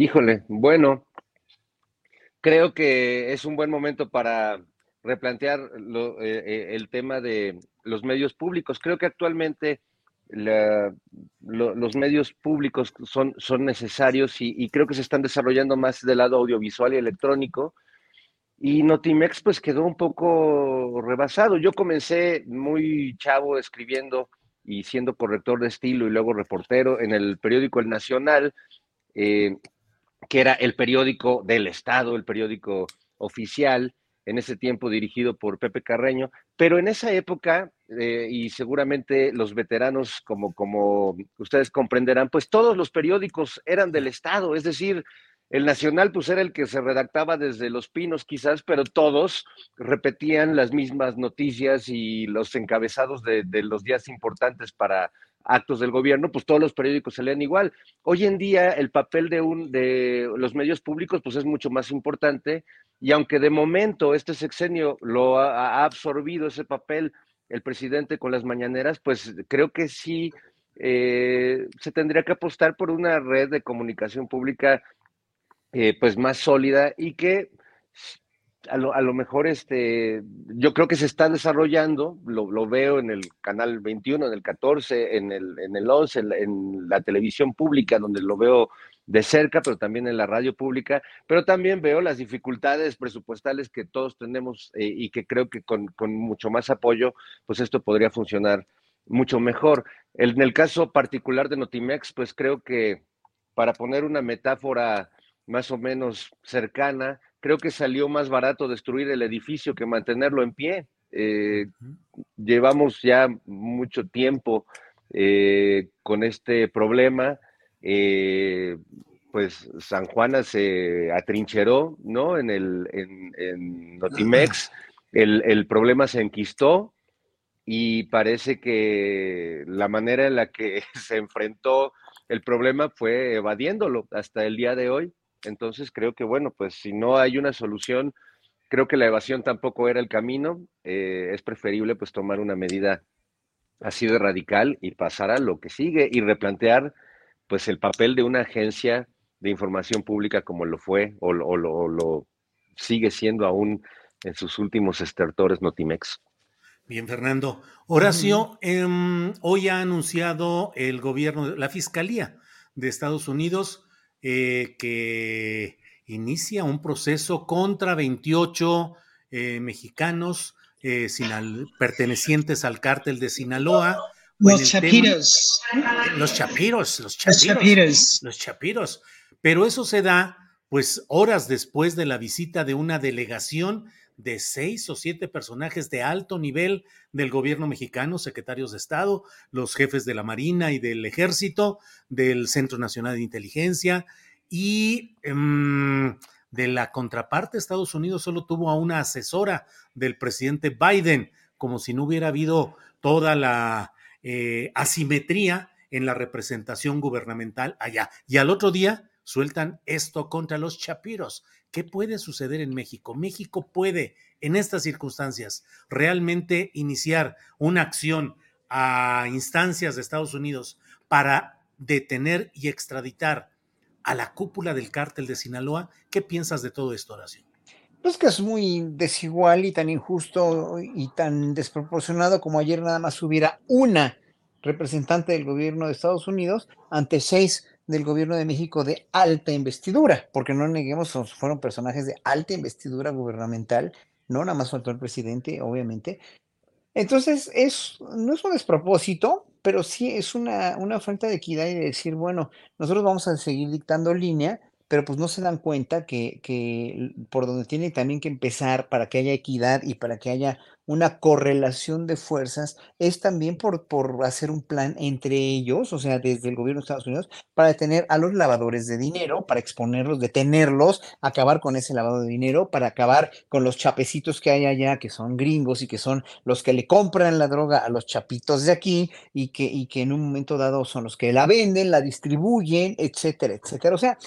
Híjole, bueno, creo que es un buen momento para replantear eh, eh, el tema de los medios públicos. Creo que actualmente los medios públicos son, son necesarios y, y, creo que se están desarrollando más del lado audiovisual y electrónico. Y Notimex pues quedó un poco rebasado. Yo comencé muy chavo escribiendo y siendo corrector de estilo y luego reportero en el periódico El Nacional, eh, que era el periódico del Estado, el periódico oficial, en ese tiempo dirigido por Pepe Carreño, pero en esa época, eh, y seguramente los veteranos, como, como ustedes comprenderán, pues todos los periódicos eran del Estado, es decir, el Nacional pues era el que se redactaba desde Los Pinos quizás, pero todos repetían las mismas noticias y los encabezados de, de los días importantes para actos del gobierno, pues todos los periódicos se leen igual. Hoy en día el papel de, un, de los medios públicos pues es mucho más importante y aunque de momento este sexenio lo ha, absorbido ese papel el presidente con las mañaneras, pues creo que sí eh, se tendría que apostar por una red de comunicación pública eh, pues más sólida y que a lo, a lo, mejor este, yo creo que se está desarrollando, lo, lo, veo en el canal 21, en el 14, en el, en el 11, en la, televisión pública, donde lo veo de cerca, pero también en la radio pública, pero también veo las dificultades presupuestales que todos tenemos eh, y que creo que con, con, mucho más apoyo, pues esto podría funcionar mucho mejor. En el caso particular de Notimex, pues creo que para poner una metáfora más o menos cercana, creo que salió más barato destruir el edificio que mantenerlo en pie. Eh, uh -huh. Llevamos ya mucho tiempo eh, con este problema. Eh, pues San Juana se atrincheró, ¿no? En el en, en Notimex, <clears throat> el, el, problema se enquistó y parece que la manera en la que <laughs> se enfrentó el problema fue evadiéndolo hasta el día de hoy. Entonces creo que, bueno, pues si no hay una solución, creo que la evasión tampoco era el camino. Eh, es preferible pues tomar una medida así de radical y pasar a lo que sigue y replantear pues el papel de una agencia de información pública como lo fue o, o, o, o lo sigue siendo aún en sus últimos estertores Notimex. Bien, Fernando. Horacio, eh, hoy ha anunciado el gobierno, la Fiscalía de Estados Unidos, eh, que inicia un proceso contra 28 eh, mexicanos eh, sinal, pertenecientes al cártel de Sinaloa. Los chapiros. Tema, los chapiros. Los chapiros. Los chapiros. Los chapiros. Pero eso se da pues horas después de la visita de una delegación de seis o siete personajes de alto nivel del gobierno mexicano, secretarios de Estado, los jefes de la Marina y del Ejército, del Centro Nacional de Inteligencia y um, de la contraparte, Estados Unidos solo tuvo a una asesora del presidente Biden, como si no hubiera habido toda la eh, asimetría en la representación gubernamental allá. Y al otro día sueltan esto contra los chapiros. ¿Qué puede suceder en México? México puede, en estas circunstancias, realmente iniciar una acción a instancias de Estados Unidos para detener y extraditar a la cúpula del cártel de Sinaloa. ¿Qué piensas de todo esto, Horacio? Pues que es muy desigual y tan injusto y tan desproporcionado como ayer nada más hubiera una representante del gobierno de Estados Unidos ante seis del gobierno de México de alta investidura, porque no neguemos, fueron personajes de alta investidura gubernamental, no nada más faltó el presidente, obviamente. Entonces, es, no es un despropósito, pero sí es una, una falta de equidad y de decir, bueno, nosotros vamos a seguir dictando línea, pero pues no se dan cuenta que, por donde tiene también que empezar para que haya equidad y para que haya una correlación de fuerzas es también por, por hacer un plan entre ellos, o sea, desde el gobierno de Estados Unidos, para detener a los lavadores de dinero, para exponerlos, detenerlos, acabar con ese lavado de dinero, para acabar con los chapecitos que hay allá, que son gringos y que son los que le compran la droga a los chapitos de aquí y que, y que en un momento dado son los que la venden, la distribuyen, etcétera, etcétera. O sea,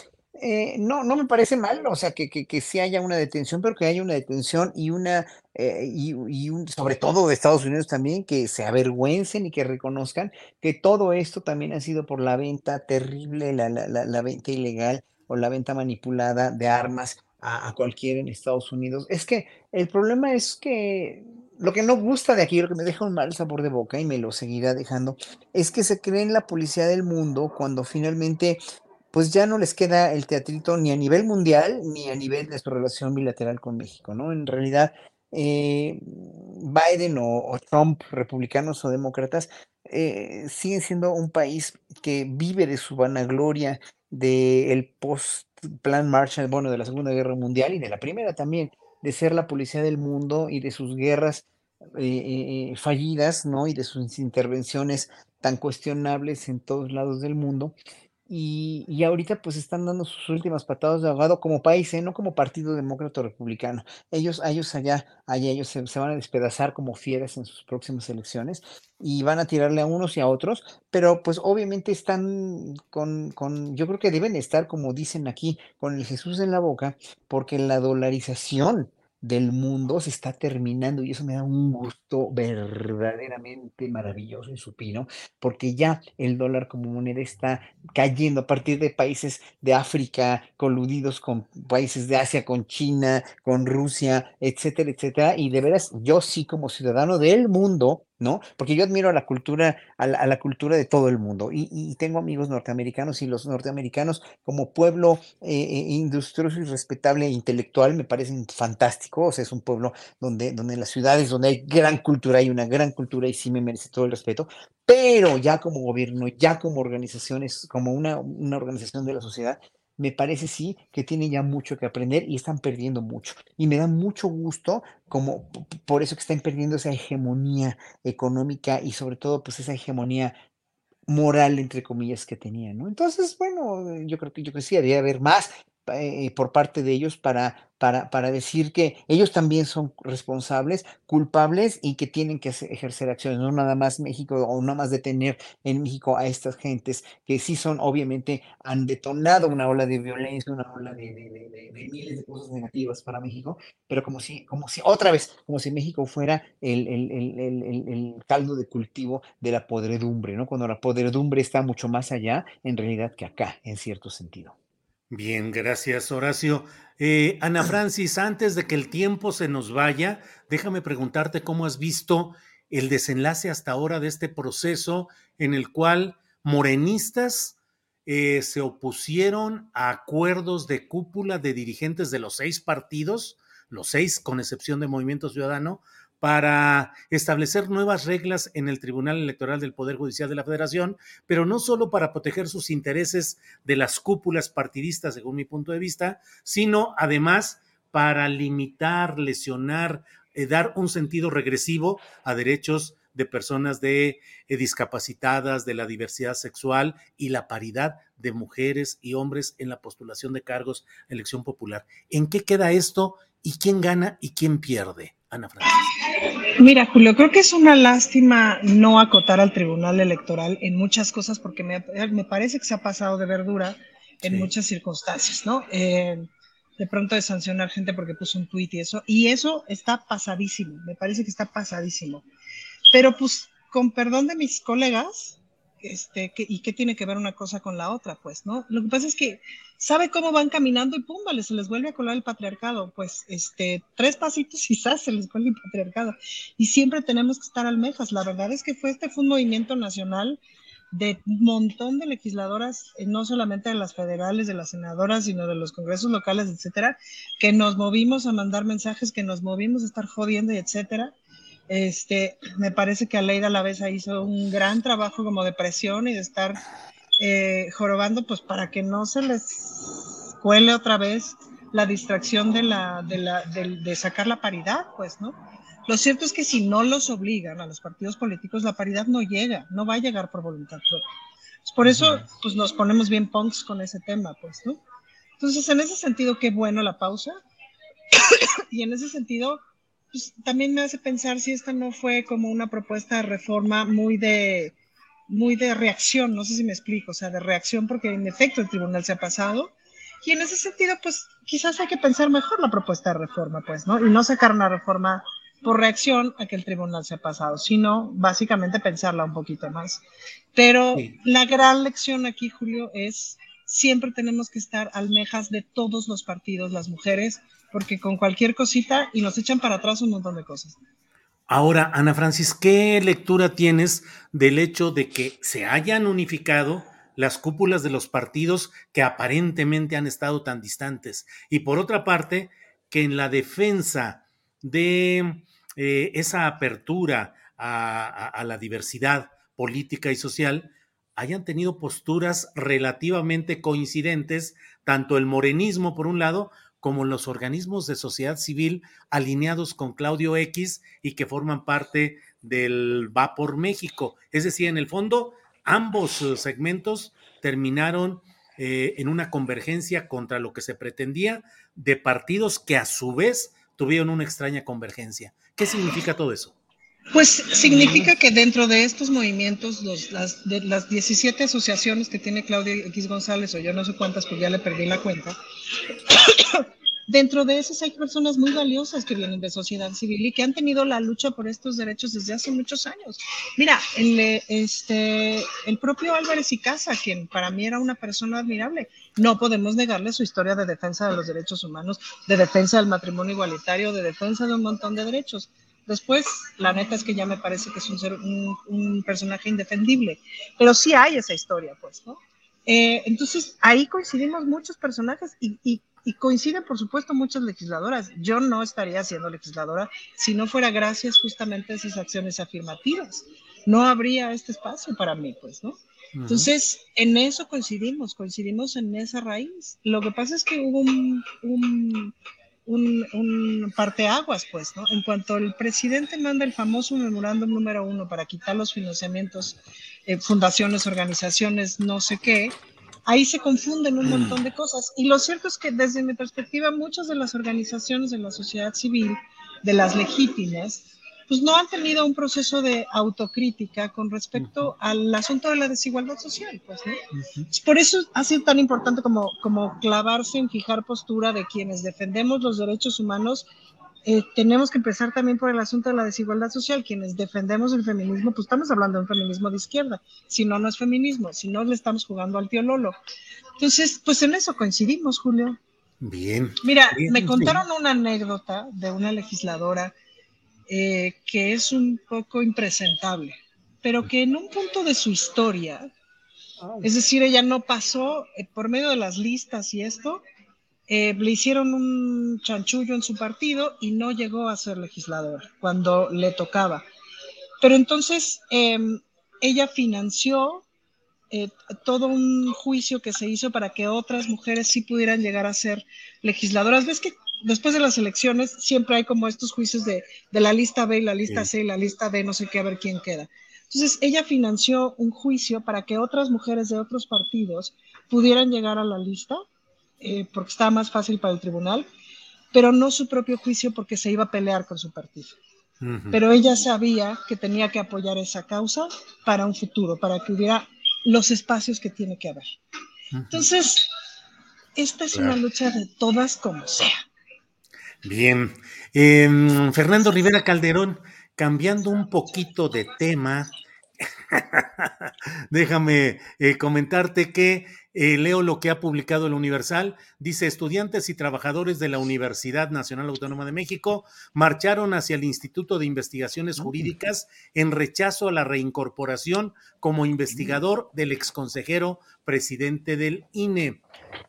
eh, no, no me parece mal, o sea, que, que, que sí haya una detención, pero que haya una detención y una, eh, y, y un, sobre todo de Estados Unidos también, que se avergüencen y que reconozcan que todo esto también ha sido por la venta terrible, la, la, la, la venta ilegal o la venta manipulada de armas a, a cualquiera en Estados Unidos. Es que el problema es que lo que no gusta de aquí, lo que me deja un mal sabor de boca y me lo seguirá dejando, es que se creen la policía del mundo cuando finalmente pues ya no les queda el teatrito ni a nivel mundial ni a nivel de su relación bilateral con México, ¿no? En realidad, eh, Biden o, Trump, republicanos o demócratas, eh, siguen siendo un país que vive de su vanagloria del post-plan Marshall, bueno, de la Segunda Guerra Mundial y de la Primera también, de ser la policía del mundo y de sus guerras eh fallidas, ¿no? Y de sus intervenciones tan cuestionables en todos lados del mundo. Y, y, ahorita pues están dando sus últimas patadas de ahogado como país, ¿eh? no como partido demócrata o republicano. Ellos, ellos allá, allá ellos se, se, van a despedazar como fieras en sus próximas elecciones y van a tirarle a unos y a otros, pero pues obviamente están con, con, yo creo que deben estar, como dicen aquí, con el Jesús en la boca, porque la dolarización del mundo se está terminando y eso me da un gusto verdaderamente maravilloso y supino, porque ya el dólar como moneda está cayendo a partir de países de África coludidos con países de Asia, con China, con Rusia, etcétera, etcétera. Y de veras, yo sí como ciudadano del mundo, ¿no? Porque yo admiro a la cultura, a la, cultura de todo el mundo y, y, tengo amigos norteamericanos y los norteamericanos como pueblo eh, eh, industrioso y respetable e intelectual me parecen fantásticos, o sea, es un pueblo donde, donde en las ciudades, donde hay gran cultura, hay una gran cultura y sí me merece todo el respeto, pero ya como gobierno, ya como organizaciones, como una, una organización de la sociedad, me parece sí que tienen ya mucho que aprender y están perdiendo mucho. Y me da mucho gusto como por eso que están perdiendo esa hegemonía económica y sobre todo pues esa hegemonía moral entre comillas que tenían, ¿no? Entonces, bueno, yo creo que yo creo que sí debería haber más eh, por parte de ellos para para, para decir que ellos también son responsables, culpables y que tienen que ejercer acciones, no nada más México o no más detener en México a estas gentes que sí son, obviamente, han detonado una ola de violencia, una ola de, de, de, de miles de cosas negativas para México, pero como si, como si, otra vez, como si México fuera el, el, el, el caldo de cultivo de la podredumbre, ¿no? Cuando la podredumbre está mucho más allá, en realidad, que acá, en cierto sentido. Bien, gracias Horacio. Eh, Ana Francis, antes de que el tiempo se nos vaya, déjame preguntarte cómo has visto el desenlace hasta ahora de este proceso en el cual morenistas eh, se opusieron a acuerdos de cúpula de dirigentes de los seis partidos, los seis con excepción de Movimiento Ciudadano, para establecer nuevas reglas en el Tribunal Electoral del Poder Judicial de la Federación, pero no solo para proteger sus intereses de las cúpulas partidistas, según mi punto de vista, sino además para limitar, lesionar, eh, dar un sentido regresivo a derechos de personas de eh, discapacitadas, de la diversidad sexual y la paridad de mujeres y hombres en la postulación de cargos, elección popular. ¿En qué queda esto y quién gana y quién pierde? Ana Francis. Mira, Julio, creo que es una lástima no acotar al Tribunal Electoral en muchas cosas porque me, me parece que se ha pasado de verdura en sí. muchas circunstancias, ¿no? Eh, de pronto de sancionar gente porque puso un tuit y eso, y eso está pasadísimo, me parece que está pasadísimo. Pero pues, con perdón de mis colegas, este, ¿y qué tiene que ver una cosa con la otra? Pues, ¿no? Lo que pasa es que sabe cómo van caminando y pum, vale, se les vuelve a colar el patriarcado. Pues, este, tres pasitos y se les vuelve el patriarcado. Y siempre tenemos que estar almejas. La verdad es que fue este fue un movimiento nacional de un montón de legisladoras, eh, no solamente de las federales, de las senadoras, sino de los congresos locales, etcétera, que nos movimos a mandar mensajes, que nos movimos a estar jodiendo etcétera. Este, me parece que Aleida Lavesa hizo un gran trabajo como de presión y de estar eh, jorobando, pues para que no se les cuele otra vez la distracción de, la, de, la, de sacar la paridad, pues, ¿no? Lo cierto es que si no los obligan a los partidos políticos, la paridad no llega, no va a llegar por voluntad propia. Por eso, pues nos ponemos bien punks con ese tema, pues, ¿no? Entonces, en ese sentido, qué bueno la pausa. <coughs> y en ese sentido, pues también me hace pensar si esta no fue como una propuesta de reforma muy de, muy de reacción, no sé si me explico, o sea, de reacción porque en efecto el tribunal se ha pasado. Y en ese sentido, pues quizás hay que pensar mejor la propuesta de reforma, pues, ¿no? Y no sacar una reforma por reacción a que el tribunal se ha pasado, sino básicamente pensarla un poquito más. Pero la gran lección aquí, Julio, es siempre tenemos que estar almejas de todos los partidos, las mujeres, porque con cualquier cosita y nos echan para atrás un montón de cosas. Ahora, Ana Francis, ¿qué lectura tienes del hecho de que se hayan unificado las cúpulas de los partidos que aparentemente han estado tan distantes? Y por otra parte, que en la defensa de eh, esa apertura a, la diversidad política y social hayan tenido posturas relativamente coincidentes, tanto el morenismo por un lado, como los organismos de sociedad civil alineados con Claudio X y que forman parte del Va por México. Es decir, en el fondo, ambos eh, segmentos terminaron eh, en una convergencia contra lo que se pretendía de partidos que a su vez tuvieron una extraña convergencia. ¿Qué significa todo eso? Pues significa que dentro de estos movimientos, las, de las 17 asociaciones que tiene Claudia X González, o yo no sé cuántas, pues ya le perdí la cuenta, <coughs> dentro de esas hay personas muy valiosas que vienen de sociedad civil y que han tenido la lucha por estos derechos desde hace muchos años. Mira, el, este, el propio Álvarez y Casa, quien para mí era una persona admirable, no podemos negarle su historia de defensa de los derechos humanos, de defensa del matrimonio igualitario, de defensa de un montón de derechos. Después, la neta es que ya me parece que es un, ser, un, personaje indefendible, pero sí hay esa historia, pues, ¿no? Eh, entonces, ahí coincidimos muchos personajes y, y y coinciden, por supuesto, muchas legisladoras. Yo no estaría siendo legisladora si no fuera gracias justamente a esas acciones afirmativas. No habría este espacio para mí, pues, ¿no? Entonces, en eso coincidimos, coincidimos en esa raíz. Lo que pasa es que hubo un, un, un, parteaguas, pues, ¿no? En cuanto el presidente manda el famoso memorándum número uno para quitar los financiamientos, eh, fundaciones, organizaciones, no sé qué, ahí se confunden un montón de cosas. Y lo cierto es que desde mi perspectiva, muchas de las organizaciones de la sociedad civil, de las legítimas, pues no han tenido un proceso de autocrítica con respecto al asunto de la desigualdad social, pues, ¿no? Por eso ha sido tan importante como, como clavarse en fijar postura de quienes defendemos los derechos humanos eh, tenemos que empezar también por el asunto de la desigualdad social. Quienes defendemos el feminismo, pues estamos hablando de un feminismo de izquierda. Si no, no es feminismo. Si no, le estamos jugando al tío Lolo. Entonces, pues en eso coincidimos, Julio. Bien. Mira, me contaron una anécdota de una legisladora eh, que es un poco impresentable, pero que en un punto de su historia, es decir, ella no pasó eh, por medio de las listas y esto, eh, le hicieron un chanchullo en su partido y no llegó a ser legislador cuando le tocaba. Pero entonces em, ella financió eh, todo un juicio que se hizo para que otras mujeres sí pudieran llegar a ser legisladoras. Ves que después de las elecciones siempre hay como estos juicios de, la lista B y la lista C y la lista D, no sé qué, a ver quién queda. Entonces ella financió un juicio para que otras mujeres de otros partidos pudieran llegar a la lista eh, porque estaba más fácil para el tribunal, pero no su propio juicio porque se iba a pelear con su partido. Pero ella sabía que tenía que apoyar esa causa para un futuro, para que hubiera los espacios que tiene que haber. Entonces, esta es una lucha de todas como sea. Bien. Em, Fernando Rivera Calderón, cambiando un poquito de tema, <laughs> Déjame eh, comentarte que eh, leo lo que ha publicado el Universal. Dice, estudiantes y trabajadores de la Universidad Nacional Autónoma de México marcharon hacia el Instituto de Investigaciones Jurídicas en rechazo a la reincorporación como investigador del exconsejero presidente del INE.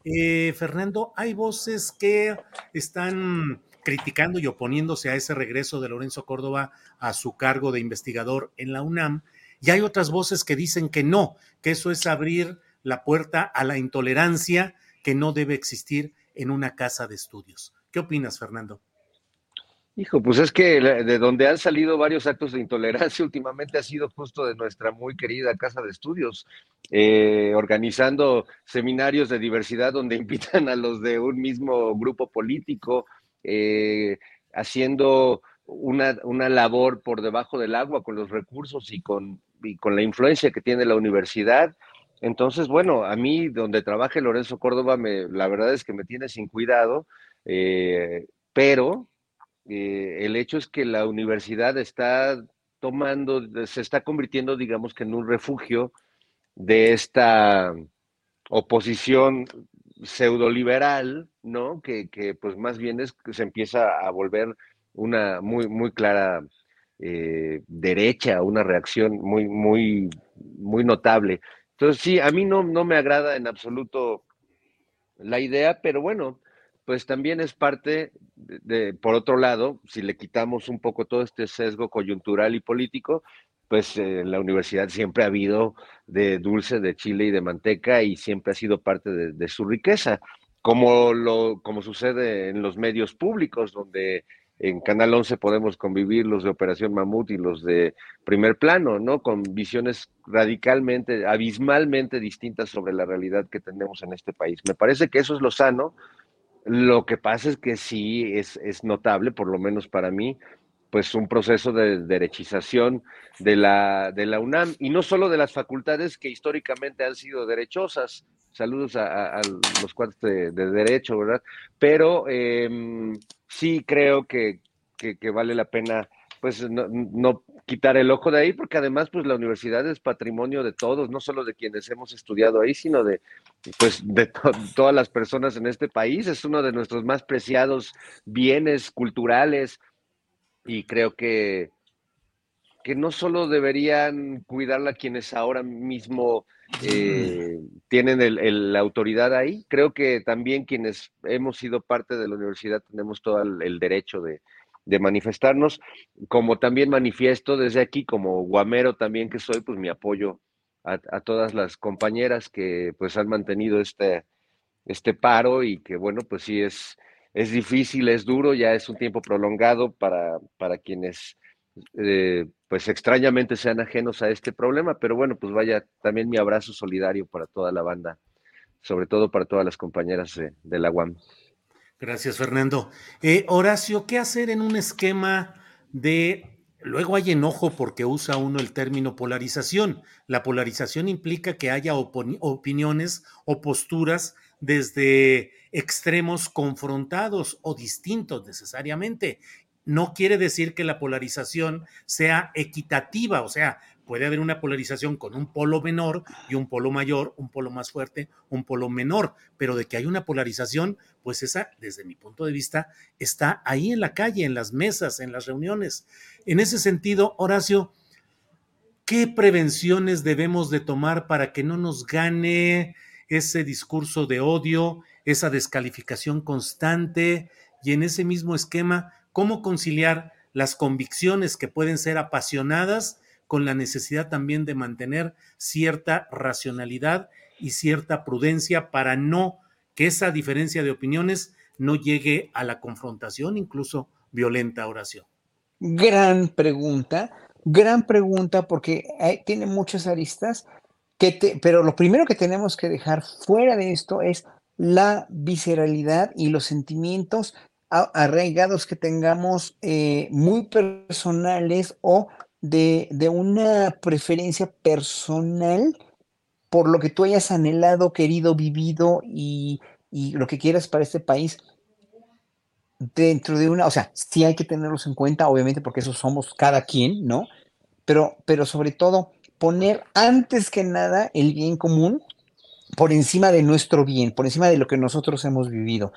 Eh, Fernando, hay voces que están criticando y oponiéndose a ese regreso de Lorenzo Córdoba a su cargo de investigador en la UNAM. Y hay otras voces que dicen que no, que eso es abrir la puerta a la intolerancia que no debe existir en una casa de estudios. ¿Qué opinas, Fernando? Hijo, pues es que de donde han salido varios actos de intolerancia <laughs> últimamente ha sido justo de nuestra muy querida casa de estudios, eh, organizando seminarios de diversidad donde <laughs> invitan a los de un mismo grupo político, eh, haciendo una, una, labor por debajo del agua con los recursos y con, y con la influencia que tiene la universidad entonces, bueno, a mí donde trabaje Lorenzo Córdoba, me, la verdad es que me tiene sin cuidado, eh, pero eh, el hecho es que la universidad está tomando, se está convirtiendo, digamos que en un refugio de esta oposición pseudoliberal, ¿no? Que, que pues más bien es que se empieza a volver una muy, muy clara eh, derecha, una reacción muy, muy, muy notable. Entonces, sí, a mí no, no me agrada en absoluto la idea, pero bueno, pues también es parte de, por otro lado, si le quitamos un poco todo este sesgo coyuntural y político, pues en la universidad siempre ha habido de dulce, de chile y de manteca y siempre ha sido parte de, de su riqueza, como, lo, como sucede en los medios públicos, donde en Canal 11 podemos convivir los de Operación Mamut y los de primer plano, ¿no? Con visiones radicalmente, abismalmente distintas sobre la realidad que tenemos en este país. Me parece que eso es lo sano. Lo que pasa es que sí es, es notable, por lo menos para mí, pues un proceso de derechización de la, de la UNAM y no solo de las facultades que históricamente han sido derechosas. Saludos a, los cuartos de, derecho, ¿verdad? Pero em, sí creo que, vale la pena pues no, quitar el ojo de ahí, porque además pues la universidad es patrimonio de todos, no solo de quienes hemos estudiado ahí, sino de pues de todas las personas en este país, es uno de nuestros más preciados bienes culturales y creo que, que no solo deberían cuidarla quienes ahora mismo eh, tienen el, la autoridad ahí. Creo que también quienes hemos sido parte de la universidad tenemos todo el, derecho de, manifestarnos, como también manifiesto desde aquí, como guamero también que soy, pues mi apoyo a, todas las compañeras que pues han mantenido este, este paro y que bueno, pues sí es, es difícil, es duro, ya es un tiempo prolongado para, para quienes eh, pues extrañamente sean ajenos a este problema, pero bueno, pues vaya también mi abrazo solidario para toda la banda, sobre todo para todas las compañeras de, la UAM. Gracias, Fernando. Eh, Horacio, ¿qué hacer en un esquema de... Luego hay enojo porque usa uno el término polarización. La polarización implica que haya opiniones o posturas desde extremos confrontados o distintos necesariamente no quiere decir que la polarización sea equitativa, o sea, puede haber una polarización con un polo menor y un polo mayor, un polo más fuerte, un polo menor, pero de que hay una polarización, pues esa, desde mi punto de vista, está ahí en la calle, en las mesas, en las reuniones. En ese sentido, Horacio, ¿qué prevenciones debemos de tomar para que no nos gane ese discurso de odio, esa descalificación constante y en ese mismo esquema, cómo conciliar las convicciones que pueden ser apasionadas con la necesidad también de mantener cierta racionalidad y cierta prudencia para no que esa diferencia de opiniones no llegue a la confrontación, incluso violenta oración. Gran pregunta, gran pregunta porque tiene muchas aristas, pero lo primero que tenemos que dejar fuera de esto es la visceralidad y los sentimientos arraigados que tengamos eh, muy personales o de, una preferencia personal por lo que tú hayas anhelado, querido, vivido y, lo que quieras para este país dentro de una, o sea, sí hay que tenerlos en cuenta, obviamente, porque eso somos cada quien, ¿no? Pero, pero sobre todo, poner antes que nada el bien común por encima de nuestro bien, por encima de lo que nosotros hemos vivido.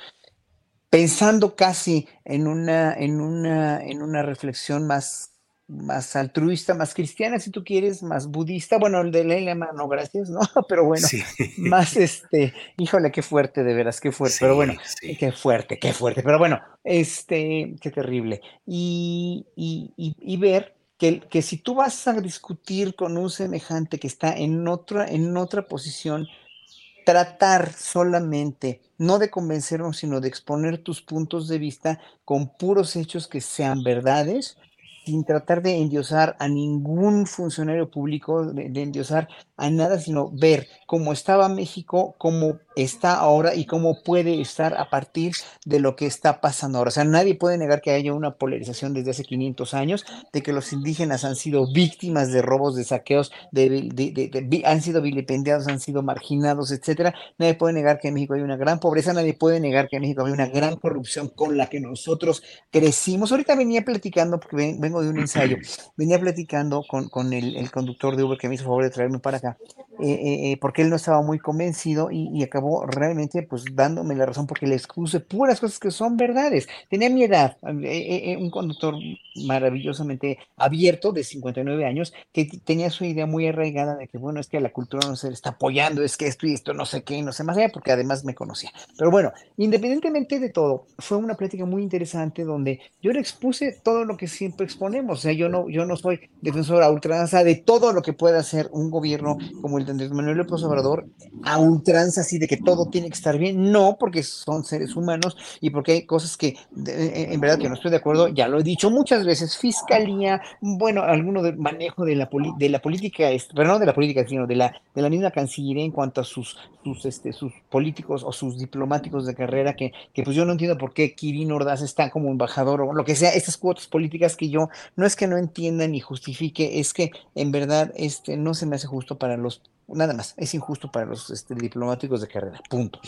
Pensando casi en una, en una, en una reflexión más más altruista, más cristiana, si tú quieres, más budista. Bueno, el de Lema, no, gracias, ¿no? <laughs> Pero bueno, más este, híjole, qué fuerte, de veras, qué fuerte. pero bueno, qué fuerte, qué fuerte. Pero bueno, este, qué terrible. Y, y, y, ver que, que, si tú vas a discutir con un semejante que está en otra, en otra posición, tratar solamente, no de convencernos, sino de exponer tus puntos de vista con puros hechos que sean verdades, sin tratar de endiosar a ningún funcionario público, de, de, endiosar a nada, sino ver cómo estaba México, cómo está ahora y cómo puede estar a partir de lo que está pasando ahora. O sea, nadie puede negar que haya una polarización desde hace 500 años, de que los indígenas han sido víctimas de robos, de saqueos, de, han sido vilipendiados, han sido marginados, etcétera. Nadie puede negar que en México hay una gran pobreza, nadie puede negar que en México hay una gran corrupción con la que nosotros crecimos. Ahorita venía platicando, porque vengo de un ensayo, venía platicando con, con el, el conductor de Uber que me hizo favor de traerme para acá eh, eh, eh, porque él no estaba muy convencido y, acabó realmente pues dándome la razón porque le expuse puras cosas que son verdades. Tenía mi edad, un conductor maravillosamente abierto de 59 años que tenía su idea muy arraigada de que bueno, es que la cultura no se le está apoyando, es que esto y esto no sé qué, no sé más allá, porque además me conocía. Pero bueno, independientemente de todo, fue una plática muy interesante donde yo le expuse todo lo que siempre exponemos, o sea, yo no, yo no soy defensor a ultranza de todo lo que pueda hacer un gobierno como el de Manuel López Obrador a ultranza así de que todo tiene que estar bien, no, porque son seres humanos y porque hay cosas que en verdad que no estoy de acuerdo, ya lo he dicho muchas veces, fiscalía, bueno, alguno del manejo de la, de la política, pero no de la política, sino de la, de la misma Cancillería en cuanto a sus, sus, este, sus políticos o sus diplomáticos de carrera, que, que pues yo no entiendo por qué Kirin Ordaz está como embajador o lo que sea, estas cuotas políticas que yo no es que no entienda ni justifique, es que en verdad este, no se me hace justo para los nada más, es injusto para los este, diplomáticos de carrera, punto.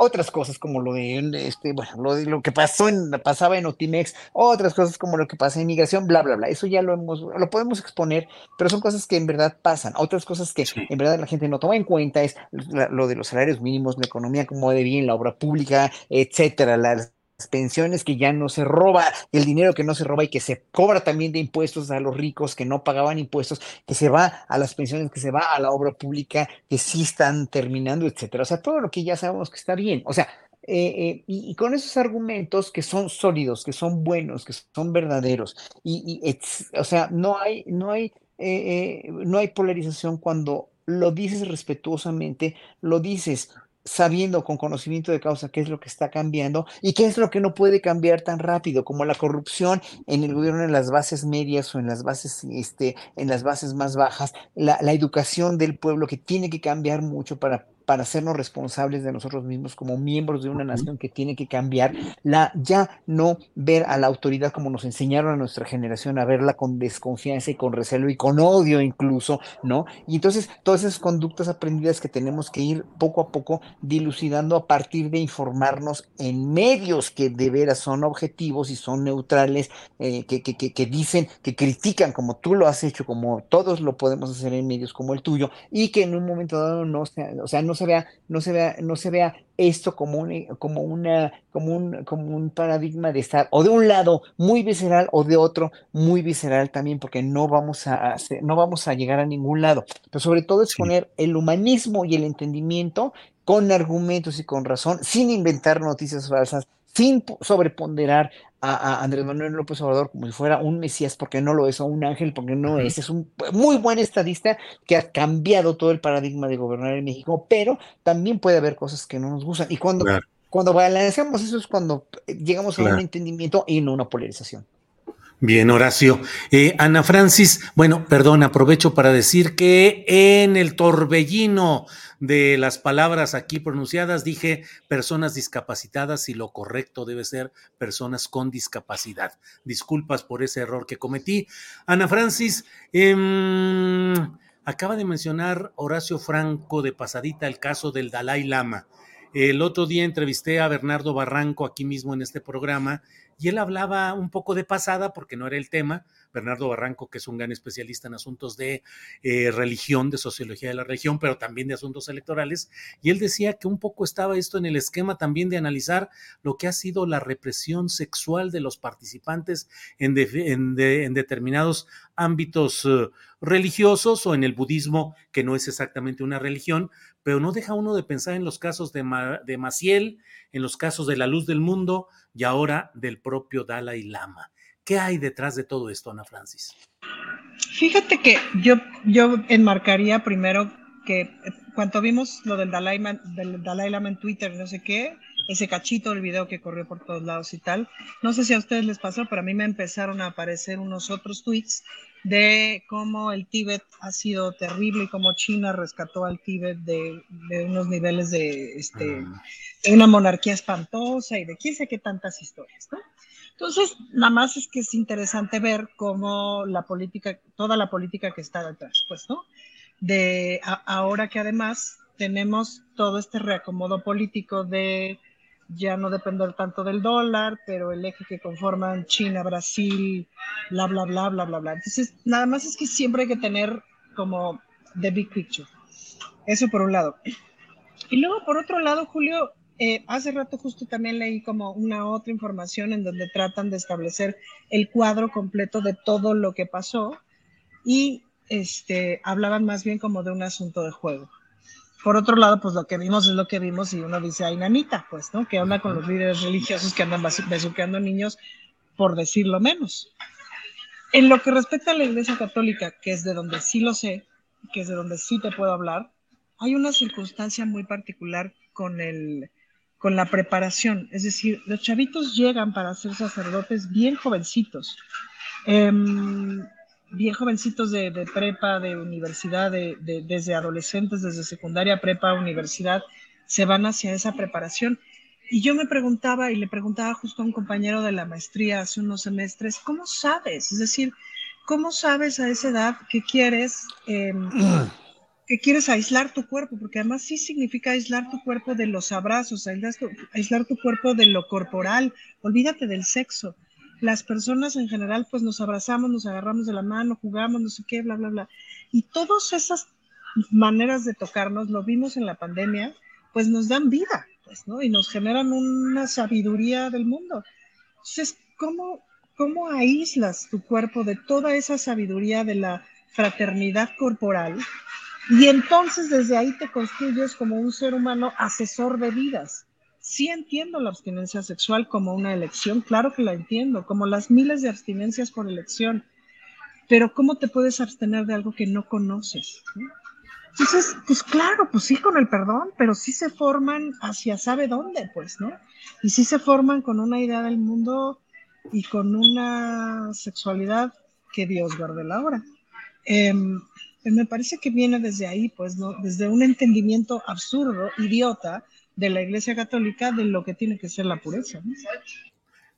Otras cosas como lo de este, bueno, lo de lo que pasó en, pasaba en Otimex, otras cosas como lo que pasa en inmigración, bla, bla, bla. Eso ya lo hemos, lo podemos exponer, pero son cosas que en verdad pasan. Otras cosas que en verdad la gente no toma en cuenta es lo de los salarios mínimos, la economía como de bien, la obra pública, etcétera, las pensiones que ya no se roba, el dinero que no se roba y que se cobra también de impuestos a los ricos que no pagaban impuestos, que se va a las pensiones, que se va a la obra pública, que sí están terminando, etcétera. O sea, todo lo que ya sabemos que está bien. O sea, eh, eh, y, con esos argumentos que son sólidos, que son buenos, que son verdaderos, y, o sea, no hay, no hay, eh, no hay polarización cuando lo dices respetuosamente, lo dices sabiendo con conocimiento de causa qué es lo que está cambiando y qué es lo que no puede cambiar tan rápido, como la corrupción en el gobierno en las bases medias o en las bases, este, en las bases más bajas, la, la educación del pueblo que tiene que cambiar mucho para para hacernos responsables de nosotros mismos como miembros de una nación que tiene que cambiar, la ya no ver a la autoridad como nos enseñaron a nuestra generación a verla con desconfianza y con recelo y con odio incluso, ¿no? Y entonces todas esas conductas aprendidas que tenemos que ir poco a poco dilucidando a partir de informarnos en medios que de veras son objetivos y son neutrales, eh, que, que, que, que dicen, que critican como tú lo has hecho, como todos lo podemos hacer en medios como el tuyo, y que en un momento dado no, sea, o sea, no se vea, no se vea, no se vea esto como un, como una, como un, como un paradigma de estar o de un lado muy visceral o de otro muy visceral también, porque no vamos a hacer, no vamos a llegar a ningún lado. Pero sobre todo es poner el humanismo y el entendimiento con argumentos y con razón, sin inventar noticias falsas, sin sobreponderar a, Andrés Manuel López Obrador como si fuera un mesías, porque no lo es, o un ángel, porque no es. Es un muy buen estadista que ha cambiado todo el paradigma de gobernar en México, pero también puede haber cosas que no nos gustan. Y cuando, cuando balanceamos eso es cuando llegamos a un entendimiento y no una polarización. Bien, Horacio. Eh, Ana Francis, bueno, perdón, aprovecho para decir que en el torbellino de las palabras aquí pronunciadas dije personas discapacitadas y lo correcto debe ser personas con discapacidad. Disculpas por ese error que cometí. Ana Francis, em, acaba de mencionar Horacio Franco de pasadita el caso del Dalai Lama. El otro día entrevisté a Bernardo Barranco aquí mismo en este programa y él hablaba un poco de pasada porque no era el tema, Bernardo Barranco, que es un gran especialista en asuntos de eh, religión, de sociología de la religión, pero también de asuntos electorales, y él decía que un poco estaba esto en el esquema también de analizar lo que ha sido la represión sexual de los participantes en, determinados ámbitos uh, religiosos o en el budismo, que no es exactamente una religión, pero no deja uno de pensar en los casos de, de Maciel, en los casos de la luz del mundo y ahora del propio Dalai Lama. ¿Qué hay detrás de todo esto, Ana Francis? Fíjate que yo, yo enmarcaría primero que cuando vimos lo del Dalai, del Dalai Lama en Twitter, no sé qué, ese cachito del video que corrió por todos lados y tal, no sé si a ustedes les pasó, pero a mí me empezaron a aparecer unos otros tweets de cómo el Tíbet ha sido terrible y cómo China rescató al Tíbet de, de unos niveles de, este, ah. de una monarquía espantosa y de quién sé qué tantas historias, ¿no? Entonces, nada más es que es interesante ver cómo la política, toda la política que está detrás, pues, ¿no? De ahora que además tenemos todo este reacomodo político de ya no depender tanto del dólar, pero el eje que conforman China, Brasil, bla, bla, bla, bla, bla, bla. Entonces, nada más es que siempre hay que tener como the big picture. Eso por un lado. Y luego, por otro lado, Julio, eh, hace rato justo también leí como una otra información en donde tratan de establecer el cuadro completo de todo lo que pasó y este, hablaban más bien como de un asunto de juego. Por otro lado, pues lo que vimos es lo que vimos y uno dice, ay, nanita, pues, ¿no? Que habla con los líderes religiosos que andan besuqueando niños, por decirlo menos. En lo que respecta a la Iglesia Católica, que es de donde sí lo sé, que es de donde sí te puedo hablar, hay una circunstancia muy particular con el, con la preparación. Es decir, los chavitos llegan para ser sacerdotes bien jovencitos, em, bien jovencitos de, prepa, de universidad, de, desde adolescentes, desde secundaria, prepa, universidad, se van hacia esa preparación. Y yo me preguntaba, y le preguntaba justo a un compañero de la maestría hace unos semestres, ¿cómo sabes? Es decir, ¿cómo sabes a esa edad que quieres em, que quieres aislar tu cuerpo, porque además sí significa aislar tu cuerpo de los abrazos, aislar tu, cuerpo de lo corporal, olvídate del sexo. Las personas en general pues nos abrazamos, nos agarramos de la mano, jugamos, no sé qué, bla, bla, bla. Y todas esas maneras de tocarnos, lo vimos en la pandemia, pues nos dan vida, pues, ¿no? Y nos generan una sabiduría del mundo. Entonces, ¿cómo, cómo aíslas tu cuerpo de toda esa sabiduría de la fraternidad corporal? Y entonces desde ahí te construyes como un ser humano asesor de vidas. Sí entiendo la abstinencia sexual como una elección, claro que la entiendo, como las miles de abstinencias por elección, pero ¿cómo te puedes abstener de algo que no conoces? Entonces, pues claro, pues sí con el perdón, pero sí se forman hacia sabe dónde, pues, ¿no? Y sí se forman con una idea del mundo y con una sexualidad que Dios guarde la hora. Em, me parece que viene desde ahí, pues, ¿no? Desde un entendimiento absurdo, idiota, de la Iglesia Católica de lo que tiene que ser la pureza.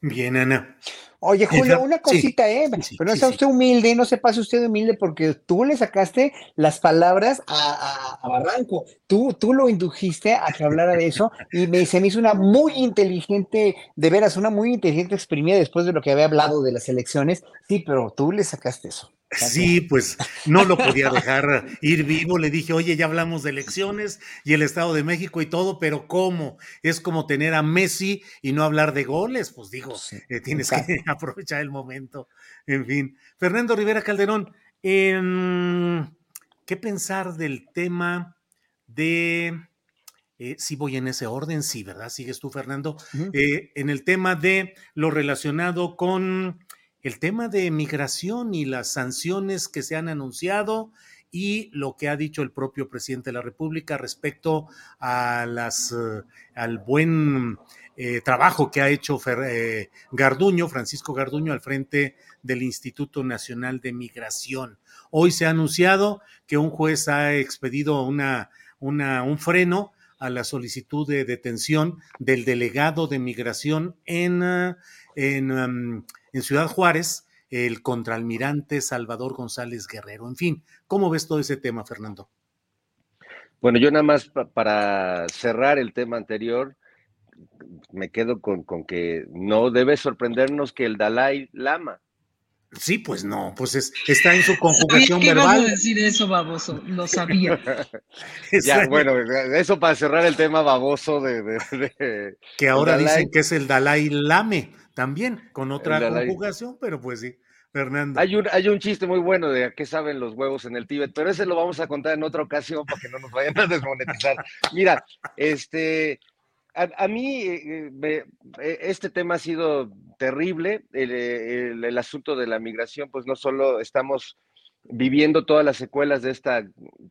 Bien, Ana. Oye, Julio, una cosita, ¿eh? Pero no sea usted humilde, no se pase usted humilde, porque tú le sacaste las palabras a, Barranco. Tú, tú lo indujiste a que hablara de eso <laughs> y me, se me hizo una muy inteligente, de veras, una muy inteligente exprimida después de lo que había hablado de las elecciones. Sí, pero tú le sacaste eso. Sí, pues no lo podía dejar ir vivo. Le dije, oye, ya hablamos de elecciones y el Estado de México y todo, pero ¿cómo? Es como tener a Messi y no hablar de goles. Pues digo, eh, tienes que <laughs> aprovechar el momento. En fin, Fernando Rivera Calderón, em, ¿qué pensar del tema de... Eh, si voy en ese orden, sí, ¿verdad? Sigues tú, Fernando. Eh, en el tema de lo relacionado con el tema de migración y las sanciones que se han anunciado y lo que ha dicho el propio presidente de la República respecto a las, eh, al buen eh, trabajo que ha hecho eh, Garduño, Francisco Garduño, al frente del Instituto Nacional de Migración. Hoy se ha anunciado que un juez ha expedido una, una, un freno a la solicitud de detención del delegado de migración en, en um, en Ciudad Juárez, el contraalmirante Salvador González Guerrero. En fin, ¿cómo ves todo ese tema, Fernando? Bueno, yo nada más para cerrar el tema anterior, me quedo con, con que no debe sorprendernos que el Dalai Lama Sí, pues no, pues es, está en su conjugación ¿Qué verbal. a decir eso, baboso? Lo sabía. <laughs> ya, bueno, eso para cerrar el tema baboso de... de, de que ahora Dalai. dicen que es el Dalai Lame, también, con otra conjugación, pero pues sí, Fernando. Hay un, hay un chiste muy bueno de a qué saben los huevos en el Tíbet, pero ese lo vamos a contar en otra ocasión para que no nos vayan a desmonetizar. <laughs> Mira, este, a, a mí eh, me- eh, este tema ha sido terrible, el, eh, el- el asunto de la migración, pues no solo estamos viviendo todas las secuelas de esta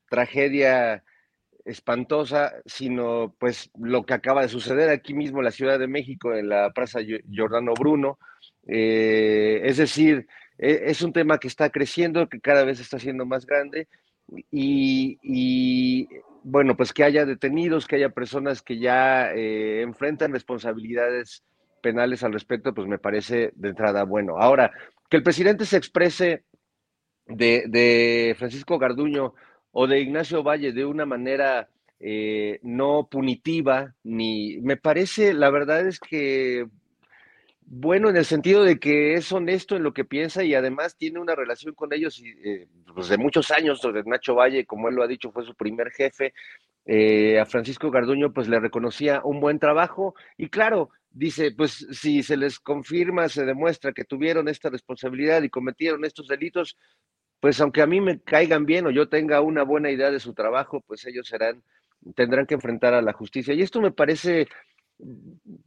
tragedia espantosa, sino pues lo que acaba de suceder aquí mismo en la Ciudad de México, en la Plaza Gio- Giordano Bruno. Eh, es decir, e- es un tema que está creciendo, que cada vez está siendo más grande y, y, bueno, pues que haya detenidos, que haya personas que ya eh, enfrentan responsabilidades penales al respecto, pues me parece de entrada bueno. Ahora, que el presidente se exprese de, de Francisco Garduño o de Ignacio Valle de una manera eh, no punitiva, ni me parece, la verdad es que bueno en el sentido de que es honesto en lo que piensa y además tiene una relación con ellos y, eh, pues de muchos años, Nacho Valle, como él lo ha dicho, fue su primer jefe. Eh, a Francisco Garduño pues le reconocía un buen trabajo y claro, dice, pues si se les confirma, se demuestra que tuvieron esta responsabilidad y cometieron estos delitos, pues aunque a mí me caigan bien o yo tenga una buena idea de su trabajo, pues ellos serán, tendrán que enfrentar a la justicia. Y esto me parece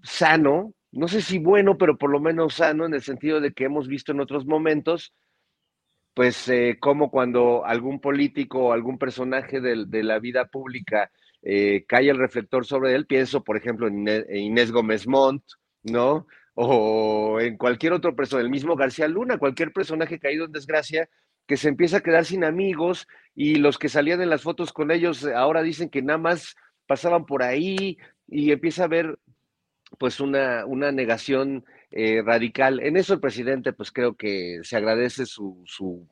sano, no sé si bueno, pero por lo menos sano en el sentido de que hemos visto en otros momentos, pues eh, como cuando algún político o algún personaje del- de, la vida pública eh, cae el reflector sobre él, pienso por ejemplo en Inés Gómez Montt, ¿no? O en cualquier otro personaje, el mismo García Luna, cualquier personaje caído en desgracia, que se empieza a quedar sin amigos y los que salían en las fotos con ellos eh, ahora dicen que nada más pasaban por ahí y empieza a haber pues una, una negación eh, radical. En eso el presidente pues creo que se agradece su, su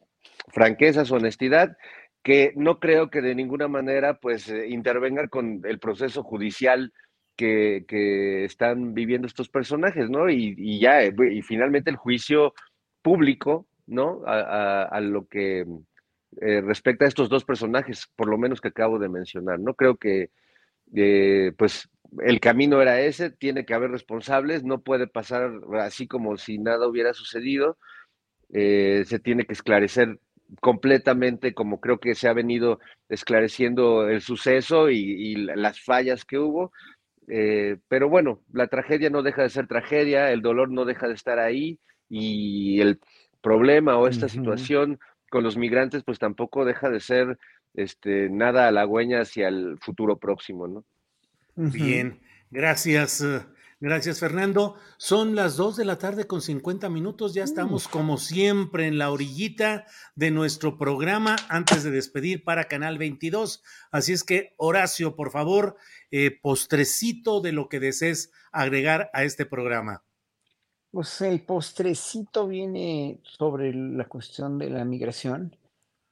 franqueza, su honestidad, que no creo que de ninguna manera pues eh, intervenga con el proceso judicial que, que están viviendo estos personajes, ¿no? Y, y ya, y finalmente el juicio público, ¿no? A, lo que eh, respecta a estos dos personajes, por lo menos que acabo de mencionar, ¿no? Creo que eh, pues el camino era ese, tiene que haber responsables, no puede pasar así como si nada hubiera sucedido, eh, se tiene que esclarecer completamente como creo que se ha venido esclareciendo el suceso y, y la- las fallas que hubo, pero bueno, la tragedia no deja de ser tragedia, el dolor no deja de estar ahí y el problema o esta situación con los migrantes pues tampoco deja de ser este, nada halagüeña hacia el futuro próximo, ¿no? Bien, gracias, eh, gracias Fernando. Son las 2 de la tarde con 50 minutos, ya estamos como siempre en la orillita de nuestro programa antes de despedir para Canal 22. Así es que, Horacio, por favor, eh, postrecito de lo que desees agregar a este programa. Pues el postrecito viene sobre la cuestión de la migración.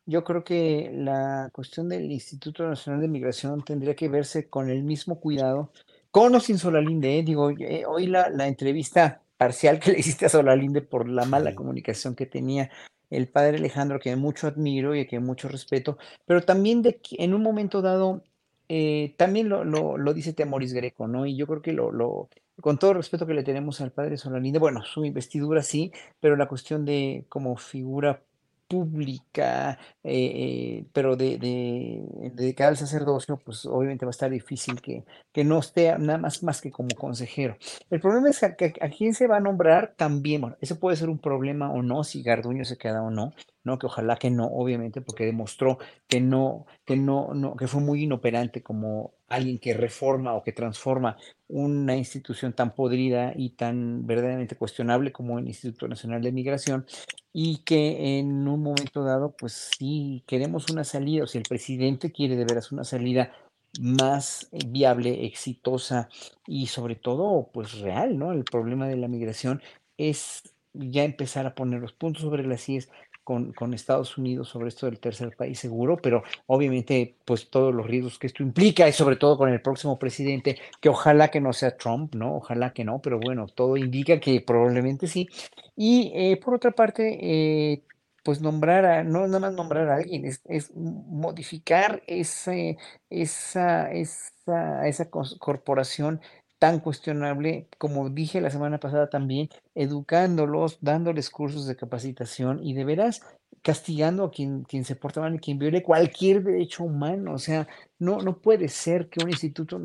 Yo creo que la cuestión del Instituto Nacional de Migración tendría que verse con el mismo cuidado, con o sin Solalinde. ¿eh? Digo, eh, hoy la, la entrevista parcial que <laughs> le hiciste a Solalinde por la mala comunicación que tenía el padre Alejandro, que mucho admiro y que mucho respeto, pero también de que en un momento dado, eh, también lo, lo, lo dice Temoris Greco, ¿no? Y yo creo que lo, lo, con todo el respeto que le tenemos al padre Solalinde, bueno, su investidura sí, pero la cuestión de como figura pública, eh, eh, pero de, de, dedicada al sacerdocio, pues obviamente va a estar difícil que, que no esté nada más, más que como consejero. El problema es que, que a quién se va a nombrar también, bueno, ese puede ser un problema o no, si Garduño se queda o no, ¿no? Que ojalá que no, obviamente, porque demostró que no, que no, no, que fue muy inoperante como alguien que reforma o que transforma una institución tan podrida y tan verdaderamente cuestionable como el Instituto Nacional de Migración y que en un momento dado, pues sí, queremos una salida, o si el presidente quiere de veras una salida más eh, viable, exitosa y sobre todo, pues real, ¿no? El problema de la migración es ya empezar a poner los puntos sobre las IES con, Estados Unidos sobre esto del tercer país seguro, pero obviamente pues todos los riesgos que esto implica y sobre todo con el próximo presidente, que ojalá que no sea Trump, ¿no? Ojalá que no, pero bueno, todo indica que probablemente sí. Y eh, por otra parte, eh, pues nombrar a, no nada más nombrar a alguien, es, es modificar ese, esa, esa, esa corporación tan cuestionable, como dije la semana pasada también, educándolos, dándoles cursos de capacitación y de veras castigando a quien, quien se porta mal y quien viole cualquier derecho humano. O sea, no, no puede ser que un instituto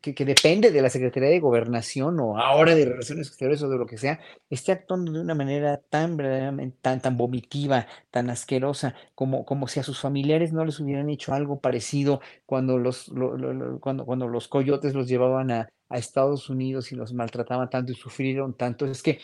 que, que, depende de la Secretaría de Gobernación o ahora de Relaciones Exteriores o de lo que sea, esté actuando de una manera tan verdaderamente, tan, tan vomitiva, tan asquerosa, como, como si a sus familiares no les hubieran hecho algo parecido cuando los, cuando, cuando los coyotes los llevaban a, a Estados Unidos y los maltrataban tanto y sufrieron tanto. Es que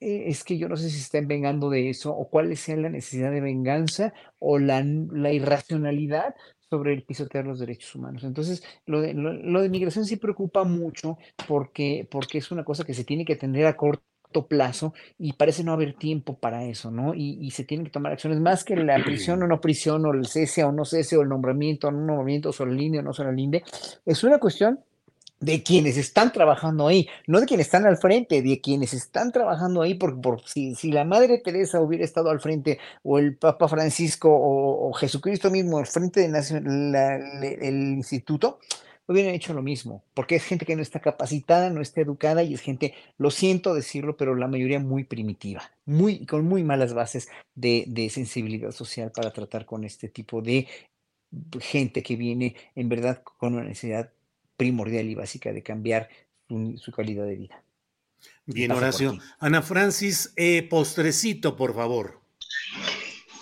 eh, es que yo no sé si estén vengando de eso o cuál sea la necesidad de venganza o la, la irracionalidad sobre el pisotear los derechos humanos. Entonces, lo de, lo, de migración sí preocupa mucho porque, porque es una cosa que se tiene que atender a corto plazo y parece no haber tiempo para eso, ¿no? Y, y, se tienen que tomar acciones más que la prisión o no prisión o el cese o no cese o el nombramiento o no nombramiento sobre el INDE o no sobre el INDE. Es una cuestión de quienes están trabajando ahí, no de quienes están al frente, de quienes están trabajando ahí, porque por, si, si, la Madre Teresa hubiera estado al frente, o el Papa Francisco, o, Jesucristo mismo al frente del instituto, hubieran hecho lo mismo, porque es gente que no está capacitada, no está educada y es gente, lo siento decirlo, pero la mayoría muy primitiva, muy, con muy malas bases de, de sensibilidad social para tratar con este tipo de gente que viene en verdad con una necesidad primordial y básica de cambiar su, calidad de vida. Bien, Horacio. Ana Francis, eh, postrecito, por favor.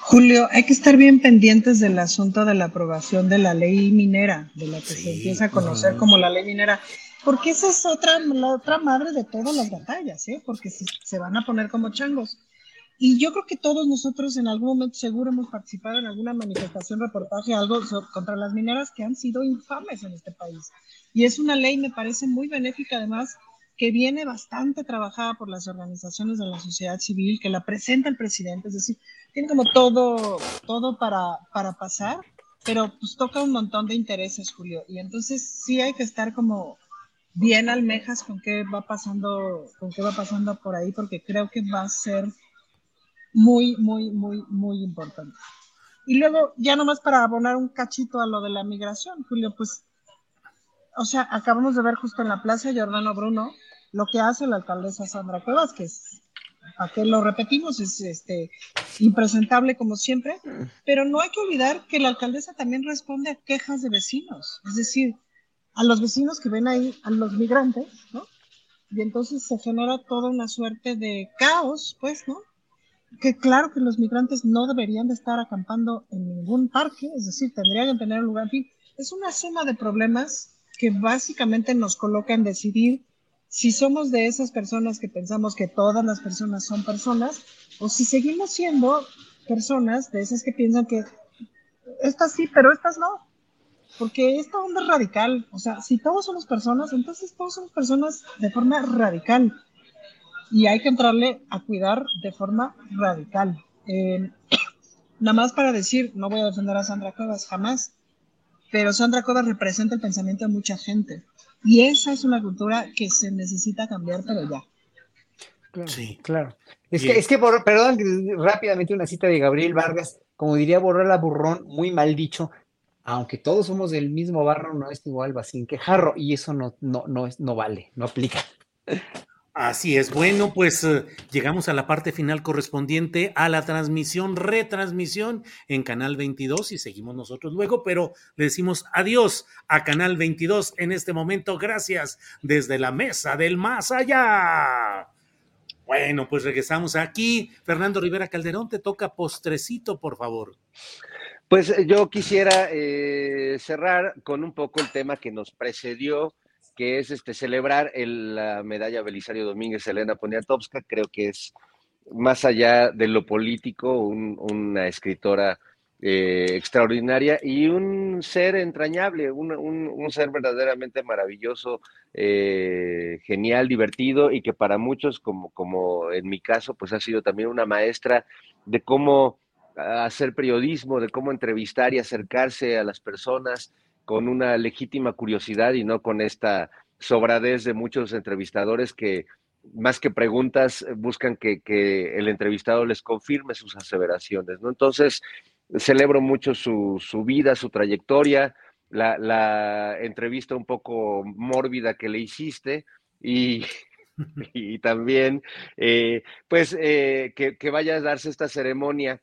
Julio, hay que estar bien pendientes del asunto de la aprobación de la ley minera, de la que se empieza a conocer como la ley minera, porque esa es otra, la otra madre de todas las batallas, ¿eh? porque se, se van a poner como changos. Y yo creo que todos nosotros en algún momento seguro hemos participado en alguna manifestación, reportaje, algo contra las mineras que han sido infames en este país. Y es una ley, me parece muy benéfica además, que viene bastante trabajada por las organizaciones de la sociedad civil, que la presenta el presidente, es decir, tiene como todo, todo para, para pasar, pero pues toca un montón de intereses, Julio. Y entonces sí hay que estar como bien almejas con qué va pasando, con qué va pasando por ahí, porque creo que va a ser muy, muy, muy, muy importante. Y luego, ya nomás para abonar un cachito a lo de la migración, Julio, pues, o sea, acabamos de ver justo en la Plaza Giordano Bruno lo que hace la alcaldesa Sandra Cuevas, que es, a que lo repetimos, es este, impresentable como siempre, pero no hay que olvidar que la alcaldesa también responde a quejas de vecinos, es decir, a los vecinos que ven ahí a los migrantes, ¿no? Y entonces se genera toda una suerte de caos, pues, ¿no? Que claro que los migrantes no deberían de estar acampando en ningún parque, es decir, tendrían que tener un lugar, en fin, es una suma de problemas que básicamente nos coloca en decidir si somos de esas personas que pensamos que todas las personas son personas o si seguimos siendo personas de esas que piensan que estas sí, pero estas no. Porque esta onda es radical, o sea, si todos somos personas, entonces todos somos personas de forma radical y hay que entrarle a cuidar de forma radical. Eh, <clears throat> nada más para decir, no voy a defender a Sandra Cuevas jamás, pero Sandra Cuevas representa el pensamiento de mucha gente. Y esa es una cultura que se necesita cambiar, pero ya. Claro, sí, claro. Es que, es que perdón, rápidamente una cita de Gabriel Vargas, como diría Borrella Burrón, muy mal dicho, aunque todos somos del mismo barro, no es igual vacín que jarro, y eso no, no, no, es, no vale, no aplica. Así es. Bueno, pues eh, llegamos a la parte final correspondiente a la transmisión, retransmisión en Canal 22 y seguimos nosotros luego, pero le decimos adiós a Canal 22 en este momento. Gracias desde la mesa del más allá. Bueno, pues regresamos aquí. Fernando Rivera Calderón, te toca postrecito, por favor. Pues eh, yo quisiera eh, cerrar con un poco el tema que nos precedió que es este, celebrar la medalla Belisario Domínguez Elena Poniatowska. Creo que es más allá de lo político, una escritora eh, extraordinaria y un ser entrañable, un, ser verdaderamente maravilloso, eh, genial, divertido y que para muchos, como, como en mi caso, pues ha sido también una maestra de cómo hacer periodismo, de cómo entrevistar y acercarse a las personas con una legítima curiosidad y no con esta sobradez de muchos entrevistadores que más que preguntas buscan que, el entrevistado les confirme sus aseveraciones, ¿no? Entonces, celebro mucho su, vida, su trayectoria, la, entrevista un poco mórbida que le hiciste y, <laughs> y también, eh, pues, eh, que, vaya a darse esta ceremonia,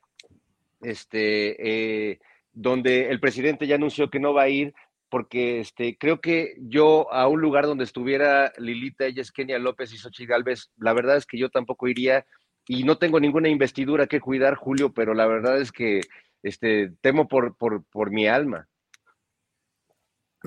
este, eh, donde el presidente ya anunció que no va a ir, porque este, creo que yo a un lugar donde estuviera Lilita, ella es Kenia López y Xochitl Galvez, la verdad es que yo tampoco iría y no tengo ninguna investidura que cuidar, Julio, pero la verdad es que este, temo por, por, por mi alma.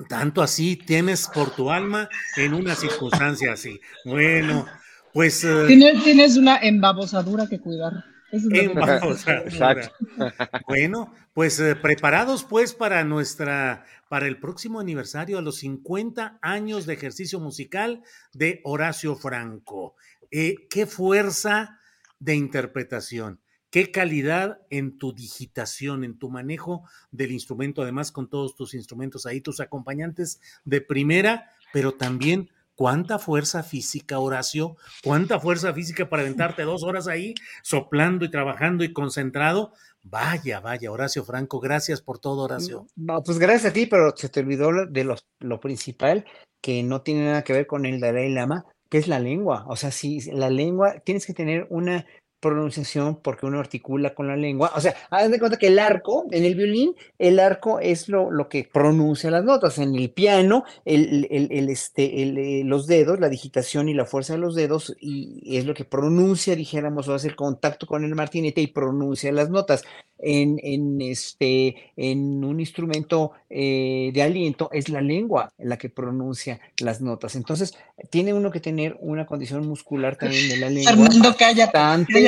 Tanto así tienes por tu alma en una circunstancia así. Bueno, pues. Eh, tienes, tienes, una embabosadura que cuidar. <laughs> Bueno, pues eh, preparados pues para nuestra, para el próximo aniversario a los 50 años de ejercicio musical de Horacio Franco. Eh, qué fuerza de interpretación qué calidad en tu digitación, en tu manejo del instrumento, además con todos tus instrumentos ahí, tus acompañantes de primera, pero también cuánta fuerza física, Horacio, cuánta fuerza física para aventarte dos horas ahí soplando y trabajando y concentrado. Vaya, vaya, Horacio Franco, gracias por todo, Horacio. Pues gracias a ti, pero se te olvidó de lo principal, que no tiene nada que ver con el Dalai Lama, que es la lengua. O sea, si la lengua, tienes que tener una pronunciación porque uno articula con la lengua. O sea, hagan de cuenta que el arco, en el violín, el arco es lo, lo que pronuncia las notas. En el piano, el, el, este, eh, los dedos, la digitación y la fuerza de los dedos, y es lo que pronuncia, dijéramos, o hace el contacto con el martinete y pronuncia las notas. En, en, este, en un instrumento eh, de aliento es la lengua la que pronuncia las notas. Entonces, tiene uno que tener una condición muscular también de la lengua. Fernando, cállate.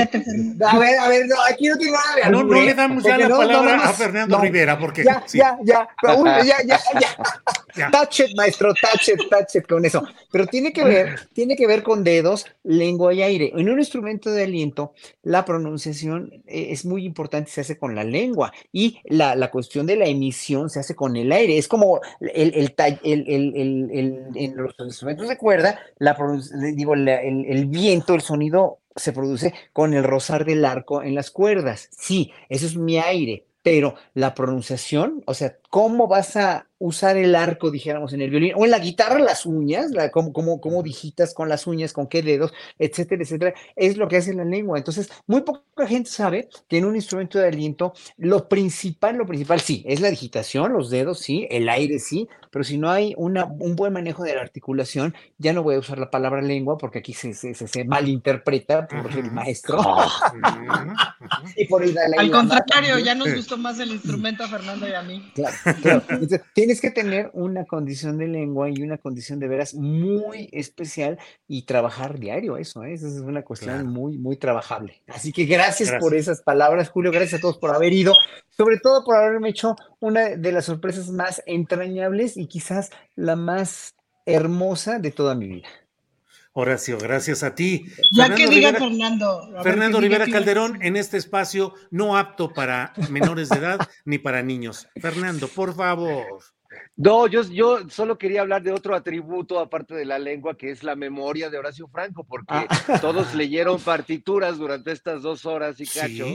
<laughs> A ver, a ver, no, aquí no tiene nada de No, no le damos ya la palabra a Fernando Rivera, porque. Ya, ya, ya, ya, <laughs> ya, ya. Touch it, maestro, touch it, touch it con eso. Pero tiene que ver, tiene que ver con dedos, lengua y aire. En un instrumento de aliento, la pronunciación eh, es muy importante, se hace con la lengua. Y la, la cuestión de la emisión se hace con el aire. Es como el, el, el, el, en los instrumentos de cuerda, la, digo, el viento, el sonido se produce con el rozar del arco en las cuerdas. Sí, eso es mi aire, pero la pronunciación, o sea, ¿cómo vas a usar el arco, dijéramos, en el violín, o en la guitarra las uñas, la, cómo, cómo, cómo, digitas con las uñas, con qué dedos, etcétera, etcétera, es lo que hace la lengua. Entonces, muy poca gente sabe que en un instrumento de aliento, lo principal, lo principal, sí, es la digitación, los dedos, sí, el aire, sí, pero si no hay una, un buen manejo de la articulación, ya no voy a usar la palabra lengua porque aquí se, se, se malinterpreta por el maestro. <laughs> y por Al contrario, ya nos gustó más el instrumento a Fernando y a mí. Claro, claro. <laughs> tienes que tener una condición de lengua y una condición de veras muy especial y trabajar diario eso, ¿eh? Esa es una cuestión muy, muy trabajable. Así que gracias, por esas palabras, Julio. Gracias a todos por haber ido, sobre todo por haberme hecho una de las sorpresas más entrañables y quizás la más hermosa de toda mi vida. Horacio, gracias a ti. Ya que diga Fernando. Fernando Rivera Calderón en este espacio no apto para menores de edad <laughs> ni para niños. Fernando, por favor. No, yo, yo solo quería hablar de otro atributo aparte de la lengua, que es la memoria de Horacio Franco, porque ah. todos leyeron partituras durante estas dos horas y cacho.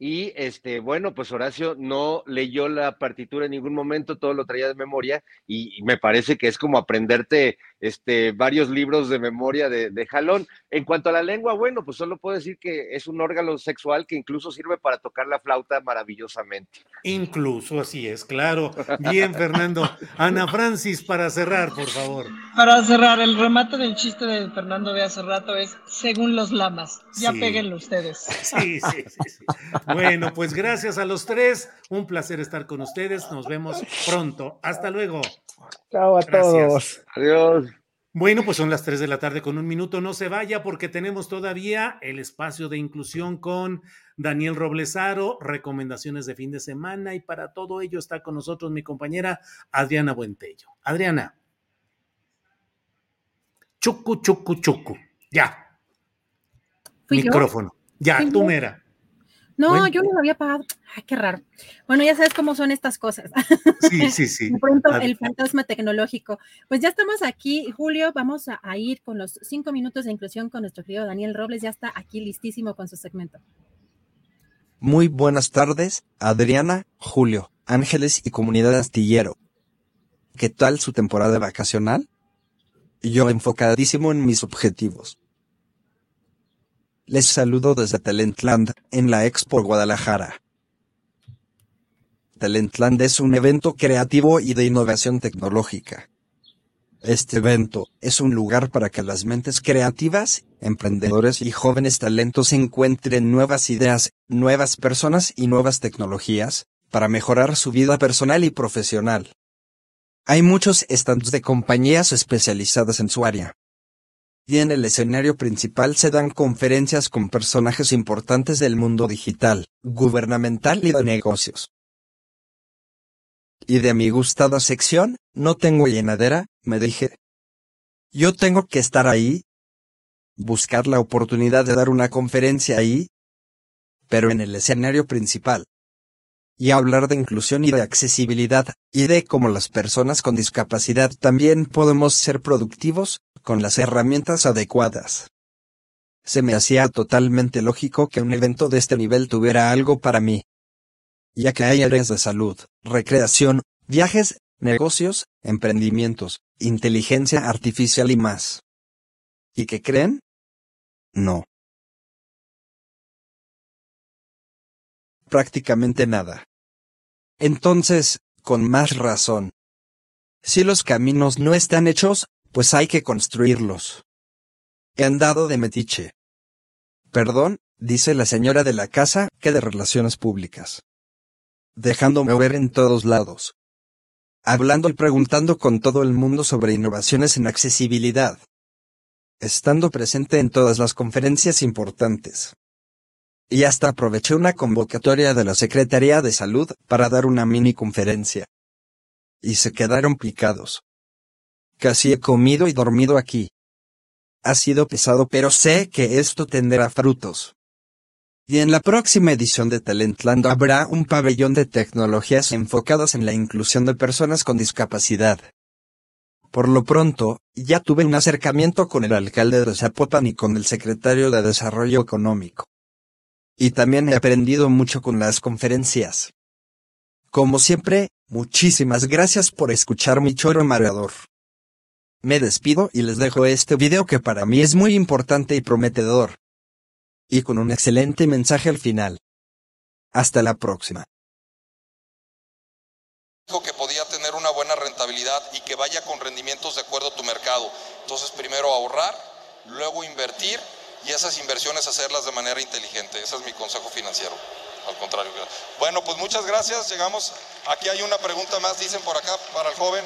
Y este, bueno, pues Horacio no leyó la partitura en ningún momento, todo lo traía de memoria, y, me parece que es como aprenderte este, varios libros de memoria de, de, jalón. En cuanto a la lengua, bueno, pues solo puedo decir que es un órgano sexual que incluso sirve para tocar la flauta maravillosamente. Incluso, así es, claro. Bien, Fernando. Ana Francis, para cerrar, por favor. Para cerrar, el remate del chiste de Fernando de hace rato es según los lamas. Ya péguenlo ustedes. Sí, sí, sí. sí. Bueno, pues gracias a los tres. Un placer estar con ustedes. Nos vemos pronto. Hasta luego. Chao a todos. Adiós. Bueno, pues son las tres de la tarde con un minuto. No se vaya porque tenemos todavía el espacio de inclusión con Daniel Roblesaro, recomendaciones de fin de semana y para todo ello está con nosotros mi compañera Adriana Buentello. Adriana. Chucu, chucu, chucu. Ya. Micrófono. Ya, tú mera. No, yo no lo había pagado. Ay, qué raro. Bueno, ya sabes cómo son estas cosas. <laughs> Sí, sí, sí. De pronto el fantasma tecnológico. Pues ya estamos aquí, Julio. Vamos a, a, ir con los cinco minutos de inclusión con nuestro querido Daniel Robles. Ya está aquí listísimo con su segmento. Muy buenas tardes, Adriana, Julio, Ángeles y comunidad astillero. ¿Qué tal su temporada vacacional? Yo enfocadísimo en mis objetivos. Les saludo desde Talentland, en la Expo Guadalajara. Talentland es un evento creativo y de innovación tecnológica. Este evento es un lugar para que las mentes creativas, emprendedores y jóvenes talentos encuentren nuevas ideas, nuevas personas y nuevas tecnologías, para mejorar su vida personal y profesional. Hay muchos stands de compañías especializadas en su área, y en el escenario principal se dan conferencias con personajes importantes del mundo digital, gubernamental y de negocios. Y de mi gustada sección, no tengo llenadera, me dije. Yo tengo que estar ahí. Buscar la oportunidad de dar una conferencia ahí. Pero en el escenario principal. Y hablar de inclusión y de accesibilidad, y de cómo las personas con discapacidad también podemos ser productivos, con las herramientas adecuadas. Se me hacía totalmente lógico que un evento de este nivel tuviera algo para mí. Ya que hay áreas de salud, recreación, viajes, negocios, emprendimientos, inteligencia artificial y más. ¿Y qué creen? No. Prácticamente nada. Entonces, con más razón. Si los caminos no están hechos, pues hay que construirlos. He andado de metiche. Perdón, dice la señora de la casa, que de relaciones públicas. Dejándome ver en todos lados. Hablando y preguntando con todo el mundo sobre innovaciones en accesibilidad. Estando presente en todas las conferencias importantes. Y hasta aproveché una convocatoria de la Secretaría de Salud para dar una mini conferencia. Y se quedaron picados. Casi he comido y dormido aquí. Ha sido pesado pero sé que esto tendrá frutos. Y en la próxima edición de Talentland habrá un pabellón de tecnologías enfocadas en la inclusión de personas con discapacidad. Por lo pronto, ya tuve un acercamiento con el alcalde de Zapopan y con el secretario de Desarrollo Económico. Y también he aprendido mucho con las conferencias. Como siempre, muchísimas gracias por escuchar mi choro mareador. Me despido y les dejo este video que para mí es muy importante y prometedor. Y con un excelente mensaje al final. Hasta la próxima. Dijo que podía tener una buena rentabilidad y que vaya con rendimientos de acuerdo a tu mercado. Entonces primero ahorrar, luego invertir y esas inversiones hacerlas de manera inteligente. Ese es mi consejo financiero. Al contrario. Bueno, pues muchas gracias. Llegamos. Aquí hay una pregunta más, dicen por acá, para el joven.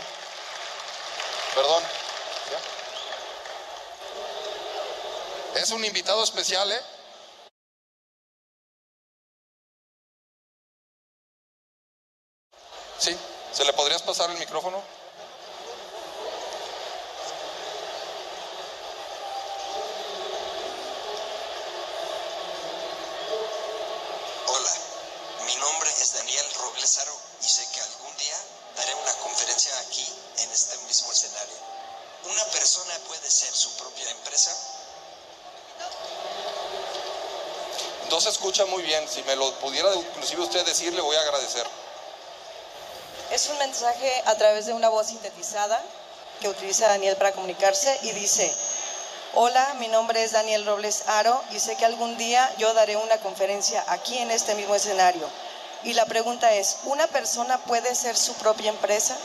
Perdón. Es un invitado especial, ¿eh? Sí, ¿se le podrías pasar el micrófono? Hola, mi nombre es Daniel Roblesaro y sé que algún día daré una conferencia aquí en este mismo escenario. ¿Una persona puede ser su propia empresa? No se escucha muy bien. Si me lo pudiera inclusive usted decir, le voy a agradecer. Es un mensaje a través de una voz sintetizada que utiliza Daniel para comunicarse y dice, hola, mi nombre es Daniel Robles Aro y sé que algún día yo daré una conferencia aquí en este mismo escenario. Y la pregunta es, ¿una persona puede ser su propia empresa?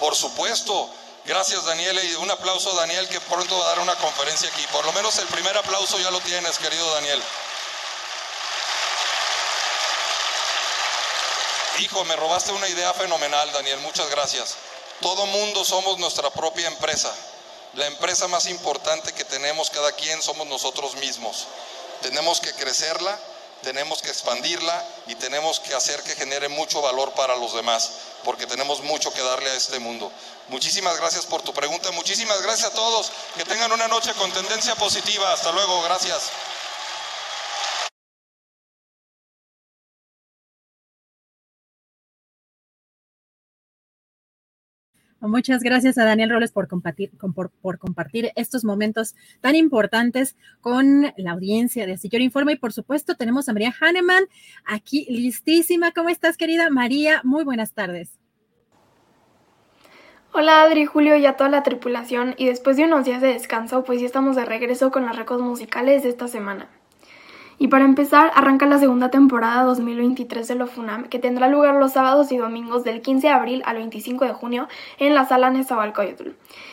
Por supuesto. Gracias Daniel y un aplauso a Daniel que pronto va a dar una conferencia aquí. Por lo menos el primer aplauso ya lo tienes, querido Daniel. Hijo, me robaste una idea fenomenal, Daniel. Muchas gracias. Todo mundo somos nuestra propia empresa. La empresa más importante que tenemos cada quien somos nosotros mismos. Tenemos que crecerla, tenemos que expandirla y tenemos que hacer que genere mucho valor para los demás, porque tenemos mucho que darle a este mundo. Muchísimas gracias por tu pregunta, muchísimas gracias a todos, que tengan una noche con tendencia positiva. Hasta luego, gracias. Muchas gracias a Daniel Robles por compartir, por, por, compartir estos momentos tan importantes con la audiencia de Astillero Informa. Y por supuesto, tenemos a María Hahnemann aquí listísima. ¿Cómo estás, querida María? Muy buenas tardes. Hola Adri, Julio y a toda la tripulación. Y después de unos días de descanso, pues ya estamos de regreso con las récords musicales de esta semana. Y para empezar, arranca la segunda temporada 2023 de Lofunam, que tendrá lugar los sábados y domingos del 15 de abril al 25 de junio en la sala Nezahualcóyotl.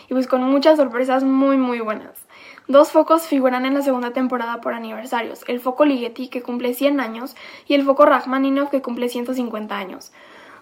Y pues con muchas sorpresas muy muy buenas. Dos focos figuran en la segunda temporada por aniversarios, el foco Ligeti que cumple 100 años y el foco Rachmaninov que cumple 150 años.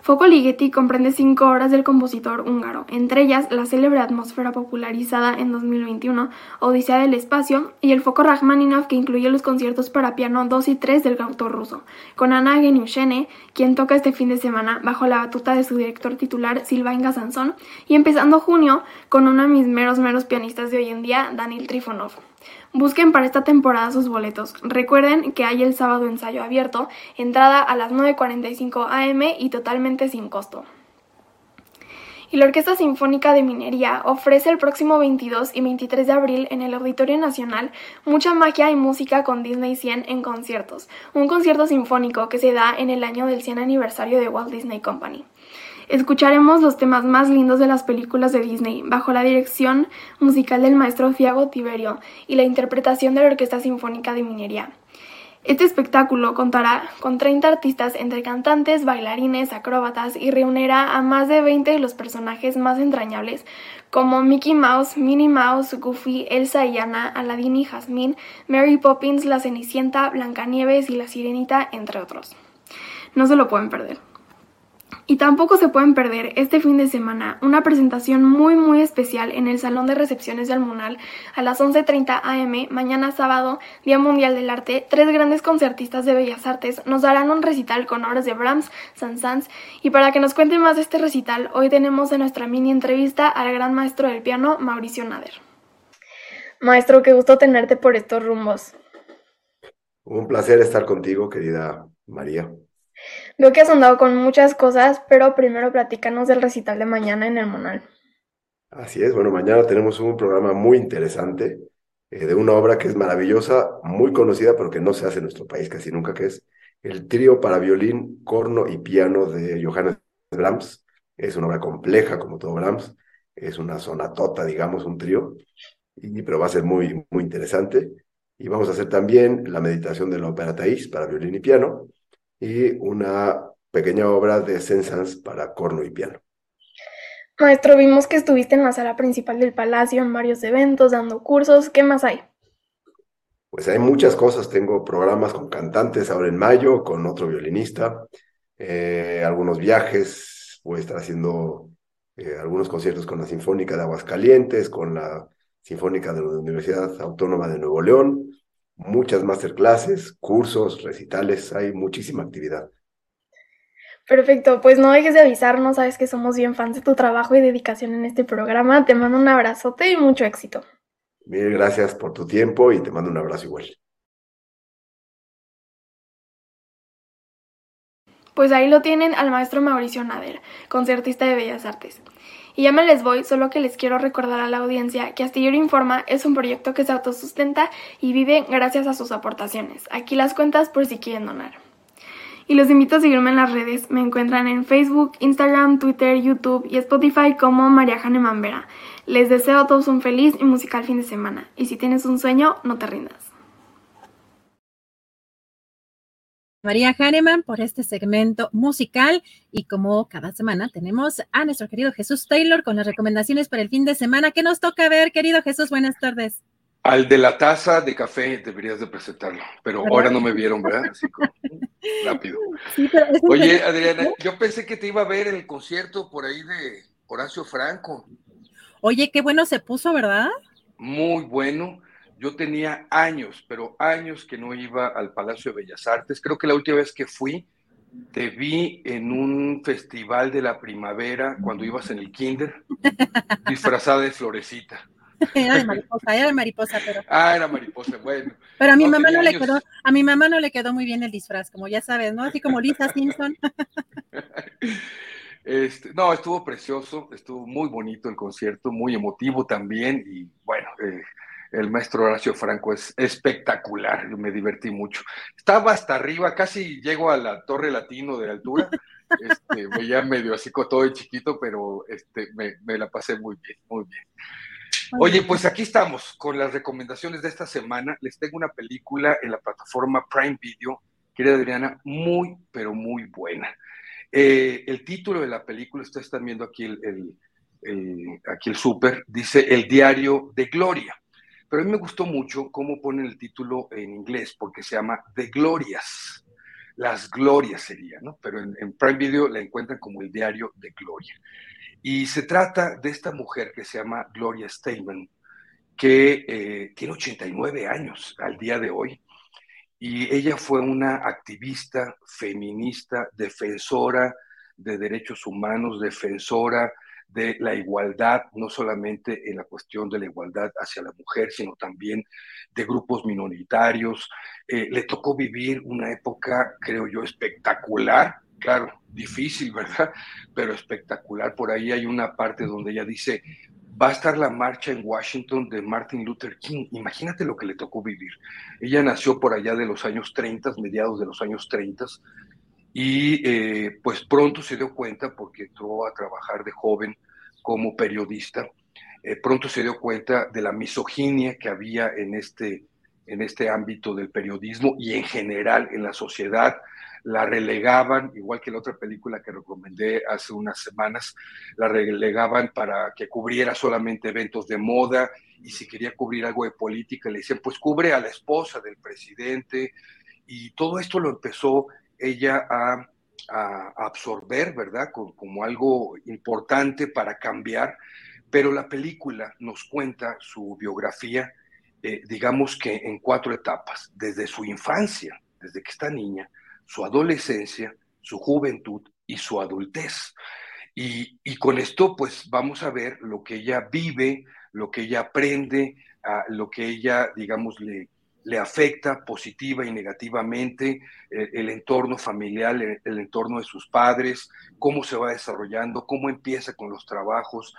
Foco Ligeti comprende cinco obras del compositor húngaro, entre ellas la célebre atmósfera popularizada en 2021, Odisea del Espacio, y el Foco Rachmaninoff que incluye los conciertos para piano 2 y 3 del autor ruso, con Ana Geniushene, quien toca este fin de semana bajo la batuta de su director titular Silvain Sansón, y empezando junio con uno de mis meros meros pianistas de hoy en día, Daniel Trifonov. Busquen para esta temporada sus boletos. Recuerden que hay el sábado ensayo abierto, entrada a las 9.45 am y totalmente sin costo. Y la Orquesta Sinfónica de Minería ofrece el próximo 22 y 23 de abril en el Auditorio Nacional mucha magia y música con Disney 100 en conciertos, un concierto sinfónico que se da en el año del 100 aniversario de Walt Disney Company. Escucharemos los temas más lindos de las películas de Disney, bajo la dirección musical del maestro Fiago Tiberio y la interpretación de la Orquesta Sinfónica de Minería. Este espectáculo contará con 30 artistas entre cantantes, bailarines, acróbatas y reunirá a más de 20 de los personajes más entrañables como Mickey Mouse, Minnie Mouse, Goofy, Elsa y Anna, Aladdin y Jasmine, Mary Poppins, La Cenicienta, Blancanieves y La Sirenita, entre otros. No se lo pueden perder. Y tampoco se pueden perder este fin de semana una presentación muy muy especial en el Salón de Recepciones de Almunal a las 11.30 am, mañana sábado, Día Mundial del Arte. Tres grandes concertistas de Bellas Artes nos darán un recital con obras de Brahms, Saint-Saëns y para que nos cuente más de este recital, hoy tenemos en nuestra mini entrevista al gran maestro del piano, Mauricio Nader. Maestro, qué gusto tenerte por estos rumbos. Un placer estar contigo, querida María. Veo que has andado con muchas cosas, pero primero platícanos del recital de mañana en el Monal. Así es, bueno, mañana tenemos un programa muy interesante eh, de una obra que es maravillosa, muy conocida, pero que no se hace en nuestro país casi nunca, que es el trío para violín, corno y piano de Johannes Brahms. Es una obra compleja, como todo Brahms, es una sonatota, digamos, un trío, y, pero va a ser muy, muy interesante. Y vamos a hacer también la meditación de la ópera Thais para violín y piano, y una pequeña obra de saint para corno y piano. Maestro, vimos que estuviste en la sala principal del palacio en varios eventos, dando cursos. ¿Qué más hay? Pues hay muchas cosas. Tengo programas con cantantes ahora en mayo, con otro violinista, eh, algunos viajes. Voy a estar haciendo eh, algunos conciertos con la Sinfónica de Aguascalientes, con la Sinfónica de la Universidad Autónoma de Nuevo León, muchas masterclasses, cursos, recitales, hay muchísima actividad. Perfecto, pues no dejes de avisarnos, sabes que somos bien fans de tu trabajo y dedicación en este programa. Te mando un abrazote y mucho éxito. Mil gracias por tu tiempo y te mando un abrazo igual. Pues ahí lo tienen al maestro Mauricio Nader, concertista de Bellas Artes. Y ya me les voy, solo que les quiero recordar a la audiencia que Astillero Informa es un proyecto que se autosustenta y vive gracias a sus aportaciones. Aquí las cuentas por si quieren donar. Y los invito a seguirme en las redes. Me encuentran en Facebook, Instagram, Twitter, YouTube y Spotify como María Jane Mambera. Les deseo a todos un feliz y musical fin de semana. Y si tienes un sueño, no te rindas. María Hahnemann por este segmento musical y como cada semana tenemos a nuestro querido Jesús Taylor con las recomendaciones para el fin de semana. ¿Qué nos toca ver, querido Jesús? Buenas tardes. Al de la taza de café deberías de presentarlo, pero ahora no me vieron, ¿verdad? Así como, <laughs> rápido. Oye, Adriana, yo pensé que te iba a ver en el concierto por ahí de Horacio Franco. Oye, qué bueno se puso, ¿verdad? Muy bueno. Yo tenía años, pero años que no iba al Palacio de Bellas Artes. Creo que la última vez que fui, te vi en un festival de la primavera cuando ibas en el kinder, <laughs> disfrazada de florecita. Era de mariposa, era de mariposa, pero. Ah, era mariposa, bueno. Pero a mi mamá no le quedó, a mi mamá no le quedó muy bien el disfraz, como ya sabes, ¿no? Así como Lisa Simpson. <laughs> Este, no, estuvo precioso, estuvo muy bonito el concierto, muy emotivo también y bueno, eh, el maestro Horacio Franco es espectacular, yo me divertí mucho. Estaba hasta arriba, casi llego a la Torre Latino de altura, <laughs> este, veía medio así con todo chiquito, pero este, me, me la pasé muy bien, muy bien. Oye, pues aquí estamos con las recomendaciones de esta semana. Les tengo una película en la plataforma Prime Video, querida Adriana, muy, pero muy buena. Eh, el título de la película, ustedes están viendo aquí el, aquí el súper, dice El diario de Gloria. Pero a mí me gustó mucho cómo ponen el título en inglés, porque se llama The Glorias. Las glorias sería, ¿no? Pero en, en Prime Video la encuentran como el diario de Gloria. Y se trata de esta mujer que se llama Gloria Steinem, que eh, tiene 89 años al día de hoy. Y ella fue una activista feminista, defensora de derechos humanos, defensora de la igualdad, no solamente en la cuestión de la igualdad hacia la mujer, sino también de grupos minoritarios. Eh, le tocó vivir una época, creo yo, espectacular claro, difícil, ¿verdad? Pero espectacular. Por ahí hay una parte donde ella dice, va a estar la marcha en Washington de Martin Luther King. Imagínate lo que le tocó vivir. Ella nació por allá de los años 30, mediados de los años 30, y eh, pues pronto se dio cuenta, porque entró a trabajar de joven como periodista, eh, pronto se dio cuenta de la misoginia que había en este, en este ámbito del periodismo y en general en la sociedad. La relegaban, igual que la otra película que recomendé hace unas semanas, la relegaban para que cubriera solamente eventos de moda y si quería cubrir algo de política le decían, pues cubre a la esposa del presidente. Y todo esto lo empezó ella a, absorber, ¿verdad? Como, algo importante para cambiar, pero la película nos cuenta su biografía, eh, digamos que en cuatro etapas, desde su infancia, desde que está niña, su adolescencia, su juventud y su adultez. Y, con esto, pues vamos a ver lo que ella vive, lo que ella aprende, lo que ella, digamos, le, le afecta positiva y negativamente, eh, el, entorno familiar, el, entorno de sus padres, cómo se va desarrollando, cómo empieza con los trabajos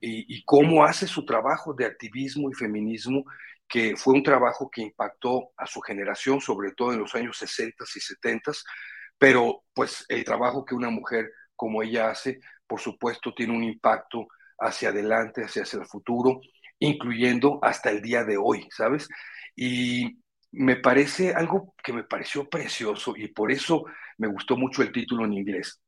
y, y cómo hace su trabajo de activismo y feminismo que fue un trabajo que impactó a su generación, sobre todo en los años 60 y 70, pero pues el trabajo que una mujer como ella hace, por supuesto, tiene un impacto hacia adelante, hacia, hacia el futuro, incluyendo hasta el día de hoy, ¿sabes? Y me parece algo que me pareció precioso y por eso me gustó mucho el título en inglés,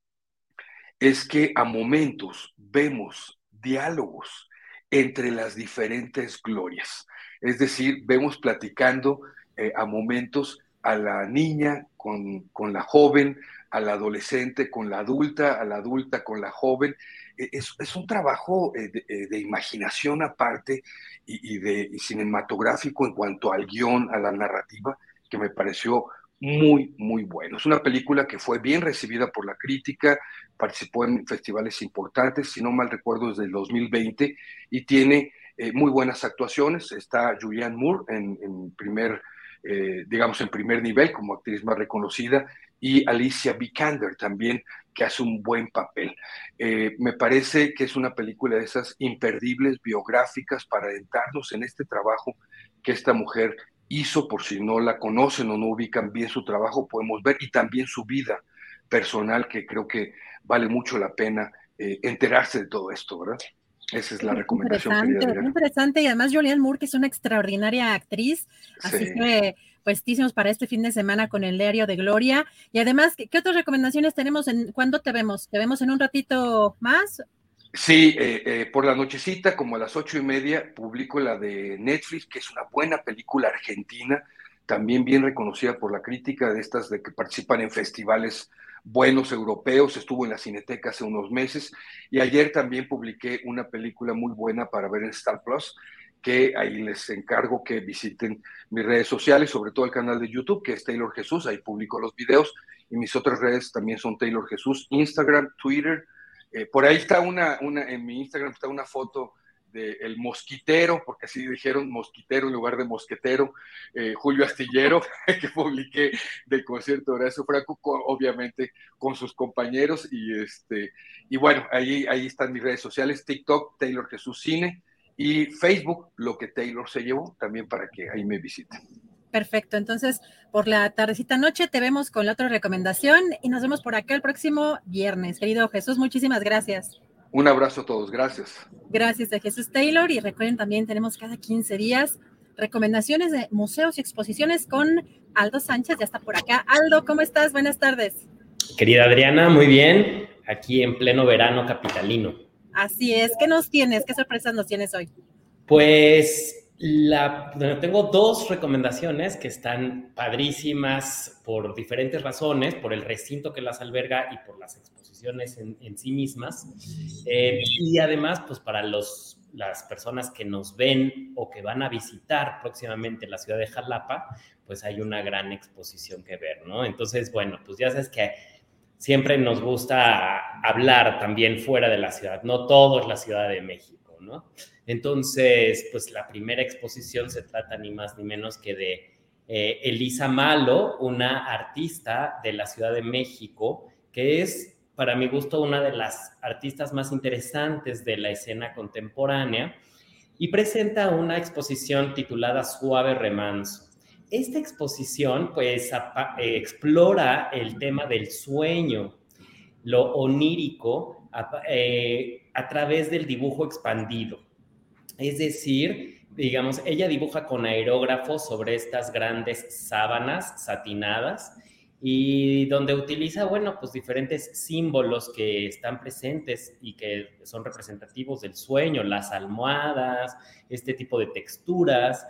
es que a momentos vemos diálogos entre las diferentes glorias. Es decir, vemos platicando eh, a momentos a la niña con, la joven, al adolescente con la adulta, a la adulta con la joven. E, es, un trabajo eh, eh, de, imaginación aparte y, de cinematográfico en cuanto al guion, a la narrativa, que me pareció muy, muy bueno. Es una película que fue bien recibida por la crítica, participó en festivales importantes, si no mal recuerdo, desde el 2020, y tiene eh, muy buenas actuaciones. Está Julianne Moore en, primer, eh, digamos, en primer nivel como actriz más reconocida y Alicia Vikander también, que hace un buen papel. Eh, me parece que es una película de esas imperdibles biográficas para adentrarnos en este trabajo que esta mujer hizo, por si no la conocen o no ubican bien su trabajo, podemos ver, y también su vida personal, que creo que vale mucho la pena enterarse de todo esto, ¿verdad? Esa es la recomendación. Interesante, muy interesante. Y además Julianne Moore, que es una extraordinaria actriz. Así que, pues, para este fin de semana con el Diario de Gloria. Y además, ¿qué, otras recomendaciones tenemos? En, ¿Cuándo te vemos? ¿Te vemos en un ratito más? Sí, eh, eh, por la nochecita, como a las ocho y media, publico la de Netflix, que es una buena película argentina, también bien reconocida por la crítica de estas de que participan en festivales buenos europeos, estuvo en la Cineteca hace unos meses y ayer también publiqué una película muy buena para ver en Star Plus, que ahí les encargo que visiten mis redes sociales, sobre todo el canal de YouTube, que es Taylor Jesús, ahí publico los videos, y mis otras redes también son Taylor Jesús, Instagram, Twitter, eh, por ahí está una, una, en mi Instagram está una foto El Mosquitero, porque así dijeron Mosquitero en lugar de Mosquetero, eh, Julio Astillero, <laughs> que publiqué del concierto de Horacio Franco, obviamente con sus compañeros, y este, y bueno, ahí, ahí están mis redes sociales, TikTok, Taylor Jesús Cine, y Facebook, lo que Taylor se llevó, también para que ahí me visiten. Perfecto, entonces por la tardecita noche te vemos con la otra recomendación y nos vemos por acá el próximo viernes. Querido Jesús, muchísimas gracias. Un abrazo a todos, gracias. Gracias a Jesús Taylor y recuerden también tenemos cada 15 días recomendaciones de museos y exposiciones con Aldo Sánchez, ya está por acá. Aldo, ¿cómo estás? Buenas tardes. Querida Adriana, muy bien, aquí en pleno verano capitalino. Así es, ¿qué nos tienes? ¿Qué sorpresas nos tienes hoy? Pues la, tengo dos recomendaciones que están padrísimas por diferentes razones, por el recinto que las alberga y por las exposiciones en, sí mismas. Eh, y además, pues para los, las personas que nos ven o que van a visitar próximamente la ciudad de Jalapa, pues hay una gran exposición que ver, ¿no? Entonces, bueno, pues ya sabes que siempre nos gusta hablar también fuera de la ciudad, no todo es la Ciudad de México, ¿no? Entonces, pues la primera exposición se trata ni más ni menos que de eh, Elisa Malo, una artista de la Ciudad de México, que es, para mi gusto, una de las artistas más interesantes de la escena contemporánea, y presenta una exposición titulada Suave Remanso. Esta exposición, pues, explora el tema del sueño, lo onírico, eh, a través del dibujo expandido. Es decir, digamos, ella dibuja con aerógrafo sobre estas grandes sábanas satinadas y donde utiliza, bueno, pues diferentes símbolos que están presentes y que son representativos del sueño, las almohadas, este tipo de texturas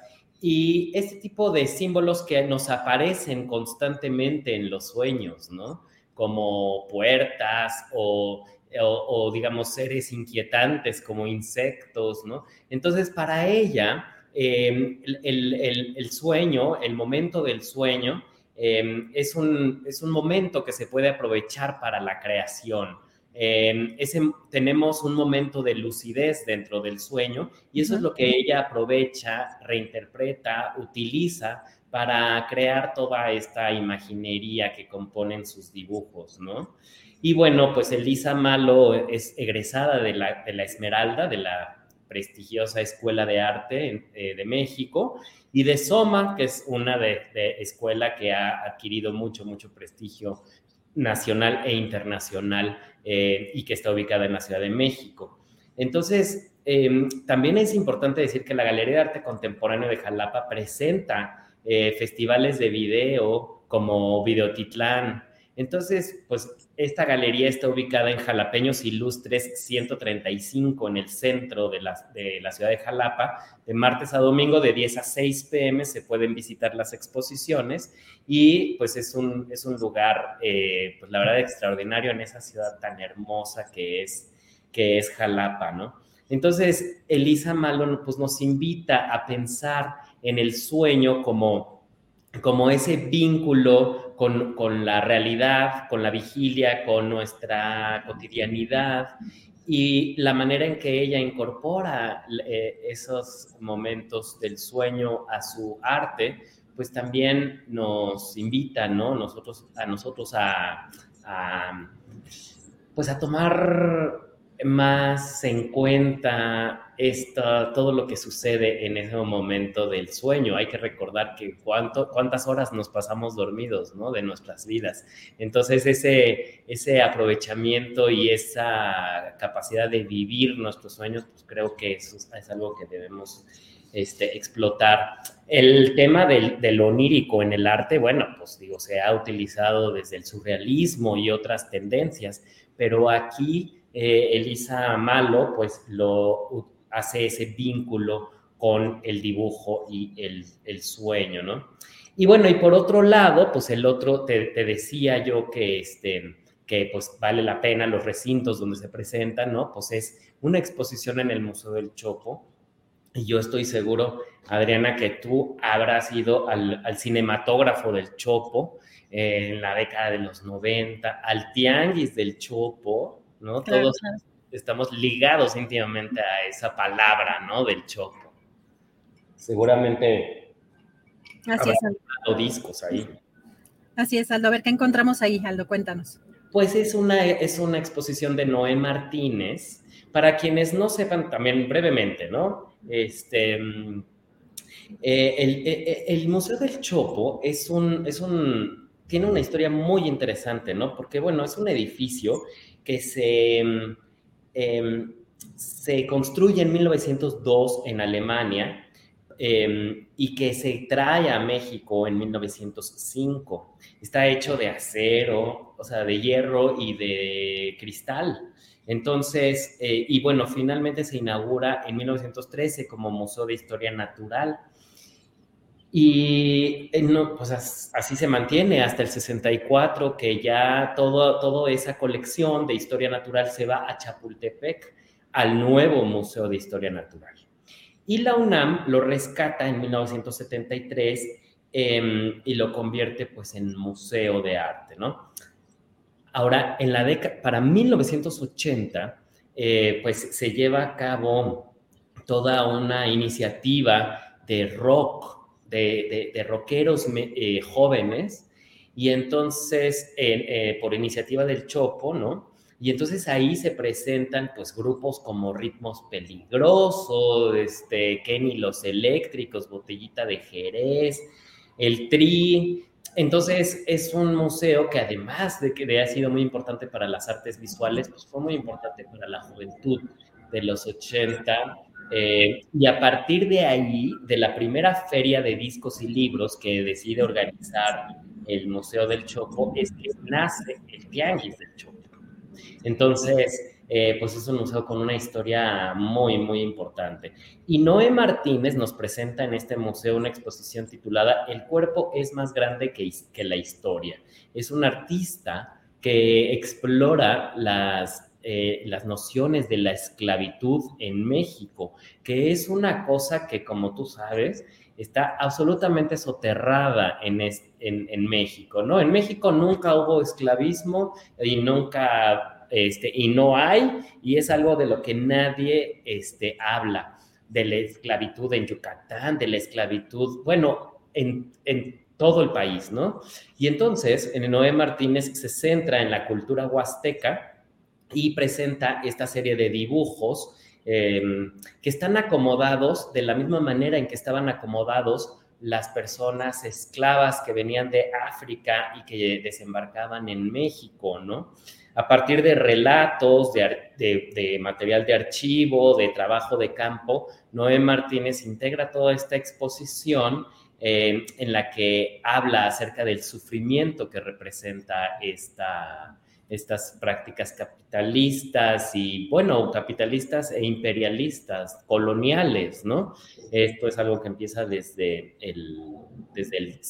y este tipo de símbolos que nos aparecen constantemente en los sueños, ¿no? Como puertas o o, digamos seres inquietantes como insectos, ¿no? Entonces, para ella, em, el, sueño, el momento del sueño, em, es, un, es un momento que se puede aprovechar para la creación. Em, ese, tenemos un momento de lucidez dentro del sueño y eso es lo que ella aprovecha, reinterpreta, utiliza para crear toda esta imaginería que componen sus dibujos, ¿no? Y bueno, pues Elisa Malo es egresada de la, de la Esmeralda, de la prestigiosa Escuela de Arte eh, de México, y de Soma, que es una de, escuela que ha adquirido mucho, mucho prestigio nacional e internacional eh, y que está ubicada en la Ciudad de México. Entonces, em, también es importante decir que la Galería de Arte Contemporáneo de Jalapa presenta eh, festivales de video como Videotitlán, entonces, pues esta galería está ubicada en Jalapeños Ilustres 135 en el centro de la, ciudad de Jalapa. De martes a domingo de 10 a 6 pm se pueden visitar las exposiciones y pues es un, es un lugar, eh, pues la verdad, extraordinario en esa ciudad tan hermosa que es, que es Jalapa, ¿no? Entonces, Elisa Malon pues nos invita a pensar en el sueño como, como ese vínculo con, la realidad, con la vigilia, con nuestra cotidianidad y la manera en que ella incorpora eh, esos momentos del sueño a su arte, pues también nos invita, ¿no? Nosotros, a nosotros a pues a tomar más en cuenta esto, todo lo que sucede en ese momento del sueño. Hay que recordar que cuánto, cuántas horas nos pasamos dormidos, ¿no? De nuestras vidas. Entonces, ese, ese aprovechamiento y esa capacidad de vivir nuestros sueños, pues creo que eso es algo que debemos este, explotar. El tema del, del, onírico en el arte, bueno, pues digo, se ha utilizado desde el surrealismo y otras tendencias, pero aquí eh, Elisa Malo pues lo hace ese vínculo con el dibujo y el, sueño, ¿no? Y bueno, y por otro lado, pues el otro, te, decía yo que, este, que pues vale la pena los recintos donde se presentan, ¿no? Pues es una exposición en el Museo del Chopo, y yo estoy seguro, Adriana, que tú habrás ido al, cinematógrafo del Chopo eh, en la década de los 90, al Tianguis del Chopo, ¿no? Todos estamos ligados íntimamente a esa palabra, ¿no? Del chopo. Seguramente Así es, Aldo. discos ahí. Así es, Aldo. A ver, ¿qué encontramos ahí, Aldo? Cuéntanos. Pues es una, es una exposición de Noé Martínez. Para quienes no sepan, también brevemente, ¿no? Este, mm, eh, el, eh, eh, el, Museo del Chopo es un, es un, tiene una historia muy interesante, ¿no? Porque, bueno, es un edificio que se, em, se construye en 1902 en Alemania Em, y que se trae a México en 1905. Está hecho de acero, o sea, de hierro y de cristal. Entonces, eh, y bueno, finalmente se inaugura en 1913 como Museo de Historia Natural. Y eh, no, pues así se mantiene hasta el 64, que ya todo, toda esa colección de historia natural se va a Chapultepec, al nuevo Museo de Historia Natural. Y la UNAM lo rescata en 1973 em, y lo convierte pues en museo de arte, ¿no? Ahora, en la década, para 1980, eh, pues se lleva a cabo toda una iniciativa de rock, de, de, rockeros eh, jóvenes, y entonces, eh, por iniciativa del Chopo, ¿no? Y entonces ahí se presentan pues grupos como Ritmos Peligrosos, este, Kenny Los Eléctricos, Botellita de Jerez, el Tri. Entonces es un museo que además de que ha sido muy importante para las artes visuales, pues fue muy importante para la juventud de los 80. Eh, y a partir de ahí, de la primera feria de discos y libros que decide organizar el Museo del Chopo, es que nace el Tianguis del Chopo. Entonces, eh, pues es un museo con una historia muy, muy importante. Y Noé Martínez nos presenta en este museo una exposición titulada El cuerpo es más grande que, que la historia. Es un artista que explora las, eh, las nociones de la esclavitud en México, que es una cosa que, como tú sabes, está absolutamente soterrada en, en, en México, ¿no? En México nunca hubo esclavismo y nunca este, y no hay, y es algo de lo que nadie este, habla, de la esclavitud en Yucatán, de la esclavitud, bueno, en, todo el país, ¿no? Y entonces, en Noé Martínez se centra en la cultura huasteca y presenta esta serie de dibujos em, que están acomodados de la misma manera en que estaban acomodados las personas esclavas que venían de África y que desembarcaban en México, ¿no? a partir de relatos, de, material de archivo, de trabajo de campo, Noé Martínez integra toda esta exposición eh, en la que habla acerca del sufrimiento que representa esta, estas prácticas capitalistas y, bueno, capitalistas e imperialistas, coloniales, ¿no? Esto es algo que empieza desde el, desde el,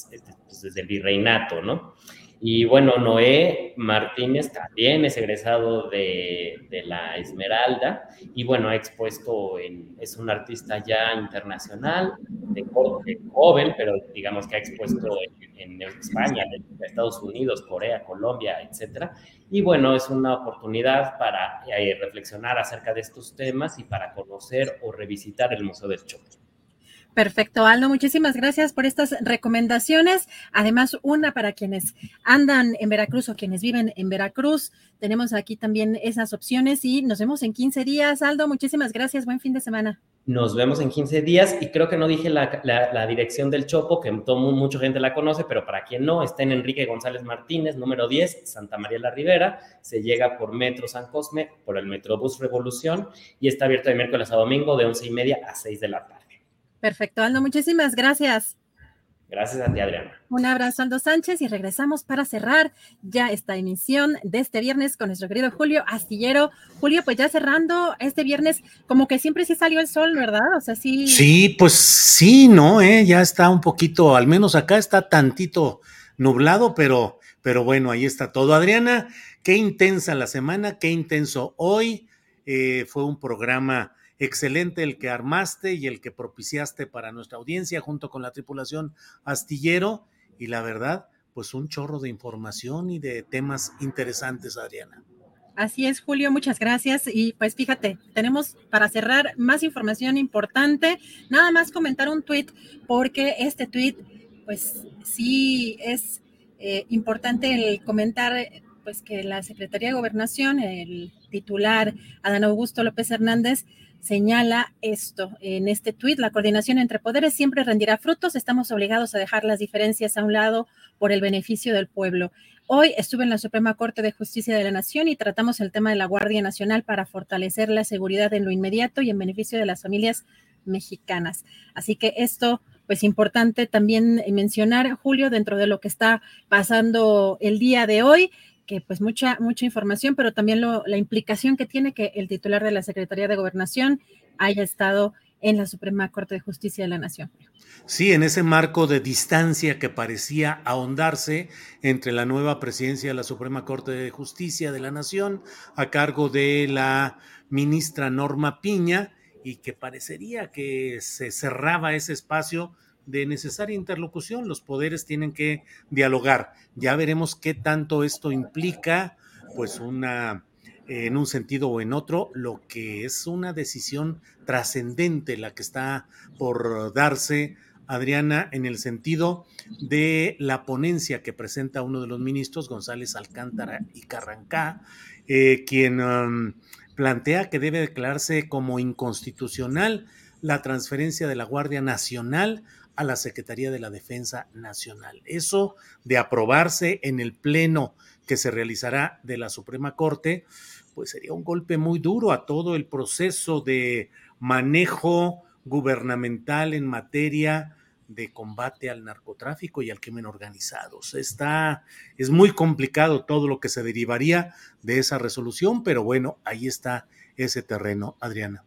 desde el virreinato, ¿no? Y bueno, Noé Martínez también es egresado de, la Esmeralda y bueno, ha expuesto, en, es un artista ya internacional, de joven, pero digamos que ha expuesto en, España, Estados Unidos, Corea, Colombia, etcétera. Y bueno, es una oportunidad para eh, reflexionar acerca de estos temas y para conocer o revisitar el Museo del Chopo. Perfecto, Aldo. Muchísimas gracias por estas recomendaciones. Además, una para quienes andan en Veracruz o quienes viven en Veracruz. Tenemos aquí también esas opciones y nos vemos en 15 días. Aldo, muchísimas gracias. Buen fin de semana. Nos vemos en 15 días y creo que no dije la, dirección del Chopo, que todo, mucha gente la conoce, pero para quien no, está en Enrique González Martínez, número 10, Santa María la Ribera. Se llega por Metro San Cosme, por el Metrobús Revolución y está abierto de miércoles a domingo de 11 y media a 6 de la tarde. Perfecto, Aldo. Muchísimas gracias. Gracias a ti, Adriana. Un abrazo, Aldo Sánchez, y regresamos para cerrar ya esta emisión de este viernes con nuestro querido Julio Astillero. Julio, pues ya cerrando este viernes, como que siempre sí salió el sol, ¿verdad? O sea, sí. Sí, pues sí, ¿no? ¿Eh? Ya está un poquito, al menos acá está tantito nublado, pero, pero bueno, ahí está todo. Adriana, qué intensa la semana, qué intenso hoy. Eh, fue un programa excelente el que armaste y el que propiciaste para nuestra audiencia junto con la tripulación astillero y la verdad, pues un chorro de información y de temas interesantes, Adriana. Así es, Julio, muchas gracias. Y pues fíjate, tenemos para cerrar más información importante. Nada más comentar un tuit, porque este tuit, pues sí es eh, importante el comentar pues que la Secretaría de Gobernación, el titular Adán Augusto López Hernández, señala esto en este tuit, la coordinación entre poderes siempre rendirá frutos, estamos obligados a dejar las diferencias a un lado por el beneficio del pueblo. Hoy estuve en la Suprema Corte de Justicia de la Nación y tratamos el tema de la Guardia Nacional para fortalecer la seguridad en lo inmediato y en beneficio de las familias mexicanas. Así que esto, pues importante también mencionar, Julio, dentro de lo que está pasando el día de hoy, que pues mucha, mucha información, pero también la implicación que tiene que el titular de la Secretaría de Gobernación haya estado en la Suprema Corte de Justicia de la Nación. Sí, en ese marco de distancia que parecía ahondarse entre la nueva presidencia de la Suprema Corte de Justicia de la Nación a cargo de la ministra Norma Piña y que parecería que se cerraba ese espacio de necesaria interlocución. Los poderes tienen que dialogar. Ya veremos qué tanto esto implica, pues una en un sentido o en otro, lo que es una decisión trascendente la que está por darse, Adriana, en el sentido de la ponencia que presenta uno de los ministros, González Alcántara y Carrancá, eh, quien um, plantea que debe declararse como inconstitucional la transferencia de la Guardia Nacional a la Secretaría de la Defensa Nacional. Eso de aprobarse en el pleno que se realizará de la Suprema Corte, pues sería un golpe muy duro a todo el proceso de manejo gubernamental en materia de combate al narcotráfico y al crimen organizado. Está, es muy complicado todo lo que se derivaría de esa resolución, pero bueno, ahí está ese terreno, Adriana.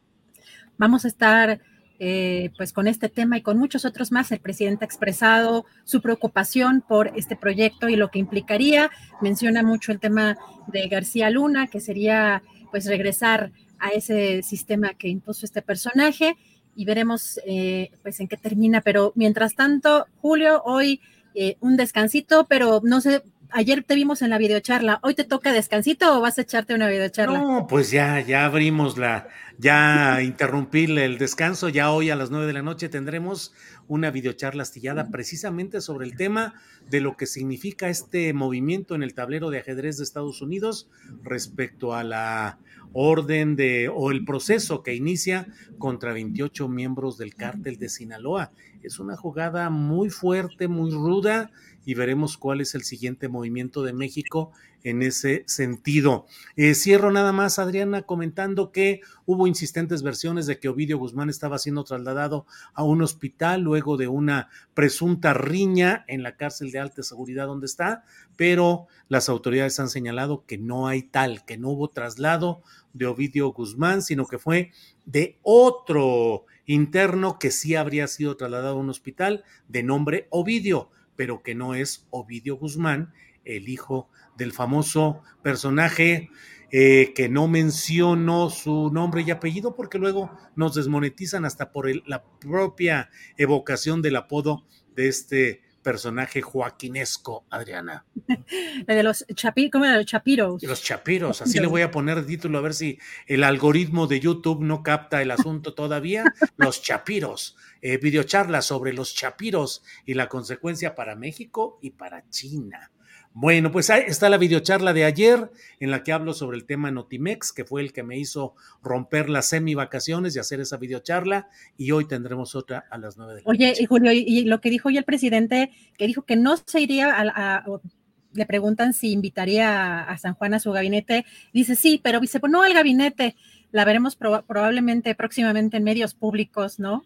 Vamos a estar eh, pues con este tema y con muchos otros más. El presidente ha expresado su preocupación por este proyecto y lo que implicaría. Menciona mucho el tema de García Luna, que sería pues regresar a ese sistema que impuso este personaje y veremos eh, pues en qué termina. Pero mientras tanto, Julio, hoy eh, un descansito, pero no sé, ayer te vimos en la videocharla, ¿hoy te toca descansito o vas a echarte una videocharla? No, pues ya, ya abrimos la, ya <laughs> interrumpirle el descanso, ya hoy a las nueve de la noche tendremos una videocharla astillada precisamente sobre el tema de lo que significa este movimiento en el tablero de ajedrez de Estados Unidos respecto a la orden de o el proceso que inicia contra 28 miembros del cártel de Sinaloa. Es una jugada muy fuerte, muy ruda y veremos cuál es el siguiente movimiento de México en ese sentido. Eh, cierro nada más, Adriana, comentando que hubo insistentes versiones de que Ovidio Guzmán estaba siendo trasladado a un hospital luego de una presunta riña en la cárcel de alta seguridad donde está, pero las autoridades han señalado que no hay tal, que no hubo traslado de Ovidio Guzmán, sino que fue de otro interno que sí habría sido trasladado a un hospital de nombre Ovidio pero que no es Ovidio Guzmán, el hijo del famoso personaje eh, que no menciono su nombre y apellido porque luego nos desmonetizan hasta por la propia evocación del apodo de este personaje joaquinesco, Adriana. de los chapiros, ¿cómo era? Los chapiros. Los chapiros, así le voy a poner título a ver si el algoritmo de YouTube no capta el asunto todavía. Los chapiros, eh, videocharla sobre los chapiros y la consecuencia para México y para China. Bueno, pues ahí está la videocharla de ayer en la que hablo sobre el tema Notimex, que fue el que me hizo romper las semi vacaciones y hacer esa videocharla. Y hoy tendremos otra a las nueve de la Oye, y Julio, y lo que dijo hoy el presidente, que dijo que no se iría a, le preguntan si invitaría a, San Juan a su gabinete, dice sí, pero dice, pues no al gabinete, la veremos probablemente próximamente en medios públicos, ¿no?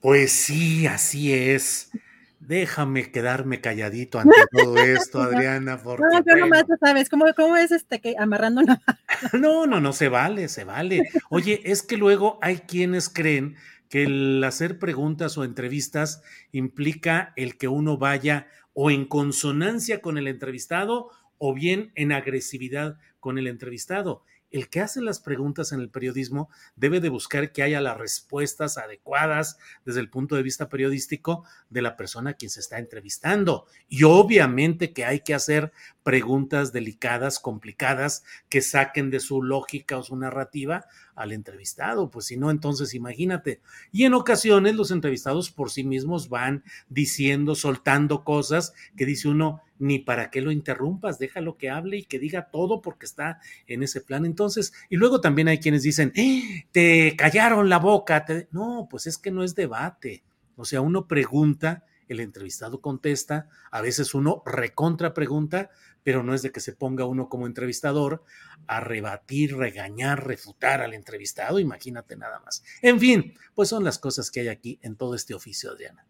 Pues sí, así es. Déjame quedarme calladito ante todo esto, <laughs> Adriana. Porque, no, yo nomás sabes, ¿cómo, ¿cómo, es este que amarrando una... <laughs> No, no, no, se vale, se vale. Oye, es que luego hay quienes creen que el hacer preguntas o entrevistas implica el que uno vaya o en consonancia con el entrevistado o bien en agresividad con el entrevistado. El que hace las preguntas en el periodismo debe de buscar que haya las respuestas adecuadas desde el punto de vista periodístico de la persona a quien se está entrevistando. Y obviamente que hay que hacer preguntas delicadas, complicadas, que saquen de su lógica o su narrativa al entrevistado, pues si no, entonces imagínate. Y en ocasiones los entrevistados por sí mismos van diciendo, soltando cosas que dice uno, ni para qué lo interrumpas, déjalo que hable y que diga todo porque está en ese plan. Entonces, y luego también hay quienes dicen, ¡Eh! te callaron la boca. No, pues es que no es debate. O sea, uno pregunta, el entrevistado contesta, a veces uno recontra pregunta, pero no es de que se ponga uno como entrevistador a rebatir, regañar, refutar al entrevistado, imagínate nada más. En fin, pues son las cosas que hay aquí en todo este oficio, Diana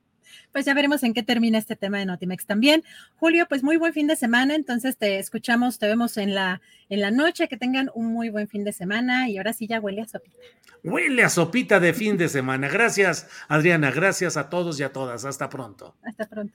pues ya veremos en qué termina este tema de Notimex también. Julio, pues muy buen fin de semana, entonces te escuchamos, te vemos en la, en la noche, que tengan un muy buen fin de semana y ahora sí ya huele a sopita. Huele a sopita de fin de semana. Gracias, Adriana, gracias a todos y a todas. Hasta pronto. Hasta pronto.